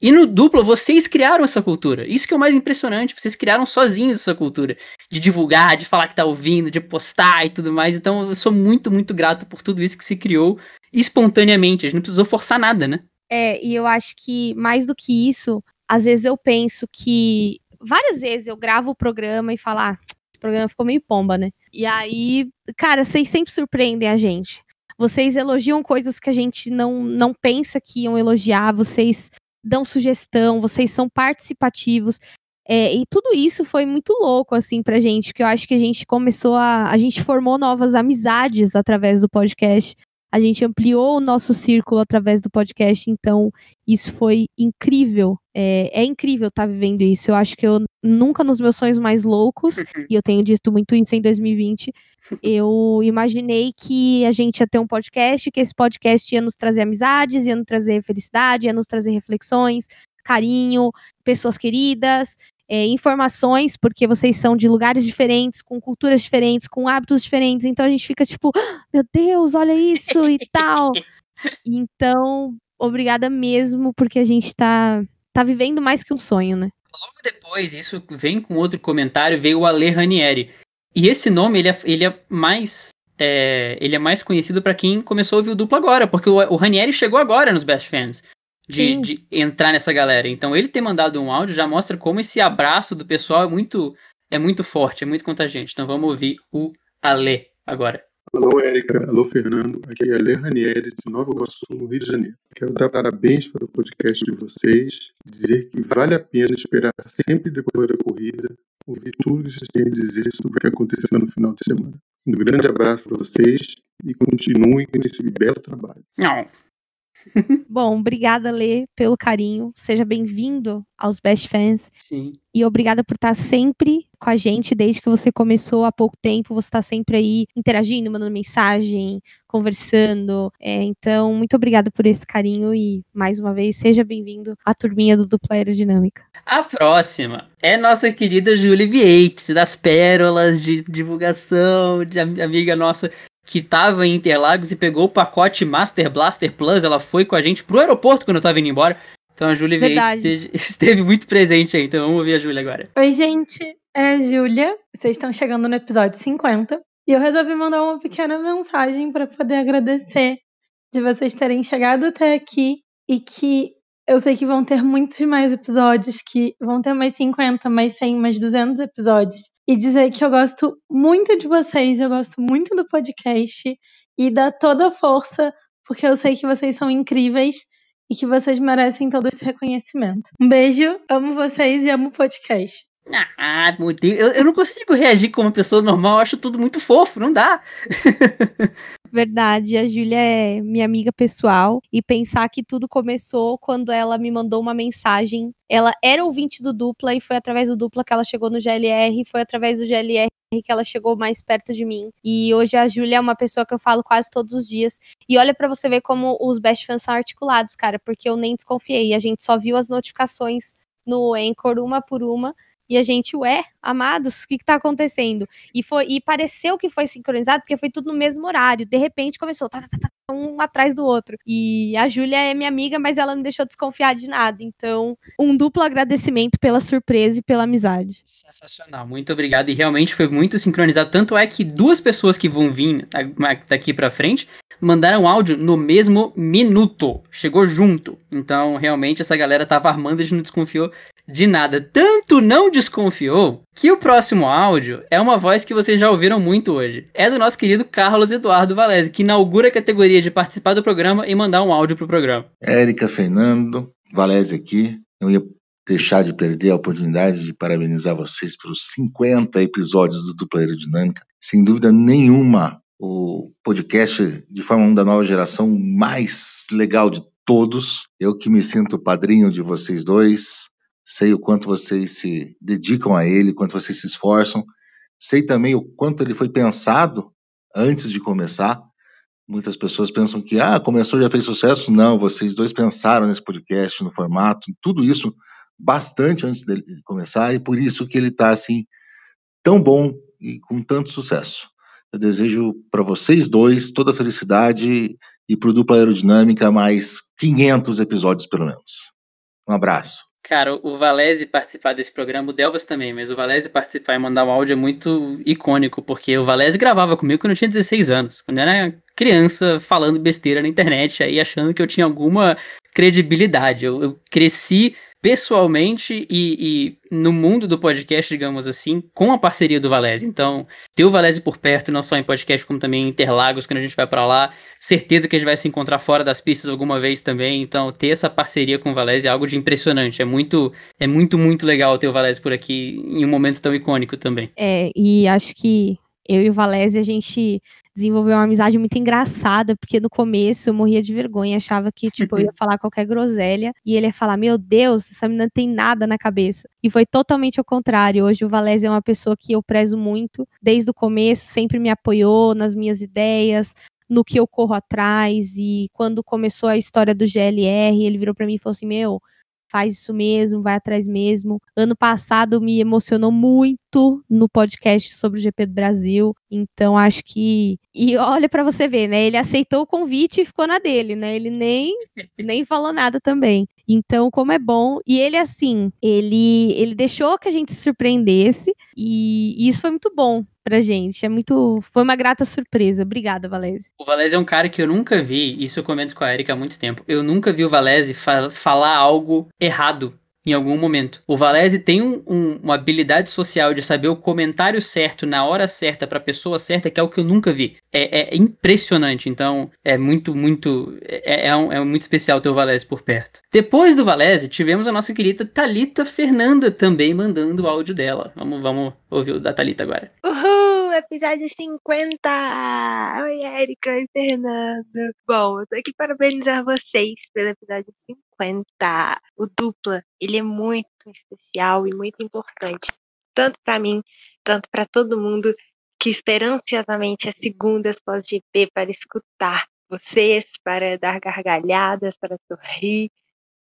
E no duplo, vocês criaram essa cultura. Isso que é o mais impressionante. Vocês criaram sozinhos essa cultura. De divulgar, de falar que tá ouvindo, de postar e tudo mais. Então eu sou muito, muito grato por tudo isso que se criou espontaneamente. A gente não precisou forçar nada, né? É, e eu acho que mais do que isso, às vezes eu penso que. Várias vezes eu gravo o programa e falo, ah, esse programa ficou meio pomba, né? E aí, cara, vocês sempre surpreendem a gente. Vocês elogiam coisas que a gente não, não pensa que iam elogiar, vocês dão sugestão, vocês são participativos. É, e tudo isso foi muito louco, assim, pra gente, porque eu acho que a gente começou a. A gente formou novas amizades através do podcast. A gente ampliou o nosso círculo através do podcast, então isso foi incrível. É, é incrível estar tá vivendo isso. Eu acho que eu nunca nos meus sonhos mais loucos, e eu tenho dito muito isso em 2020, eu imaginei que a gente ia ter um podcast, que esse podcast ia nos trazer amizades, ia nos trazer felicidade, ia nos trazer reflexões, carinho, pessoas queridas, é, informações, porque vocês são de lugares diferentes, com culturas diferentes, com hábitos diferentes. Então a gente fica tipo, ah, meu Deus, olha isso e [LAUGHS] tal. Então, obrigada mesmo, porque a gente tá, tá vivendo mais que um sonho, né? Logo depois, isso vem com outro comentário, veio o Ale Ranieri. E esse nome, ele é, ele é mais é, ele é mais conhecido para quem começou a ouvir o duplo agora, porque o, o Ranieri chegou agora nos Best Fans de, de, entrar nessa galera. Então ele ter mandado um áudio já mostra como esse abraço do pessoal é muito é muito forte, é muito contagiante. Então vamos ouvir o Ale agora. Alô, Érica. Alô, Fernando. Aqui é Ale Ranieri, de Nova Iguaçu, no Rio de Janeiro. Quero dar parabéns para o podcast de vocês, dizer que vale a pena esperar sempre depois da corrida, ouvir tudo que vocês têm a dizer sobre o que aconteceu no final de semana. Um grande abraço para vocês e continuem com esse belo trabalho. Não. [LAUGHS] Bom, obrigada, Lê, pelo carinho. Seja bem-vindo aos Best Fans. Sim. E obrigada por estar sempre com a gente desde que você começou há pouco tempo. Você está sempre aí interagindo, mandando mensagem, conversando. É, então, muito obrigada por esse carinho e, mais uma vez, seja bem-vindo à turminha do Dupla Aerodinâmica. A próxima é nossa querida Julie Vieites, das pérolas de divulgação, de amiga nossa que tava em Interlagos e pegou o pacote Master Blaster Plus. Ela foi com a gente pro aeroporto quando eu tava indo embora. Então a Júlia esteve, [LAUGHS] esteve muito presente aí. Então vamos ouvir a Júlia agora. Oi, gente. É a Júlia. Vocês estão chegando no episódio 50. E eu resolvi mandar uma pequena mensagem para poder agradecer de vocês terem chegado até aqui e que eu sei que vão ter muitos mais episódios, que vão ter mais 50, mais 100, mais 200 episódios. E dizer que eu gosto muito de vocês, eu gosto muito do podcast e dar toda a força, porque eu sei que vocês são incríveis e que vocês merecem todo esse reconhecimento. Um beijo, amo vocês e amo o podcast. Ah, meu Deus, eu, eu não consigo reagir como uma pessoa normal, eu acho tudo muito fofo, não dá. [LAUGHS] Verdade, a Júlia é minha amiga pessoal e pensar que tudo começou quando ela me mandou uma mensagem. Ela era ouvinte do Dupla e foi através do Dupla que ela chegou no GLR, foi através do GLR que ela chegou mais perto de mim. E hoje a Júlia é uma pessoa que eu falo quase todos os dias. E olha para você ver como os best fans são articulados, cara, porque eu nem desconfiei. A gente só viu as notificações no Anchor uma por uma e a gente, ué, amados, o que, que tá acontecendo? E, foi, e pareceu que foi sincronizado, porque foi tudo no mesmo horário. De repente começou tá, tá, tá, tá um atrás do outro. E a Júlia é minha amiga, mas ela não deixou desconfiar de nada. Então, um duplo agradecimento pela surpresa e pela amizade. Sensacional, muito obrigado. E realmente foi muito sincronizado. Tanto é que duas pessoas que vão vir daqui para frente mandaram áudio no mesmo minuto. Chegou junto. Então, realmente, essa galera tava armando e não desconfiou de nada. Tanto não desconfiou que o próximo áudio é uma voz que vocês já ouviram muito hoje. É do nosso querido Carlos Eduardo Valese, que inaugura a categoria de participar do programa e mandar um áudio pro programa. Érica Fernando, Valese aqui. Eu ia deixar de perder a oportunidade de parabenizar vocês pelos 50 episódios do Dupla Aerodinâmica. Sem dúvida nenhuma, o podcast de forma 1 da nova geração mais legal de todos. Eu que me sinto padrinho de vocês dois, sei o quanto vocês se dedicam a ele, quanto vocês se esforçam. Sei também o quanto ele foi pensado antes de começar. Muitas pessoas pensam que, ah, começou já fez sucesso. Não, vocês dois pensaram nesse podcast, no formato, tudo isso bastante antes dele começar e por isso que ele está assim tão bom e com tanto sucesso. Eu desejo para vocês dois toda a felicidade e para o Dupla Aerodinâmica mais 500 episódios pelo menos. Um abraço. Cara, o Valese participar desse programa, o Delvas também, mas o Valese participar e mandar um áudio é muito icônico, porque o Valese gravava comigo quando eu tinha 16 anos, quando eu era criança falando besteira na internet, aí achando que eu tinha alguma credibilidade. Eu, eu cresci pessoalmente e, e, no mundo do podcast, digamos assim, com a parceria do Valese. Então, ter o Valese por perto, não só em podcast, como também em Interlagos, quando a gente vai para lá. Certeza que a gente vai se encontrar fora das pistas alguma vez também. Então, ter essa parceria com o Valese é algo de impressionante. É muito, é muito, muito legal ter o Valese por aqui em um momento tão icônico também. É, e acho que eu e o Valese, a gente desenvolveu uma amizade muito engraçada, porque no começo eu morria de vergonha, achava que, tipo, eu ia [LAUGHS] falar qualquer groselha, e ele ia falar, meu Deus, essa menina tem nada na cabeça. E foi totalmente ao contrário. Hoje o Valese é uma pessoa que eu prezo muito, desde o começo, sempre me apoiou nas minhas ideias, no que eu corro atrás, e quando começou a história do GLR, ele virou para mim e falou assim, meu, faz isso mesmo, vai atrás mesmo. Ano passado me emocionou muito no podcast sobre o GP do Brasil, então acho que e olha para você ver, né? Ele aceitou o convite e ficou na dele, né? Ele nem [LAUGHS] nem falou nada também. Então, como é bom, e ele assim, ele ele deixou que a gente se surpreendesse e isso foi muito bom, pra gente. É muito. Foi uma grata surpresa. Obrigada, Valese. O Valese é um cara que eu nunca vi, isso eu comento com a Erika há muito tempo. Eu nunca vi o Valese fa falar algo errado em algum momento. O Valese tem um, um, uma habilidade social de saber o comentário certo na hora certa para a pessoa certa, que é o que eu nunca vi. É, é impressionante. Então, é muito, muito. É, é, um, é, muito especial ter o Valese por perto. Depois do Valese, tivemos a nossa querida Talita Fernanda também mandando o áudio dela. Vamos, vamos ouvir o da Talita agora. Uhul, episódio 50! Oi, Erika e Fernanda. Bom, eu tô aqui para parabenizar vocês pelo episódio 50. O dupla, ele é muito especial e muito importante, tanto para mim, tanto para todo mundo que espera ansiosamente as segundas pós-GP para escutar vocês, para dar gargalhadas, para sorrir.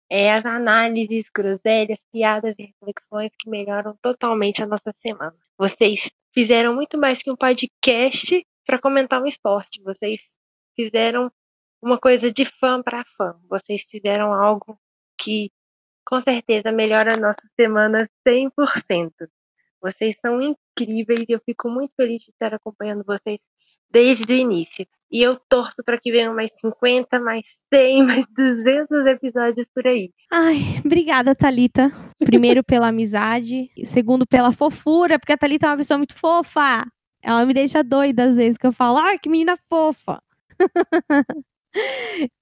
É as análises, groselhas, piadas e reflexões que melhoram totalmente a nossa semana. Vocês fizeram muito mais que um podcast para comentar um esporte. Vocês fizeram uma coisa de fã para fã. Vocês fizeram algo que com certeza melhora a nossa semana 100%. Vocês são incríveis e eu fico muito feliz de estar acompanhando vocês desde o início. E eu torço para que venham mais 50, mais 100, [LAUGHS] mais 200 episódios por aí. Ai, obrigada, Talita. Primeiro [LAUGHS] pela amizade, segundo pela fofura, porque a Talita é uma pessoa muito fofa. Ela me deixa doida às vezes que eu falo: "Ai, que menina fofa". [LAUGHS]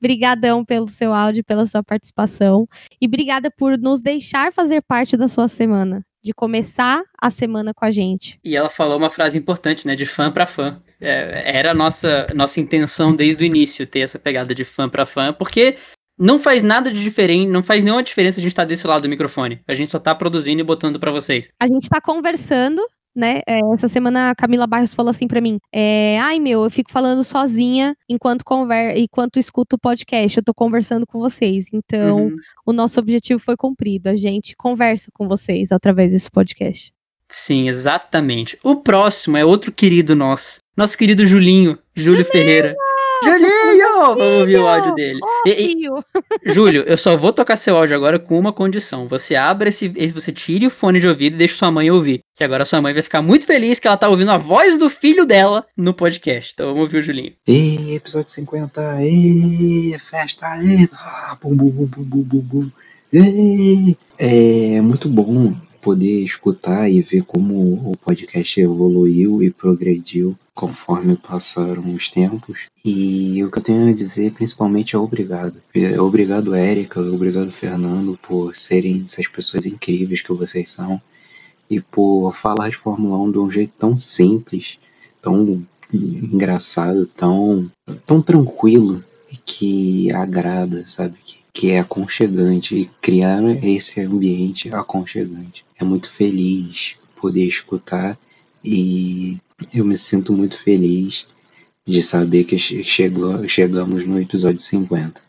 Brigadão pelo seu áudio, pela sua participação e obrigada por nos deixar fazer parte da sua semana, de começar a semana com a gente. E ela falou uma frase importante, né, de fã para fã. É, era a nossa nossa intenção desde o início ter essa pegada de fã para fã, porque não faz nada de diferente, não faz nenhuma diferença a gente estar tá desse lado do microfone. A gente só tá produzindo e botando para vocês. A gente tá conversando né? É, essa semana a Camila Barros falou assim para mim: é, ai meu, eu fico falando sozinha enquanto conver enquanto escuto o podcast, eu tô conversando com vocês. Então, uhum. o nosso objetivo foi cumprido. A gente conversa com vocês através desse podcast. Sim, exatamente. O próximo é outro querido nosso. Nosso querido Julinho, Júlio Julinho! Ferreira. Julinho! [LAUGHS] Vamos ouvir o áudio dele. E, e, [LAUGHS] Júlio, eu só vou tocar seu áudio agora com uma condição. Você abre esse. Você tire o fone de ouvido e deixe sua mãe ouvir. Que agora sua mãe vai ficar muito feliz que ela tá ouvindo a voz do filho dela no podcast. Então vamos ouvir o Julinho. Ei, episódio 50. Ei, festa. Ei, ah, bum, bum, bum, bum, bum, bum. Ei. É muito bom poder escutar e ver como o podcast evoluiu e progrediu conforme passaram os tempos. E o que eu tenho a dizer principalmente é obrigado. É obrigado, Érica, obrigado, Fernando, por serem essas pessoas incríveis que vocês são e por falar de Fórmula 1 de um jeito tão simples, tão engraçado, tão, tão tranquilo e que agrada, sabe? Que que é aconchegante e criar esse ambiente aconchegante. É muito feliz poder escutar e eu me sinto muito feliz de saber que chegou, chegamos no episódio 50.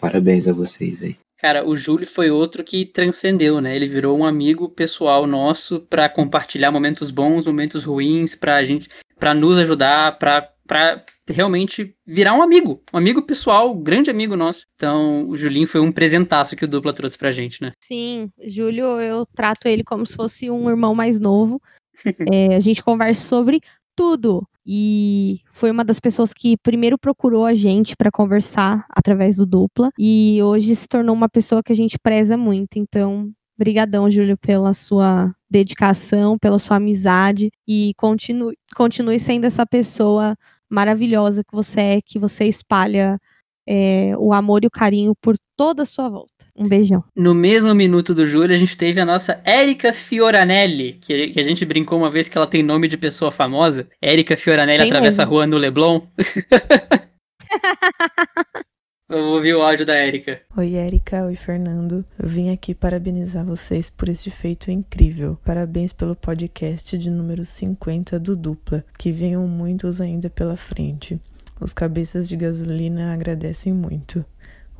Parabéns a vocês aí. Cara, o Júlio foi outro que transcendeu, né? Ele virou um amigo pessoal nosso para compartilhar momentos bons, momentos ruins, pra gente, para nos ajudar, para para realmente virar um amigo, um amigo pessoal, um grande amigo nosso. Então, o Julinho foi um presentaço que o Dupla trouxe pra gente, né? Sim, Júlio, eu trato ele como se fosse um irmão mais novo. [LAUGHS] é, a gente conversa sobre tudo. e foi uma das pessoas que primeiro procurou a gente para conversar através do dupla e hoje se tornou uma pessoa que a gente preza muito. Então, brigadão, Júlio, pela sua dedicação, pela sua amizade e continue, continue sendo essa pessoa maravilhosa que você é, que você espalha é, o amor e o carinho por toda a sua volta. Um beijão. No mesmo minuto do Júlio, a gente teve a nossa Érica Fioranelli, que, que, a gente brincou uma vez que ela tem nome de pessoa famosa. Érica Fioranelli tem atravessa mesmo. a rua no Leblon. [LAUGHS] Vamos ouvir o áudio da Érica. Oi, Érica. Oi, Fernando. Eu vim aqui parabenizar vocês por esse feito incrível. Parabéns pelo podcast de número 50 do Dupla. Que venham muitos ainda pela frente. Os cabeças de gasolina agradecem muito.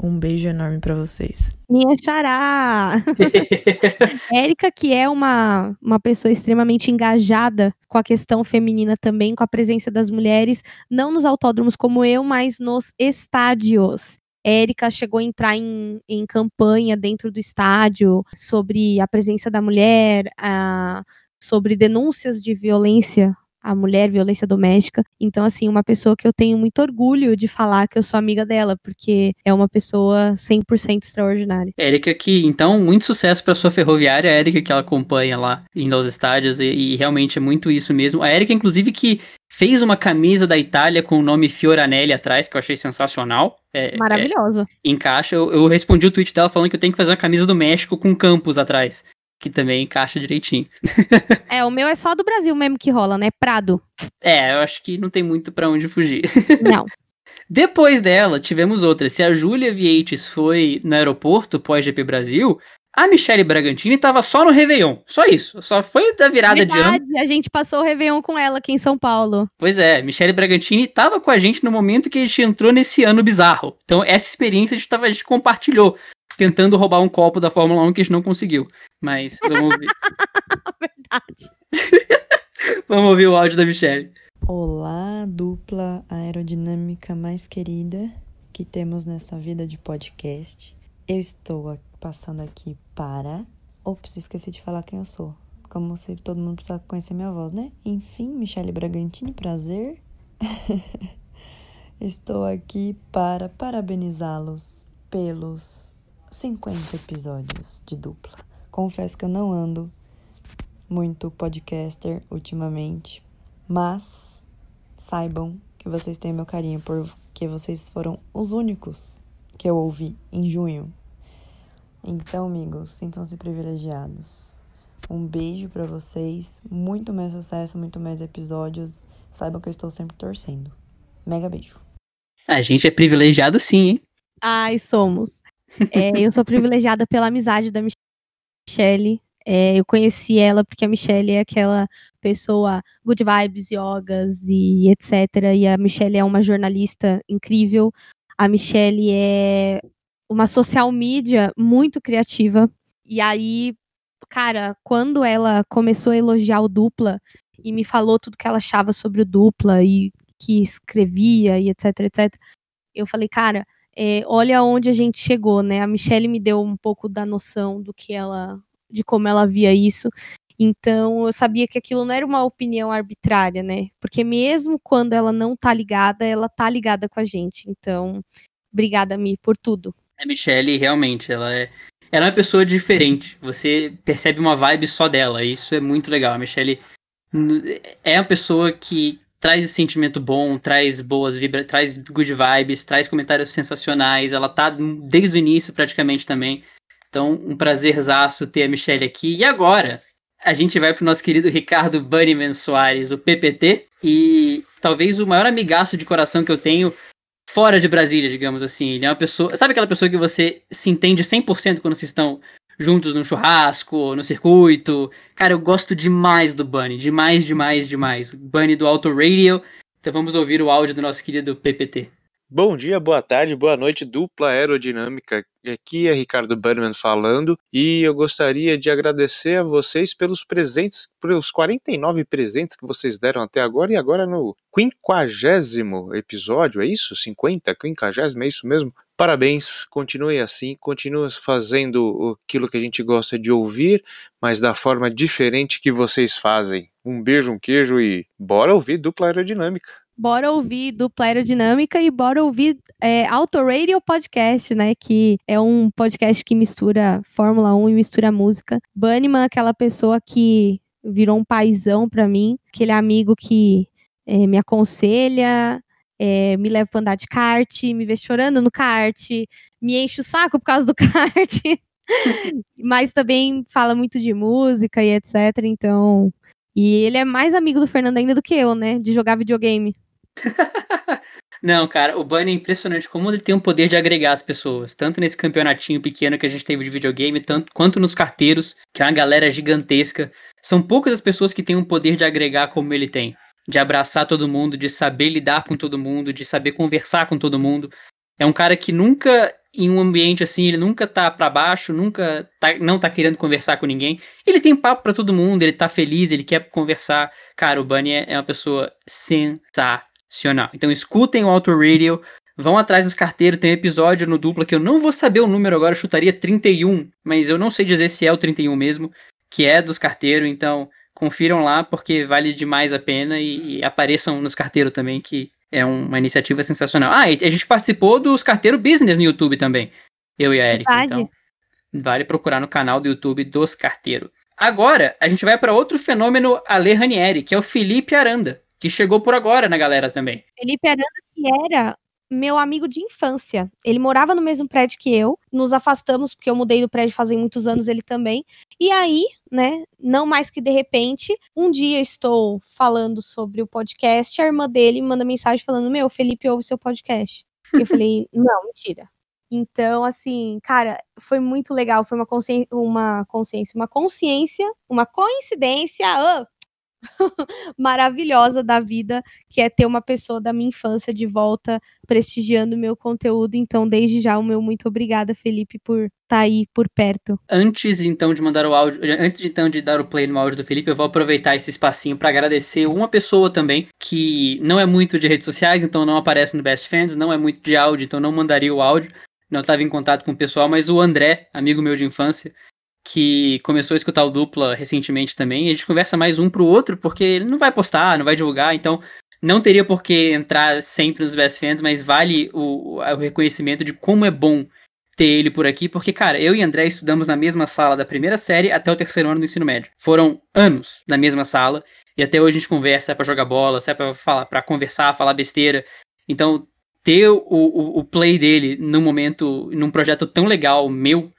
Um beijo enorme para vocês. Minha xará! [LAUGHS] Érica, que é uma, uma pessoa extremamente engajada com a questão feminina também, com a presença das mulheres, não nos autódromos como eu, mas nos estádios. Érica chegou a entrar em, em campanha dentro do estádio sobre a presença da mulher, a, sobre denúncias de violência a mulher, violência doméstica. Então, assim, uma pessoa que eu tenho muito orgulho de falar que eu sou amiga dela, porque é uma pessoa 100% extraordinária. Érica, que então, muito sucesso para sua ferroviária, a Érica que ela acompanha lá indo aos estádios, e, e realmente é muito isso mesmo. A Érica, inclusive, que fez uma camisa da Itália com o nome Fioranelli atrás, que eu achei sensacional. É, Maravilhosa. É, encaixa. Eu, eu, respondi o tweet dela falando que eu tenho que fazer uma camisa do México com campos atrás que também encaixa direitinho. [LAUGHS] é, o meu é só do Brasil mesmo que rola, né? Prado. É, eu acho que não tem muito para onde fugir. [LAUGHS] Não. Depois dela, tivemos outra. Se a Júlia Vieites foi no aeroporto pós-GP Brasil, a Michelle Bragantini tava só no Réveillon. Só isso. Só foi da virada Verdade, de ano. A gente passou o Réveillon com ela aqui em São Paulo. Pois é, Michelle Bragantini tava com a gente no momento que a gente entrou nesse ano bizarro. Então, essa experiência a gente, tava, a gente compartilhou tentando roubar um copo da Fórmula 1 que a gente não conseguiu. Mas vamos [LAUGHS] ver. Verdade. [LAUGHS] vamos ouvir o áudio da Michelle. Olá, dupla aerodinâmica mais querida que temos nessa vida de podcast. Eu estou passando aqui para. Ops, esqueci de falar quem eu sou. Como se todo mundo precisa conhecer minha voz, né? Enfim, Michele Bragantini, prazer. [LAUGHS] estou aqui para parabenizá-los pelos 50 episódios de dupla. Confesso que eu não ando muito podcaster ultimamente, mas saibam que vocês têm meu carinho porque vocês foram os únicos que eu ouvi em junho. Então, amigos, sintam-se privilegiados. Um beijo para vocês, muito mais sucesso, muito mais episódios. Saibam que eu estou sempre torcendo. Mega beijo. A gente é privilegiado sim, hein? Ai, somos. É, eu sou privilegiada pela amizade da Michelle. É, eu conheci ela porque a Michelle é aquela pessoa good vibes, yogas e etc. E a Michelle é uma jornalista incrível. A Michelle é uma social media muito criativa. E aí, cara, quando ela começou a elogiar o dupla e me falou tudo que ela achava sobre o dupla e que escrevia e etc, etc, eu falei, cara, é, olha onde a gente chegou, né? A Michelle me deu um pouco da noção do que ela, de como ela via isso. Então eu sabia que aquilo não era uma opinião arbitrária, né? Porque mesmo quando ela não tá ligada, ela tá ligada com a gente. Então, obrigada, Mi, por tudo. A Michelle, realmente, ela é, ela é uma pessoa diferente. Você percebe uma vibe só dela. Isso é muito legal. A Michelle é uma pessoa que traz esse sentimento bom, traz boas vibras, traz good vibes, traz comentários sensacionais. Ela tá desde o início praticamente também. Então, um prazerzaço ter a Michelle aqui. E agora, a gente vai pro nosso querido Ricardo Bunnyman Soares, o PPT, e talvez o maior amigaço de coração que eu tenho fora de Brasília, digamos assim. Ele é uma pessoa, sabe aquela pessoa que você se entende 100% quando vocês estão juntos no churrasco, no circuito. Cara, eu gosto demais do Bunny, demais, demais, demais. Bunny do Auto Radio. Então vamos ouvir o áudio do nosso querido PPT. Bom dia, boa tarde, boa noite, dupla aerodinâmica. Aqui é Ricardo Berman falando e eu gostaria de agradecer a vocês pelos presentes, pelos 49 presentes que vocês deram até agora e agora no quinquagésimo episódio, é isso? 50? Quinquagésimo, é isso mesmo? Parabéns, continue assim, continue fazendo aquilo que a gente gosta de ouvir, mas da forma diferente que vocês fazem. Um beijo, um queijo e bora ouvir dupla aerodinâmica. Bora ouvir dupla aerodinâmica e bora ouvir é, Auto Radio Podcast, né? Que é um podcast que mistura Fórmula 1 e mistura música. Bunnyman, aquela pessoa que virou um paizão para mim, aquele amigo que é, me aconselha, é, me leva pra andar de kart, me vê chorando no kart, me enche o saco por causa do [LAUGHS] kart. Mas também fala muito de música e etc. Então. E ele é mais amigo do Fernando ainda do que eu, né? De jogar videogame. Não, cara, o Bunny é impressionante como ele tem o poder de agregar as pessoas, tanto nesse campeonatinho pequeno que a gente teve de videogame, tanto quanto nos carteiros, que é uma galera gigantesca. São poucas as pessoas que têm o poder de agregar como ele tem, de abraçar todo mundo, de saber lidar com todo mundo, de saber conversar com todo mundo. É um cara que nunca em um ambiente assim, ele nunca tá para baixo, nunca tá, não tá querendo conversar com ninguém. Ele tem papo para todo mundo, ele tá feliz, ele quer conversar. Cara, o Bunny é, é uma pessoa sensacional sensacional. Então escutem o Auto Radio, vão atrás dos carteiros, tem um episódio no dupla que eu não vou saber o número agora, eu chutaria 31, mas eu não sei dizer se é o 31 mesmo, que é dos carteiros, então confiram lá porque vale demais a pena e, e apareçam nos carteiros também, que é uma iniciativa sensacional. Ah, e a gente participou dos carteiros business no YouTube também, eu e a Erika. Então, vale procurar no canal do YouTube dos carteiros. Agora, a gente vai para outro fenômeno Ale Ranieri, que é o Felipe Aranda que chegou por agora na galera também. Felipe Aranda, que era meu amigo de infância. Ele morava no mesmo prédio que eu, nos afastamos porque eu mudei do prédio fazem muitos anos, ele também. E aí, né, não mais que de repente, um dia estou falando sobre o podcast, a irmã dele me manda mensagem falando: "Meu, Felipe ouve seu podcast". E eu falei: [LAUGHS] "Não, mentira". Então, assim, cara, foi muito legal, foi uma consciência, uma consciência, uma consciência, uma coincidência, oh, [LAUGHS] maravilhosa da vida, que é ter uma pessoa da minha infância de volta prestigiando o meu conteúdo. Então, desde já, o meu muito obrigada, Felipe, por estar tá aí por perto. Antes, então, de mandar o áudio, antes, então, de dar o play no áudio do Felipe, eu vou aproveitar esse espacinho para agradecer uma pessoa também, que não é muito de redes sociais, então não aparece no Best Friends, não é muito de áudio, então não mandaria o áudio, não estava em contato com o pessoal, mas o André, amigo meu de infância, que começou a escutar o dupla recentemente também. A gente conversa mais um pro outro, porque ele não vai postar, não vai divulgar, então não teria por que entrar sempre nos best fans, mas vale o, o reconhecimento de como é bom ter ele por aqui, porque, cara, eu e André estudamos na mesma sala da primeira série até o terceiro ano do ensino médio. Foram anos na mesma sala, e até hoje a gente conversa, é pra jogar bola, é pra, falar, pra conversar, falar besteira. Então, ter o, o, o play dele num momento, num projeto tão legal, meu,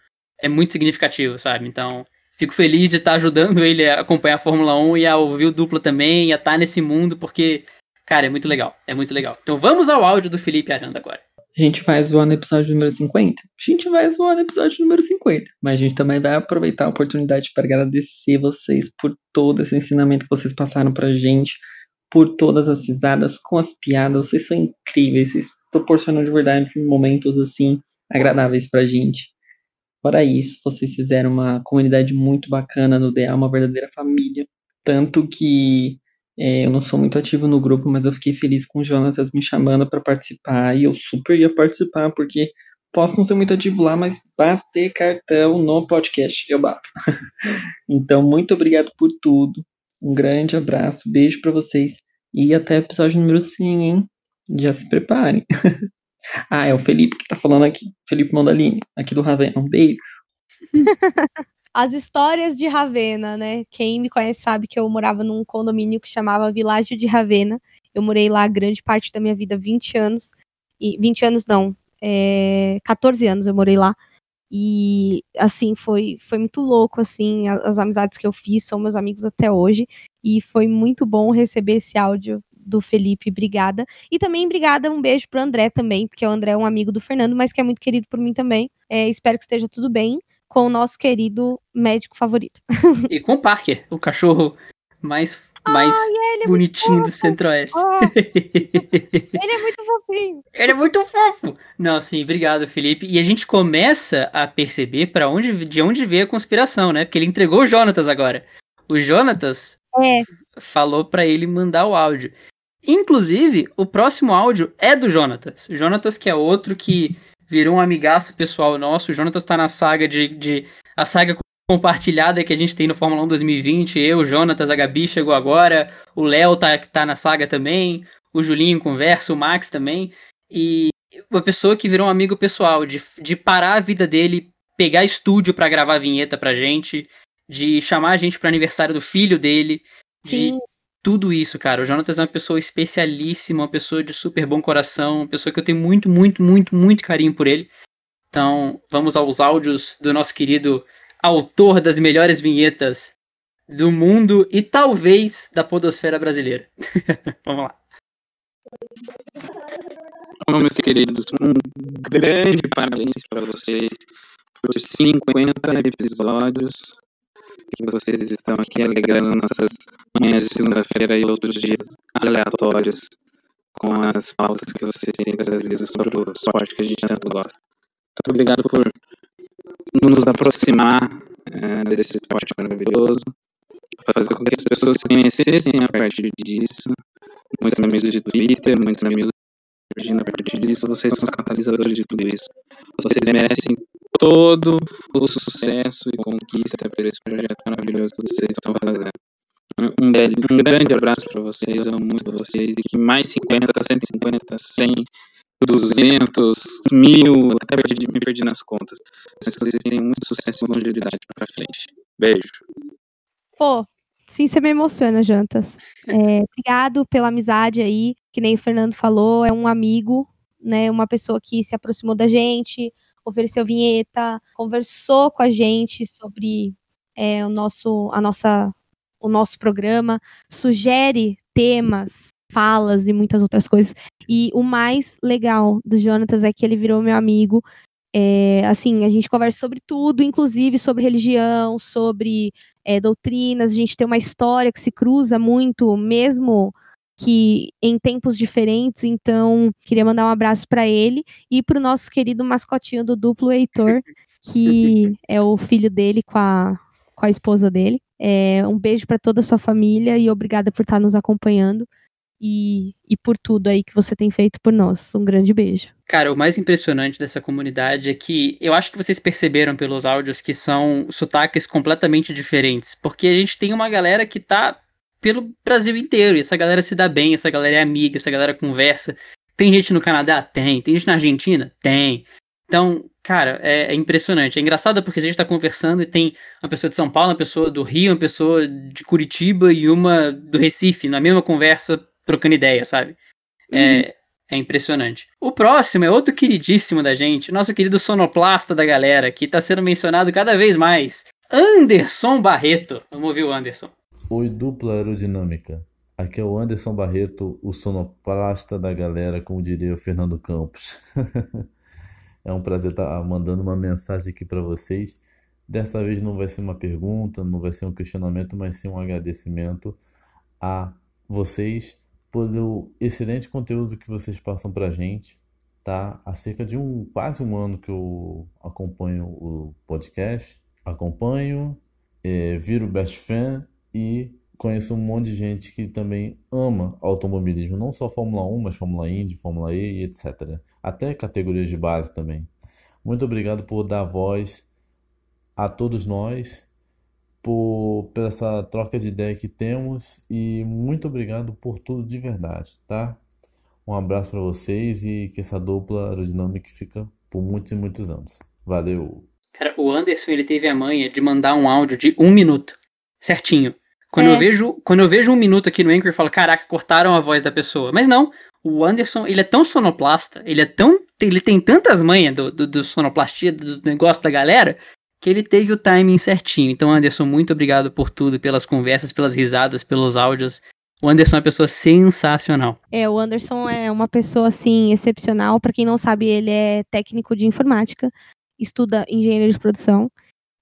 é muito significativo, sabe? Então, fico feliz de estar ajudando ele a acompanhar a Fórmula 1 e a ouvir o dupla também, a estar nesse mundo, porque, cara, é muito legal. É muito legal. Então vamos ao áudio do Felipe Aranda agora. A gente vai zoar no episódio número 50? A gente vai zoar no episódio número 50. Mas a gente também vai aproveitar a oportunidade para agradecer vocês por todo esse ensinamento que vocês passaram pra gente, por todas as risadas, com as piadas. Vocês são incríveis, vocês proporcionam de verdade momentos assim agradáveis pra gente. Fora isso, vocês fizeram uma comunidade muito bacana no DA, uma verdadeira família. Tanto que é, eu não sou muito ativo no grupo, mas eu fiquei feliz com o Jonatas me chamando para participar e eu super ia participar, porque posso não ser muito ativo lá, mas bater cartão no podcast eu bato. [LAUGHS] então, muito obrigado por tudo. Um grande abraço, beijo para vocês e até o episódio número 100, hein? Já se preparem. [LAUGHS] Ah, é o Felipe que tá falando aqui. Felipe Mondalini, aqui do Ravena. Um beijo. [LAUGHS] As histórias de Ravena, né? Quem me conhece sabe que eu morava num condomínio que chamava Világio de Ravena. Eu morei lá grande parte da minha vida, 20 anos. E 20 anos não, é, 14 anos eu morei lá. E assim, foi, foi muito louco, assim, as, as, amizades que eu fiz são meus amigos até hoje. E foi muito bom receber esse áudio do Felipe, obrigada. E também obrigada, um beijo pro André também, porque o André é um amigo do Fernando, mas que é muito querido por mim também. É, espero que esteja tudo bem com o nosso querido médico favorito. [LAUGHS] e com o Parker, o cachorro mais mais é bonitinho do Centro-Oeste. [LAUGHS] Ele é muito fofinho. Ele é muito fofo. Não, sim, obrigado, Felipe. E a gente começa a perceber para onde, de onde veio a conspiração, né? Porque ele entregou o Jonatas agora. O Jonatas É. falou para ele mandar o áudio. Inclusive, o próximo áudio é do Jonatas. Jonatas, que é outro que virou um amigaço pessoal nosso. O Jonatas tá na saga de. de a saga compartilhada que a gente tem no Fórmula 1 2020. Eu, Jonatas, a Gabi chegou agora. O Léo tá, tá na saga também. O Julinho conversa, o Max também. E uma pessoa que virou um amigo pessoal, de, de parar a vida dele, pegar estúdio pra gravar vinheta pra gente, de chamar a gente pro aniversário do filho dele. de Sim. Tudo isso, cara. O Jonatas é uma pessoa especialíssima, uma pessoa de super bom coração, uma pessoa que eu tenho muito, muito, muito, muito carinho por ele. Então, vamos aos áudios do nosso querido autor das melhores vinhetas do mundo e talvez da podosfera brasileira. [LAUGHS] vamos lá. Bom, meus queridos, um grande parabéns para vocês por 50 episódios que vocês estão aqui alegrando nossas manhãs de segunda-feira e outros dias aleatórios com as pautas que vocês têm trazido sobre o esporte que a gente tanto gosta. Muito obrigado por nos aproximar eh, desse esporte maravilhoso, fazer com que as pessoas se conhecessem a partir disso. Muitos amigos de Twitter, muitos amigos surgindo a partir disso, vocês são catalisadores de tudo isso. Vocês merecem todo o sucesso e conquista por esse projeto maravilhoso que vocês estão fazendo. Um, bel- um grande abraço para vocês, amo muito vocês, e que mais 50, 150, 100, 200, mil, até perdi, me perdi nas contas. Vocês tenham muito sucesso e longevidade para frente. Beijo. Pô, sim, você me emociona, Jantas. É, obrigado pela amizade aí, que nem o Fernando falou, é um amigo, né? Uma pessoa que se aproximou da gente, ofereceu vinheta, conversou com a gente sobre é, o nosso, a nossa, o nosso programa, sugere temas, falas e muitas outras coisas. E o mais legal do Jonatas é que ele virou meu amigo. É, assim, a gente conversa sobre tudo, inclusive sobre religião, sobre é, doutrinas. A gente tem uma história que se cruza muito, mesmo que em tempos diferentes. Então, queria mandar um abraço para ele e para o nosso querido mascotinho do duplo Heitor, que [LAUGHS] é o filho dele com a, com a esposa dele. É, um beijo para toda a sua família e obrigada por estar nos acompanhando e, e por tudo aí que você tem feito por nós. Um grande beijo. Cara, o mais impressionante dessa comunidade é que eu acho que vocês perceberam pelos áudios que são sotaques completamente diferentes, porque a gente tem uma galera que tá pelo Brasil inteiro, e essa galera se dá bem, essa galera é amiga, essa galera conversa. Tem gente no Canadá? Tem. Tem gente na Argentina? Tem. Então, cara, é, é impressionante. É engraçado porque a gente tá conversando e tem uma pessoa de São Paulo, uma pessoa do Rio, uma pessoa de Curitiba e uma do Recife, na mesma conversa, trocando ideia, sabe? É, é impressionante. O próximo é outro queridíssimo da gente, nosso querido sonoplasta da galera, que tá sendo mencionado cada vez mais. Anderson Barreto. Vamos ouvir o Anderson. Oi, dupla aerodinâmica. Aqui é o Anderson Barreto, o sonoplasta da galera, como diria o Fernando Campos. [LAUGHS] é um prazer estar mandando uma mensagem aqui para vocês. Dessa vez não vai ser uma pergunta, não vai ser um questionamento, mas sim um agradecimento a vocês pelo excelente conteúdo que vocês passam pra gente, tá? Há cerca de um quase um ano que eu acompanho o podcast, acompanho, é, viro best fan e conheço um monte de gente que também ama automobilismo, não só Fórmula 1, mas Fórmula Indy, Fórmula E etc. Até categorias de base também. Muito obrigado por dar voz a todos nós, por, por essa troca de ideia que temos e muito obrigado por tudo de verdade, tá? Um abraço para vocês e que essa dupla aerodinâmica fica por muitos e muitos anos. Valeu! Cara, o Anderson ele teve a manha de mandar um áudio de um minuto. Certinho. Quando, eu, vejo, quando eu vejo um minuto aqui no Anchor, eu falo, caraca, cortaram a voz da pessoa. Mas não, o Anderson, ele é tão sonoplasta, ele é tão. Ele tem tantas manhas do, do, do sonoplastia, do negócio da galera, que ele teve o timing certinho. Então, Anderson, muito obrigado por tudo, pelas conversas, pelas risadas, pelos áudios. O Anderson é uma pessoa sensacional. É, o Anderson é uma pessoa assim excepcional. Para quem não sabe, ele é técnico de informática, estuda engenharia de produção.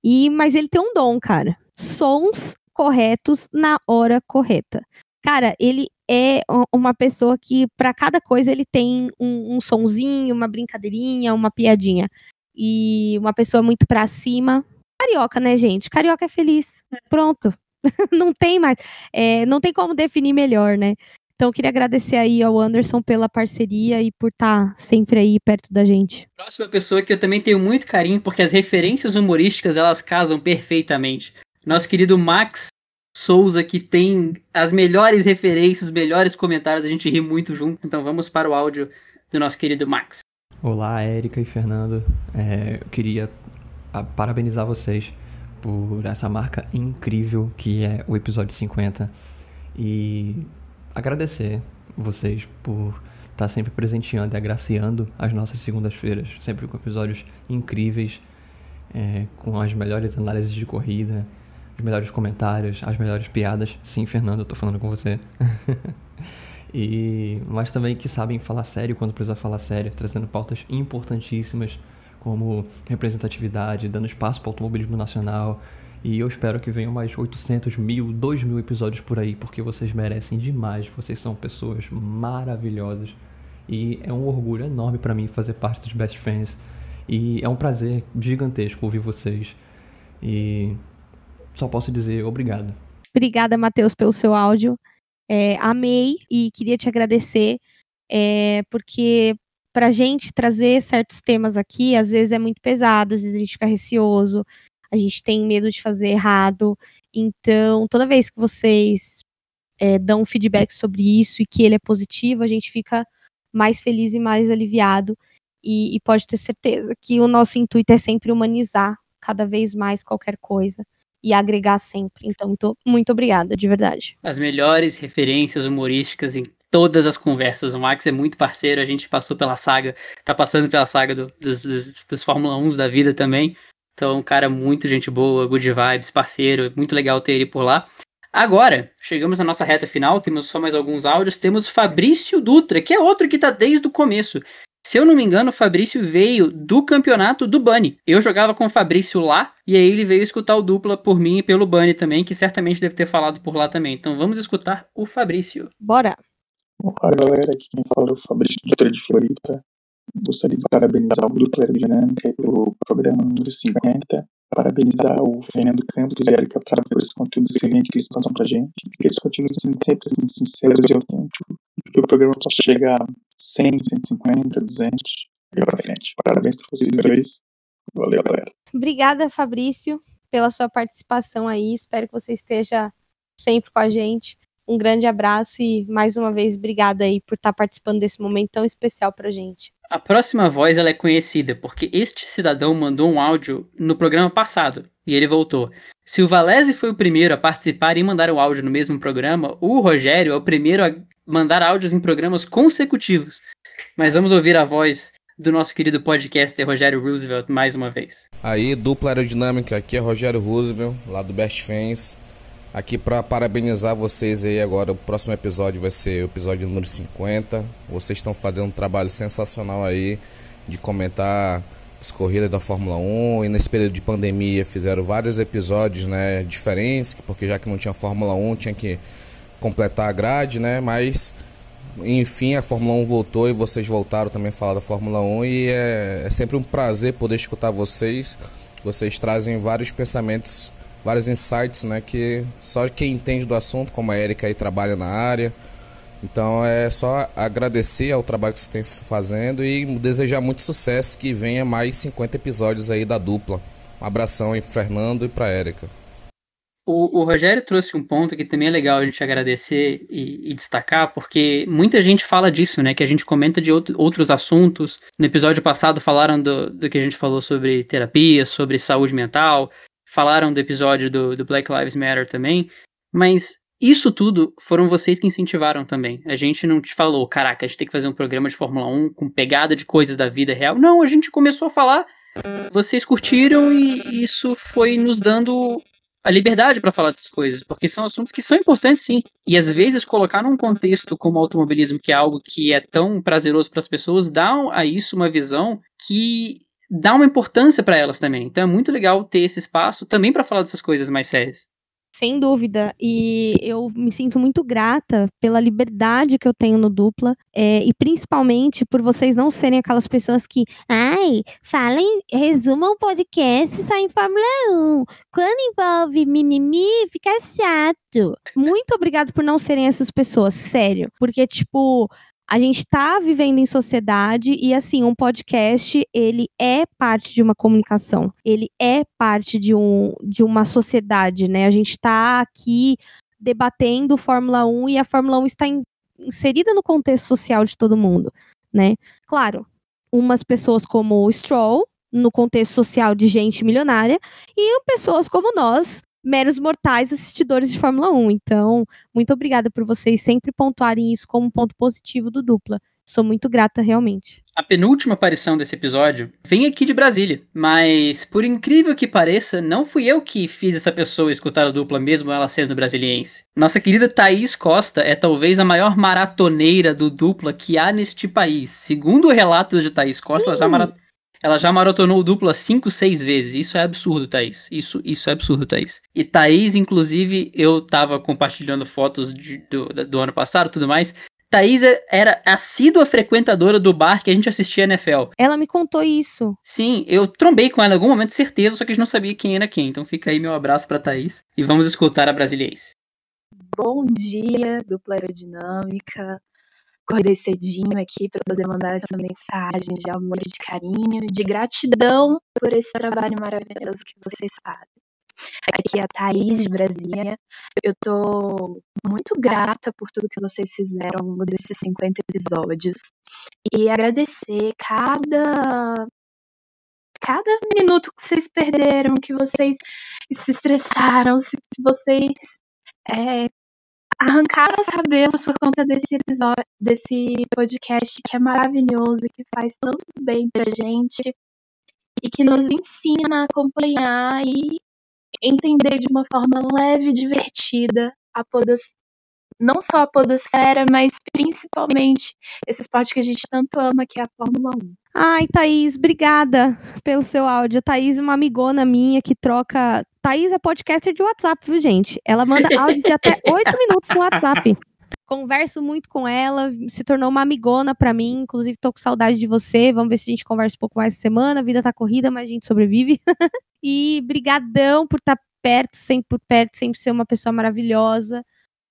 E mas ele tem um dom, cara. Sons corretos na hora correta. Cara, ele é uma pessoa que, pra cada coisa, ele tem um, um sonzinho, uma brincadeirinha, uma piadinha. E uma pessoa muito pra cima. Carioca, né, gente? Carioca é feliz. Pronto. [LAUGHS] não tem mais. é, não tem como definir melhor, né? Então, queria agradecer aí ao Anderson pela parceria e por estar sempre aí perto da gente. Próxima pessoa que eu também tenho muito carinho, porque as referências humorísticas elas casam perfeitamente. Nosso querido Max Souza, que tem as melhores referências, os melhores comentários, a gente ri muito junto. Então vamos para o áudio do nosso querido Max. Olá, Érica e Fernando. É, eu queria ah, parabenizar vocês por essa marca incrível que é o episódio 50 e agradecer vocês por estar sempre presenteando e agraciando as nossas segundas-feiras, sempre com episódios incríveis, é, com as melhores análises de corrida, os melhores comentários, as melhores piadas. Sim, Fernando, eu tô falando com você. [LAUGHS] E, mas também que sabem falar sério quando precisa falar sério, trazendo pautas importantíssimas como representatividade, dando espaço para o automobilismo nacional. E eu espero que venham mais 800 mil, 2 mil episódios por aí, porque vocês merecem demais. Vocês são pessoas maravilhosas. E é um orgulho enorme para mim fazer parte dos Best Friends. E é um prazer gigantesco ouvir vocês. E só posso dizer obrigado. Obrigada, Matheus, pelo seu áudio. É, amei e queria te agradecer, é, porque pra gente trazer certos temas aqui, às vezes é muito pesado, às vezes a gente fica receoso, a gente tem medo de fazer errado. Então, toda vez que vocês é, dão feedback sobre isso e que ele é positivo, a gente fica mais feliz e mais aliviado. E, e pode ter certeza que o nosso intuito é sempre humanizar cada vez mais qualquer coisa e agregar sempre. Então, muito, muito obrigada, de verdade. As melhores referências humorísticas em todas as conversas. O Max é muito parceiro, a gente passou pela saga, tá passando pela saga do- dos, dos, dos Fórmula 1 da vida também. Então, cara muito gente boa, good vibes, parceiro, muito legal ter ele por lá. Agora, chegamos na nossa reta final, temos só mais alguns áudios. Temos Fabrício Dutra, que é outro que tá desde o começo. Se eu não me engano, o Fabrício veio do campeonato do Bunny. Eu jogava com o Fabrício lá, e aí ele veio escutar o dupla por mim e pelo Bunny também, que certamente deve ter falado por lá também. Então vamos escutar o Fabrício. Bora! Olá galera, aqui quem fala é o Fabrício Dutra de Floripa. Gostaria de parabenizar o Dupla Aerodinâmica pelo programa número 50. Parabenizar o Fernando Campos e a Erika Prado por esse conteúdo excelente que eles passam pra gente. Que eles continuem sendo sempre sinceros e autênticos. Que o programa possa chegar 100, 150, 200 e pra frente. Parabéns pra vocês dois. Valeu, galera. Obrigada, Fabrício, pela sua participação aí. Espero que você esteja sempre com a gente. Um grande abraço e mais uma vez obrigada aí por estar participando desse momento tão especial pra gente. A próxima voz ela é conhecida porque este cidadão mandou um áudio no programa passado e ele voltou. Se o Valese foi o primeiro a participar e mandar o áudio no mesmo programa, o Rogério é o primeiro a mandar áudios em programas consecutivos. Mas vamos ouvir a voz do nosso querido podcaster Rogério Roosevelt mais uma vez. Aí, dupla aerodinâmica, aqui é Rogério Roosevelt, lá do Best Fans. Aqui para parabenizar vocês aí agora. O próximo episódio vai ser o episódio número 50. Vocês estão fazendo um trabalho sensacional aí de comentar as corridas da Fórmula 1 e nesse período de pandemia fizeram vários episódios, né, diferentes, porque já que não tinha Fórmula 1, tinha que completar a grade, né? Mas enfim, a Fórmula 1 voltou e vocês voltaram também a falar da Fórmula 1 e é, é sempre um prazer poder escutar vocês. Vocês trazem vários pensamentos, vários insights, né, que só quem entende do assunto, como a Erika aí trabalha na área. Então é só agradecer ao trabalho que vocês têm fazendo e desejar muito sucesso que venha mais 50 episódios aí da dupla. Um abração aí pro Fernando e pra Erika. O, o Rogério trouxe um ponto que também é legal a gente agradecer e, e destacar, porque muita gente fala disso, né? Que a gente comenta de outro, outros assuntos. No episódio passado falaram do, do que a gente falou sobre terapia, sobre saúde mental, falaram do episódio do, do Black Lives Matter também, mas isso tudo foram vocês que incentivaram também. A gente não te falou, caraca, a gente tem que fazer um programa de Fórmula 1 com pegada de coisas da vida real. Não, a gente começou a falar, vocês curtiram e isso foi nos dando a liberdade para falar dessas coisas, porque são assuntos que são importantes sim. E às vezes colocar num contexto como o automobilismo, que é algo que é tão prazeroso para as pessoas, dá a isso uma visão que dá uma importância para elas também. Então é muito legal ter esse espaço também para falar dessas coisas mais sérias. Sem dúvida. E eu me sinto muito grata pela liberdade que eu tenho no dupla. É, e principalmente por vocês não serem aquelas pessoas que, ai, falem, resumam o podcast e saem em Fórmula 1. Quando envolve mimimi, fica chato. Muito obrigado por não serem essas pessoas, sério. Porque, tipo, a gente tá vivendo em sociedade e assim, um podcast, ele é parte de uma comunicação. Ele é parte de, um, de uma sociedade, né? A gente tá aqui debatendo Fórmula 1 e a Fórmula 1 está in, inserida no contexto social de todo mundo, né? Claro, umas pessoas como o Stroll, no contexto social de gente milionária, e pessoas como nós, meros mortais assistidores de Fórmula 1. Então, muito obrigada por vocês sempre pontuarem isso como um ponto positivo do dupla. Sou muito grata, realmente. A penúltima aparição desse episódio vem aqui de Brasília, mas por incrível que pareça, não fui eu que fiz essa pessoa escutar a dupla, mesmo ela sendo brasiliense. Nossa querida Thaís Costa é talvez a maior maratoneira do dupla que há neste país. Segundo relatos de Thaís Costa, ela já maratonou ela já maratonou o dupla cinco, seis vezes. Isso é absurdo, Thaís. Isso, isso é absurdo, Thaís. E Thaís, inclusive, eu tava compartilhando fotos de, do, do ano passado tudo mais. Thaís é, era assídua frequentadora do bar que a gente assistia a NFL. Ela me contou isso. Sim, eu trombei com ela em algum momento, certeza, só que a gente não sabia quem era quem. Então fica aí meu abraço pra Thaís e vamos escutar a Brasiliense. Bom dia, dupla aerodinâmica acordei cedinho aqui para poder mandar essa mensagem de amor, de carinho, de gratidão por esse trabalho maravilhoso que vocês fazem. Aqui é a Thaís de Brasília. Eu tô muito grata por tudo que vocês fizeram ao longo desses 50 episódios. E agradecer cada cada minuto que vocês perderam, que vocês se estressaram, que vocês é, arrancaram os cabelos por conta desse episódio, desse podcast que é maravilhoso, que faz tanto bem pra gente e que nos ensina a acompanhar e entender de uma forma leve e divertida a podos, não só a podosfera, mas principalmente esse esporte que a gente tanto ama, que é a Fórmula 1. Ai, Thaís, obrigada pelo seu áudio. A Thaís é uma amigona minha que troca. Thaís é podcaster de WhatsApp, viu, gente? Ela manda áudio de até [LAUGHS] oito minutos no WhatsApp. Converso muito com ela, se tornou uma amigona para mim. Inclusive, tô com saudade de você. Vamos ver se a gente conversa um pouco mais essa semana. A vida tá corrida, mas a gente sobrevive. [LAUGHS] e brigadão por estar tá perto, sempre por perto, sempre ser uma pessoa maravilhosa.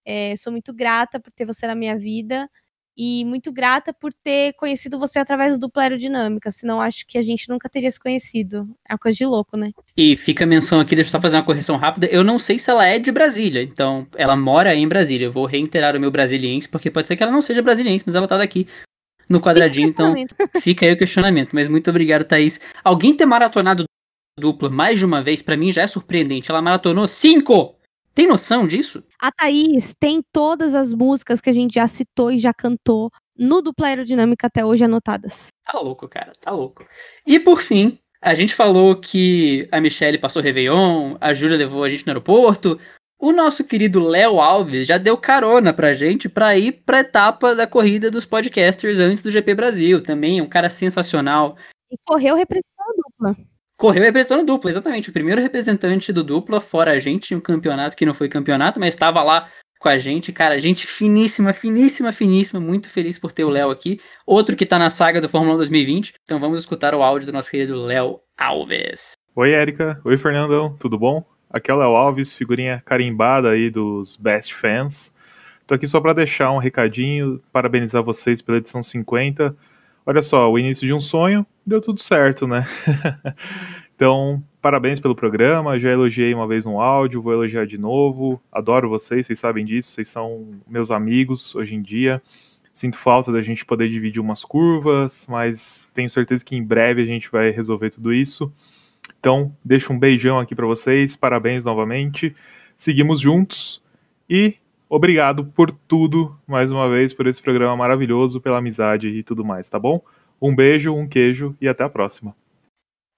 É, sou muito grata por ter você na minha vida e muito grata por ter conhecido você através do dupla aerodinâmica, senão acho que a gente nunca teria se conhecido. É uma coisa de louco, né? E fica a menção aqui, deixa eu só fazer uma correção rápida. Eu não sei se ela é de Brasília, então ela mora em Brasília. Eu vou reiterar o meu brasiliense, porque pode ser que ela não seja brasiliense, mas ela tá daqui no quadradinho, então [LAUGHS] fica aí o questionamento. Mas muito obrigado, Thaís. Alguém ter maratonado dupla mais de uma vez, para mim já é surpreendente. Ela maratonou cinco! Tem noção disso? A Thaís tem todas as músicas que a gente já citou e já cantou no dupla aerodinâmica até hoje anotadas. Tá louco, cara, tá louco. E por fim, a gente falou que a Michelle passou Réveillon, a Júlia levou a gente no aeroporto. O nosso querido Léo Alves já deu carona pra gente pra ir pra etapa da corrida dos podcasters antes do GP Brasil. Também um cara sensacional. E correu representando a dupla. Correu representando dupla, exatamente. O primeiro representante do dupla, fora a gente, um campeonato que não foi campeonato, mas estava lá com a gente. Cara, gente finíssima, finíssima, finíssima. Muito feliz por ter o Léo aqui. Outro que tá na saga do Fórmula 1 2020. Então vamos escutar o áudio do nosso querido Léo Alves. Oi, Érica. Oi, Fernandão. Tudo bom? Aqui é o Léo Alves, figurinha carimbada aí dos Best Fans. Tô aqui só para deixar um recadinho, parabenizar vocês pela edição 50 Olha só, o início de um sonho deu tudo certo, né? [LAUGHS] então, parabéns pelo programa. Já elogiei uma vez no áudio, vou elogiar de novo. Adoro vocês, vocês sabem disso, vocês são meus amigos hoje em dia. Sinto falta da gente poder dividir umas curvas, mas tenho certeza que em breve a gente vai resolver tudo isso. Então, deixo um beijão aqui para vocês, parabéns novamente. Seguimos juntos e Obrigado por tudo, mais uma vez, por esse programa maravilhoso, pela amizade e tudo mais, tá bom? Um beijo, um queijo e até a próxima.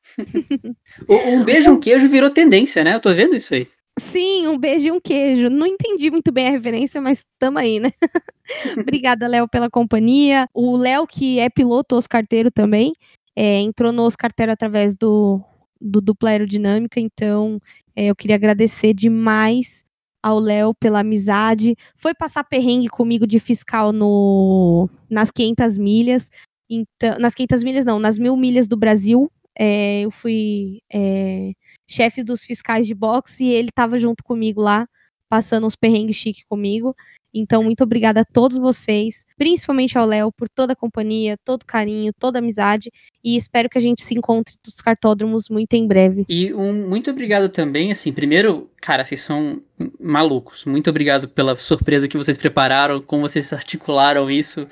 [LAUGHS] um beijo, um queijo virou tendência, né? Eu tô vendo isso aí. Sim, um beijo e um queijo. Não entendi muito bem a referência, mas tamo aí, né? [LAUGHS] Obrigada, Léo, pela companhia. O Léo, que é piloto Oscarteiro também, é, entrou no Oscarteiro através do, do dupla aerodinâmica, então é, eu queria agradecer demais ao Léo pela amizade, foi passar perrengue comigo de fiscal no nas 500 milhas, então, nas 500 milhas não, nas mil milhas do Brasil, é, eu fui é, chefe dos fiscais de boxe e ele estava junto comigo lá, passando uns perrengues chique comigo. Então, muito obrigada a todos vocês, principalmente ao Léo, por toda a companhia, todo carinho, toda a amizade. E espero que a gente se encontre nos cartódromos muito em breve. E um muito obrigado também, assim, primeiro, cara, vocês são malucos. Muito obrigado pela surpresa que vocês prepararam, como vocês articularam isso.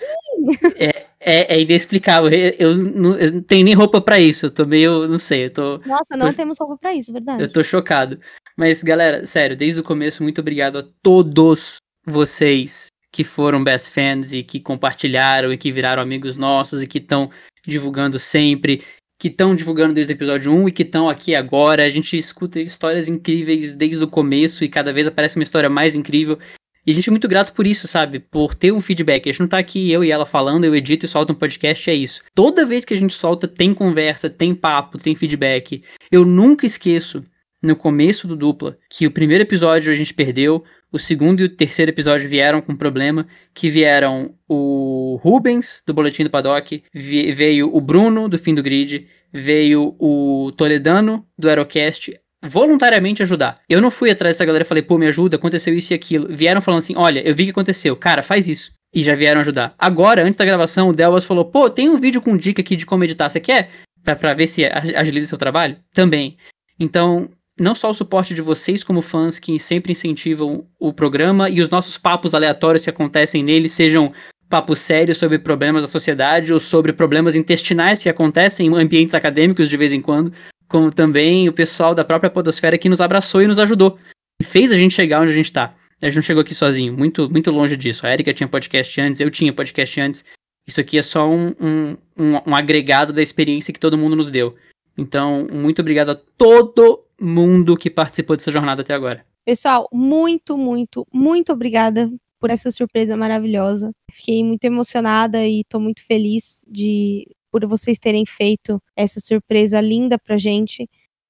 É, é, é, inexplicável. Eu, eu, não, eu, não, tenho nem roupa para isso. Eu tô meio, não sei, eu tô. Nossa, não tô, temos roupa para isso, verdade. Eu tô chocado. Mas, galera, sério, desde o começo, muito obrigado a todos vocês que foram best fans e que compartilharam e que viraram amigos nossos e que estão divulgando sempre, que estão divulgando desde o episódio 1 e que estão aqui agora. A gente escuta histórias incríveis desde o começo e cada vez aparece uma história mais incrível. E a gente é muito grato por isso, sabe? Por ter um feedback. A gente não tá aqui eu e ela falando, eu edito e solto um podcast, é isso. Toda vez que a gente solta, tem conversa, tem papo, tem feedback. Eu nunca esqueço, no começo do dupla, que o primeiro episódio a gente perdeu, o segundo e o terceiro episódio vieram com problema, que vieram o Rubens, do Boletim do Paddock, veio o Bruno, do Fim do Grid, veio o Toledano, do Aerocast, voluntariamente ajudar. Eu não fui atrás dessa galera e falei, pô, me ajuda, aconteceu isso e aquilo. Vieram falando assim, olha, eu vi que aconteceu, cara, faz isso. E já vieram ajudar. Agora, antes da gravação, o Delvas falou, pô, tem um vídeo com dica aqui de como editar, você quer? Pra, pra ver se agiliza seu trabalho? Também. Então, não só o suporte de vocês como fãs que sempre incentivam o programa e os nossos papos aleatórios que acontecem nele sejam papos sérios sobre problemas da sociedade ou sobre problemas intestinais que acontecem em ambientes acadêmicos de vez em quando, como também o pessoal da própria podosfera que nos abraçou e nos ajudou e fez a gente chegar onde a gente está. A gente não chegou aqui sozinho, muito muito longe disso. A Erika tinha podcast antes, eu tinha podcast antes. Isso aqui é só um, um, um, um agregado da experiência que todo mundo nos deu. Então, muito obrigado a todo mundo que participou dessa jornada até agora. Pessoal, muito, muito, muito obrigada por essa surpresa maravilhosa. Fiquei muito emocionada e estou muito feliz de por vocês terem feito essa surpresa linda pra gente.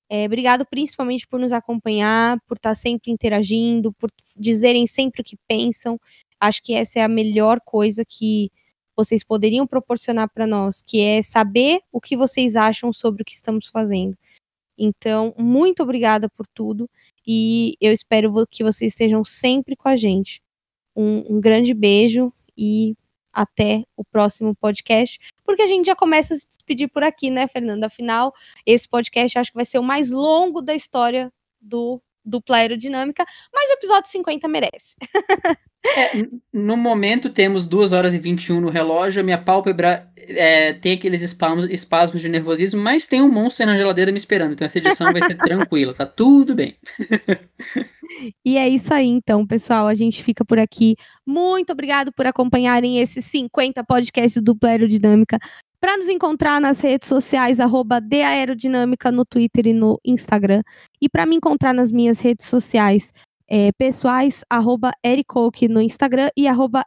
É, obrigado principalmente por nos acompanhar, por estar tá sempre interagindo, por dizerem sempre o que pensam. Acho que essa é a melhor coisa que vocês poderiam proporcionar para nós, que é saber o que vocês acham sobre o que estamos fazendo. Então, muito obrigada por tudo e eu espero que vocês estejam sempre com a gente. Um, um grande beijo e até o próximo podcast, porque a gente já começa a se despedir por aqui, né, Fernanda? Afinal, esse podcast acho que vai ser o mais longo da história do dupla aerodinâmica, mas o episódio 50 merece. É, no momento temos 2 horas e 21 no relógio, a minha pálpebra é, tem aqueles espasmos, espasmos de nervosismo, mas tem um monstro na geladeira me esperando, então essa edição vai ser [LAUGHS] tranquila, tá tudo bem. e é isso aí então, pessoal, a gente fica por aqui. Muito obrigado por acompanharem esses 50 podcasts do Dupla Aerodinâmica. Para nos encontrar nas redes sociais, arroba Aerodinâmica no Twitter e no Instagram. E para me encontrar nas minhas redes sociais, é, pessoais, arroba no Instagram e arroba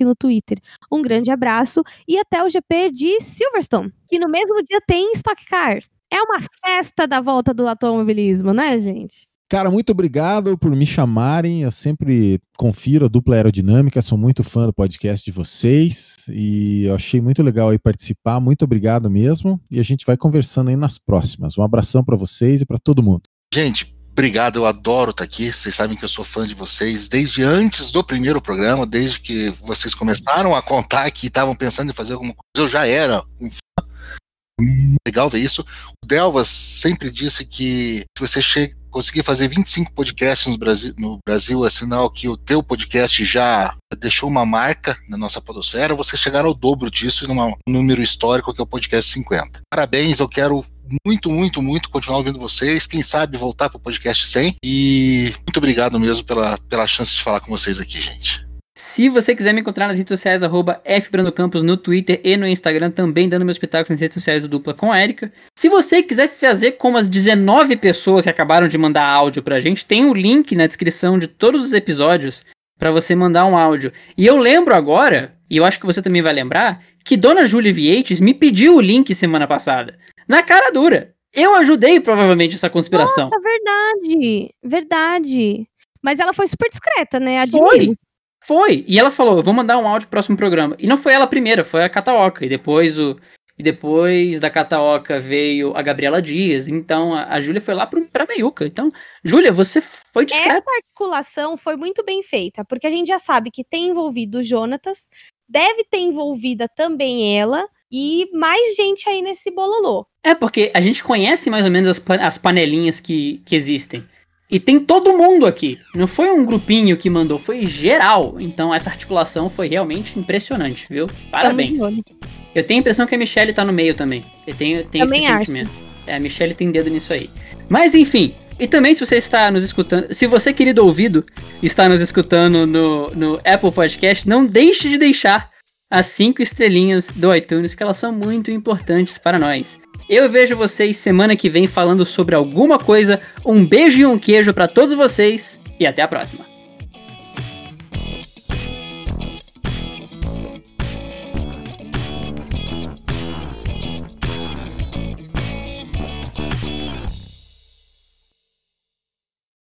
no Twitter. Um grande abraço e até o GP de Silverstone, que no mesmo dia tem Stock Car. É uma festa da volta do automobilismo, né, gente? Cara, muito obrigado por me chamarem. Eu sempre confiro a dupla aerodinâmica, sou muito fã do podcast de vocês e eu achei muito legal aí participar. Muito obrigado mesmo. E a gente vai conversando aí nas próximas. Um abração para vocês e para todo mundo. Gente, Obrigado, eu adoro estar aqui. Vocês sabem que eu sou fã de vocês desde antes do primeiro programa, desde que vocês começaram a contar que estavam pensando em fazer alguma coisa. Eu já era um fã. Legal ver isso. O Delvas sempre disse que se você che conseguir fazer 25 podcasts no Brasil, no Brasil, é sinal que o teu podcast já deixou uma marca na nossa podosfera, você chegar ao dobro disso num número histórico que é o podcast 50. Parabéns, eu quero muito, muito, muito continuar ouvindo vocês. Quem sabe voltar para o podcast 100. E muito obrigado mesmo pela, pela chance de falar com vocês aqui, gente. Se você quiser me encontrar nas redes sociais, arroba fbrandocampos no Twitter e no Instagram, também dando meus pitacos nas redes sociais do Dupla com a Erika. Se você quiser fazer como as 19 pessoas que acabaram de mandar áudio pra gente, tem o um link na descrição de todos os episódios para você mandar um áudio. E eu lembro agora, e eu acho que você também vai lembrar, que Dona Julie Vietes me pediu o link semana passada na cara dura. Eu ajudei provavelmente essa conspiração. Nossa, verdade. Verdade. Mas ela foi super discreta, né? Admiro. Foi. E ela falou, eu vou mandar um áudio pro próximo programa. E não foi ela a primeira, foi a Kataoka. E depois o. E depois da Kataoka veio a Gabriela Dias. Então a, a Júlia foi lá pro, pra Meiuca. Então, Júlia, você foi discreta. Essa articulação foi muito bem feita, porque a gente já sabe que tem envolvido o Jonatas, deve ter envolvida também ela e mais gente aí nesse bololô. É, porque a gente conhece mais ou menos as, as panelinhas que, que existem. E tem todo mundo aqui. Não foi um grupinho que mandou, foi geral. Então essa articulação foi realmente impressionante, viu? Parabéns. Eu tenho a impressão que a Michelle tá no meio também. Eu tenho, tenho Também esse acho. sentimento. É, a Michelle tem dedo nisso aí. Mas enfim. E também se você está nos escutando, se você, querido ouvido, está nos escutando no, no Apple Podcast, não deixe de deixar as cinco estrelinhas do iTunes, que elas são muito importantes para nós. Eu vejo vocês semana que vem falando sobre alguma coisa. Um beijo e um queijo para todos vocês e até a próxima.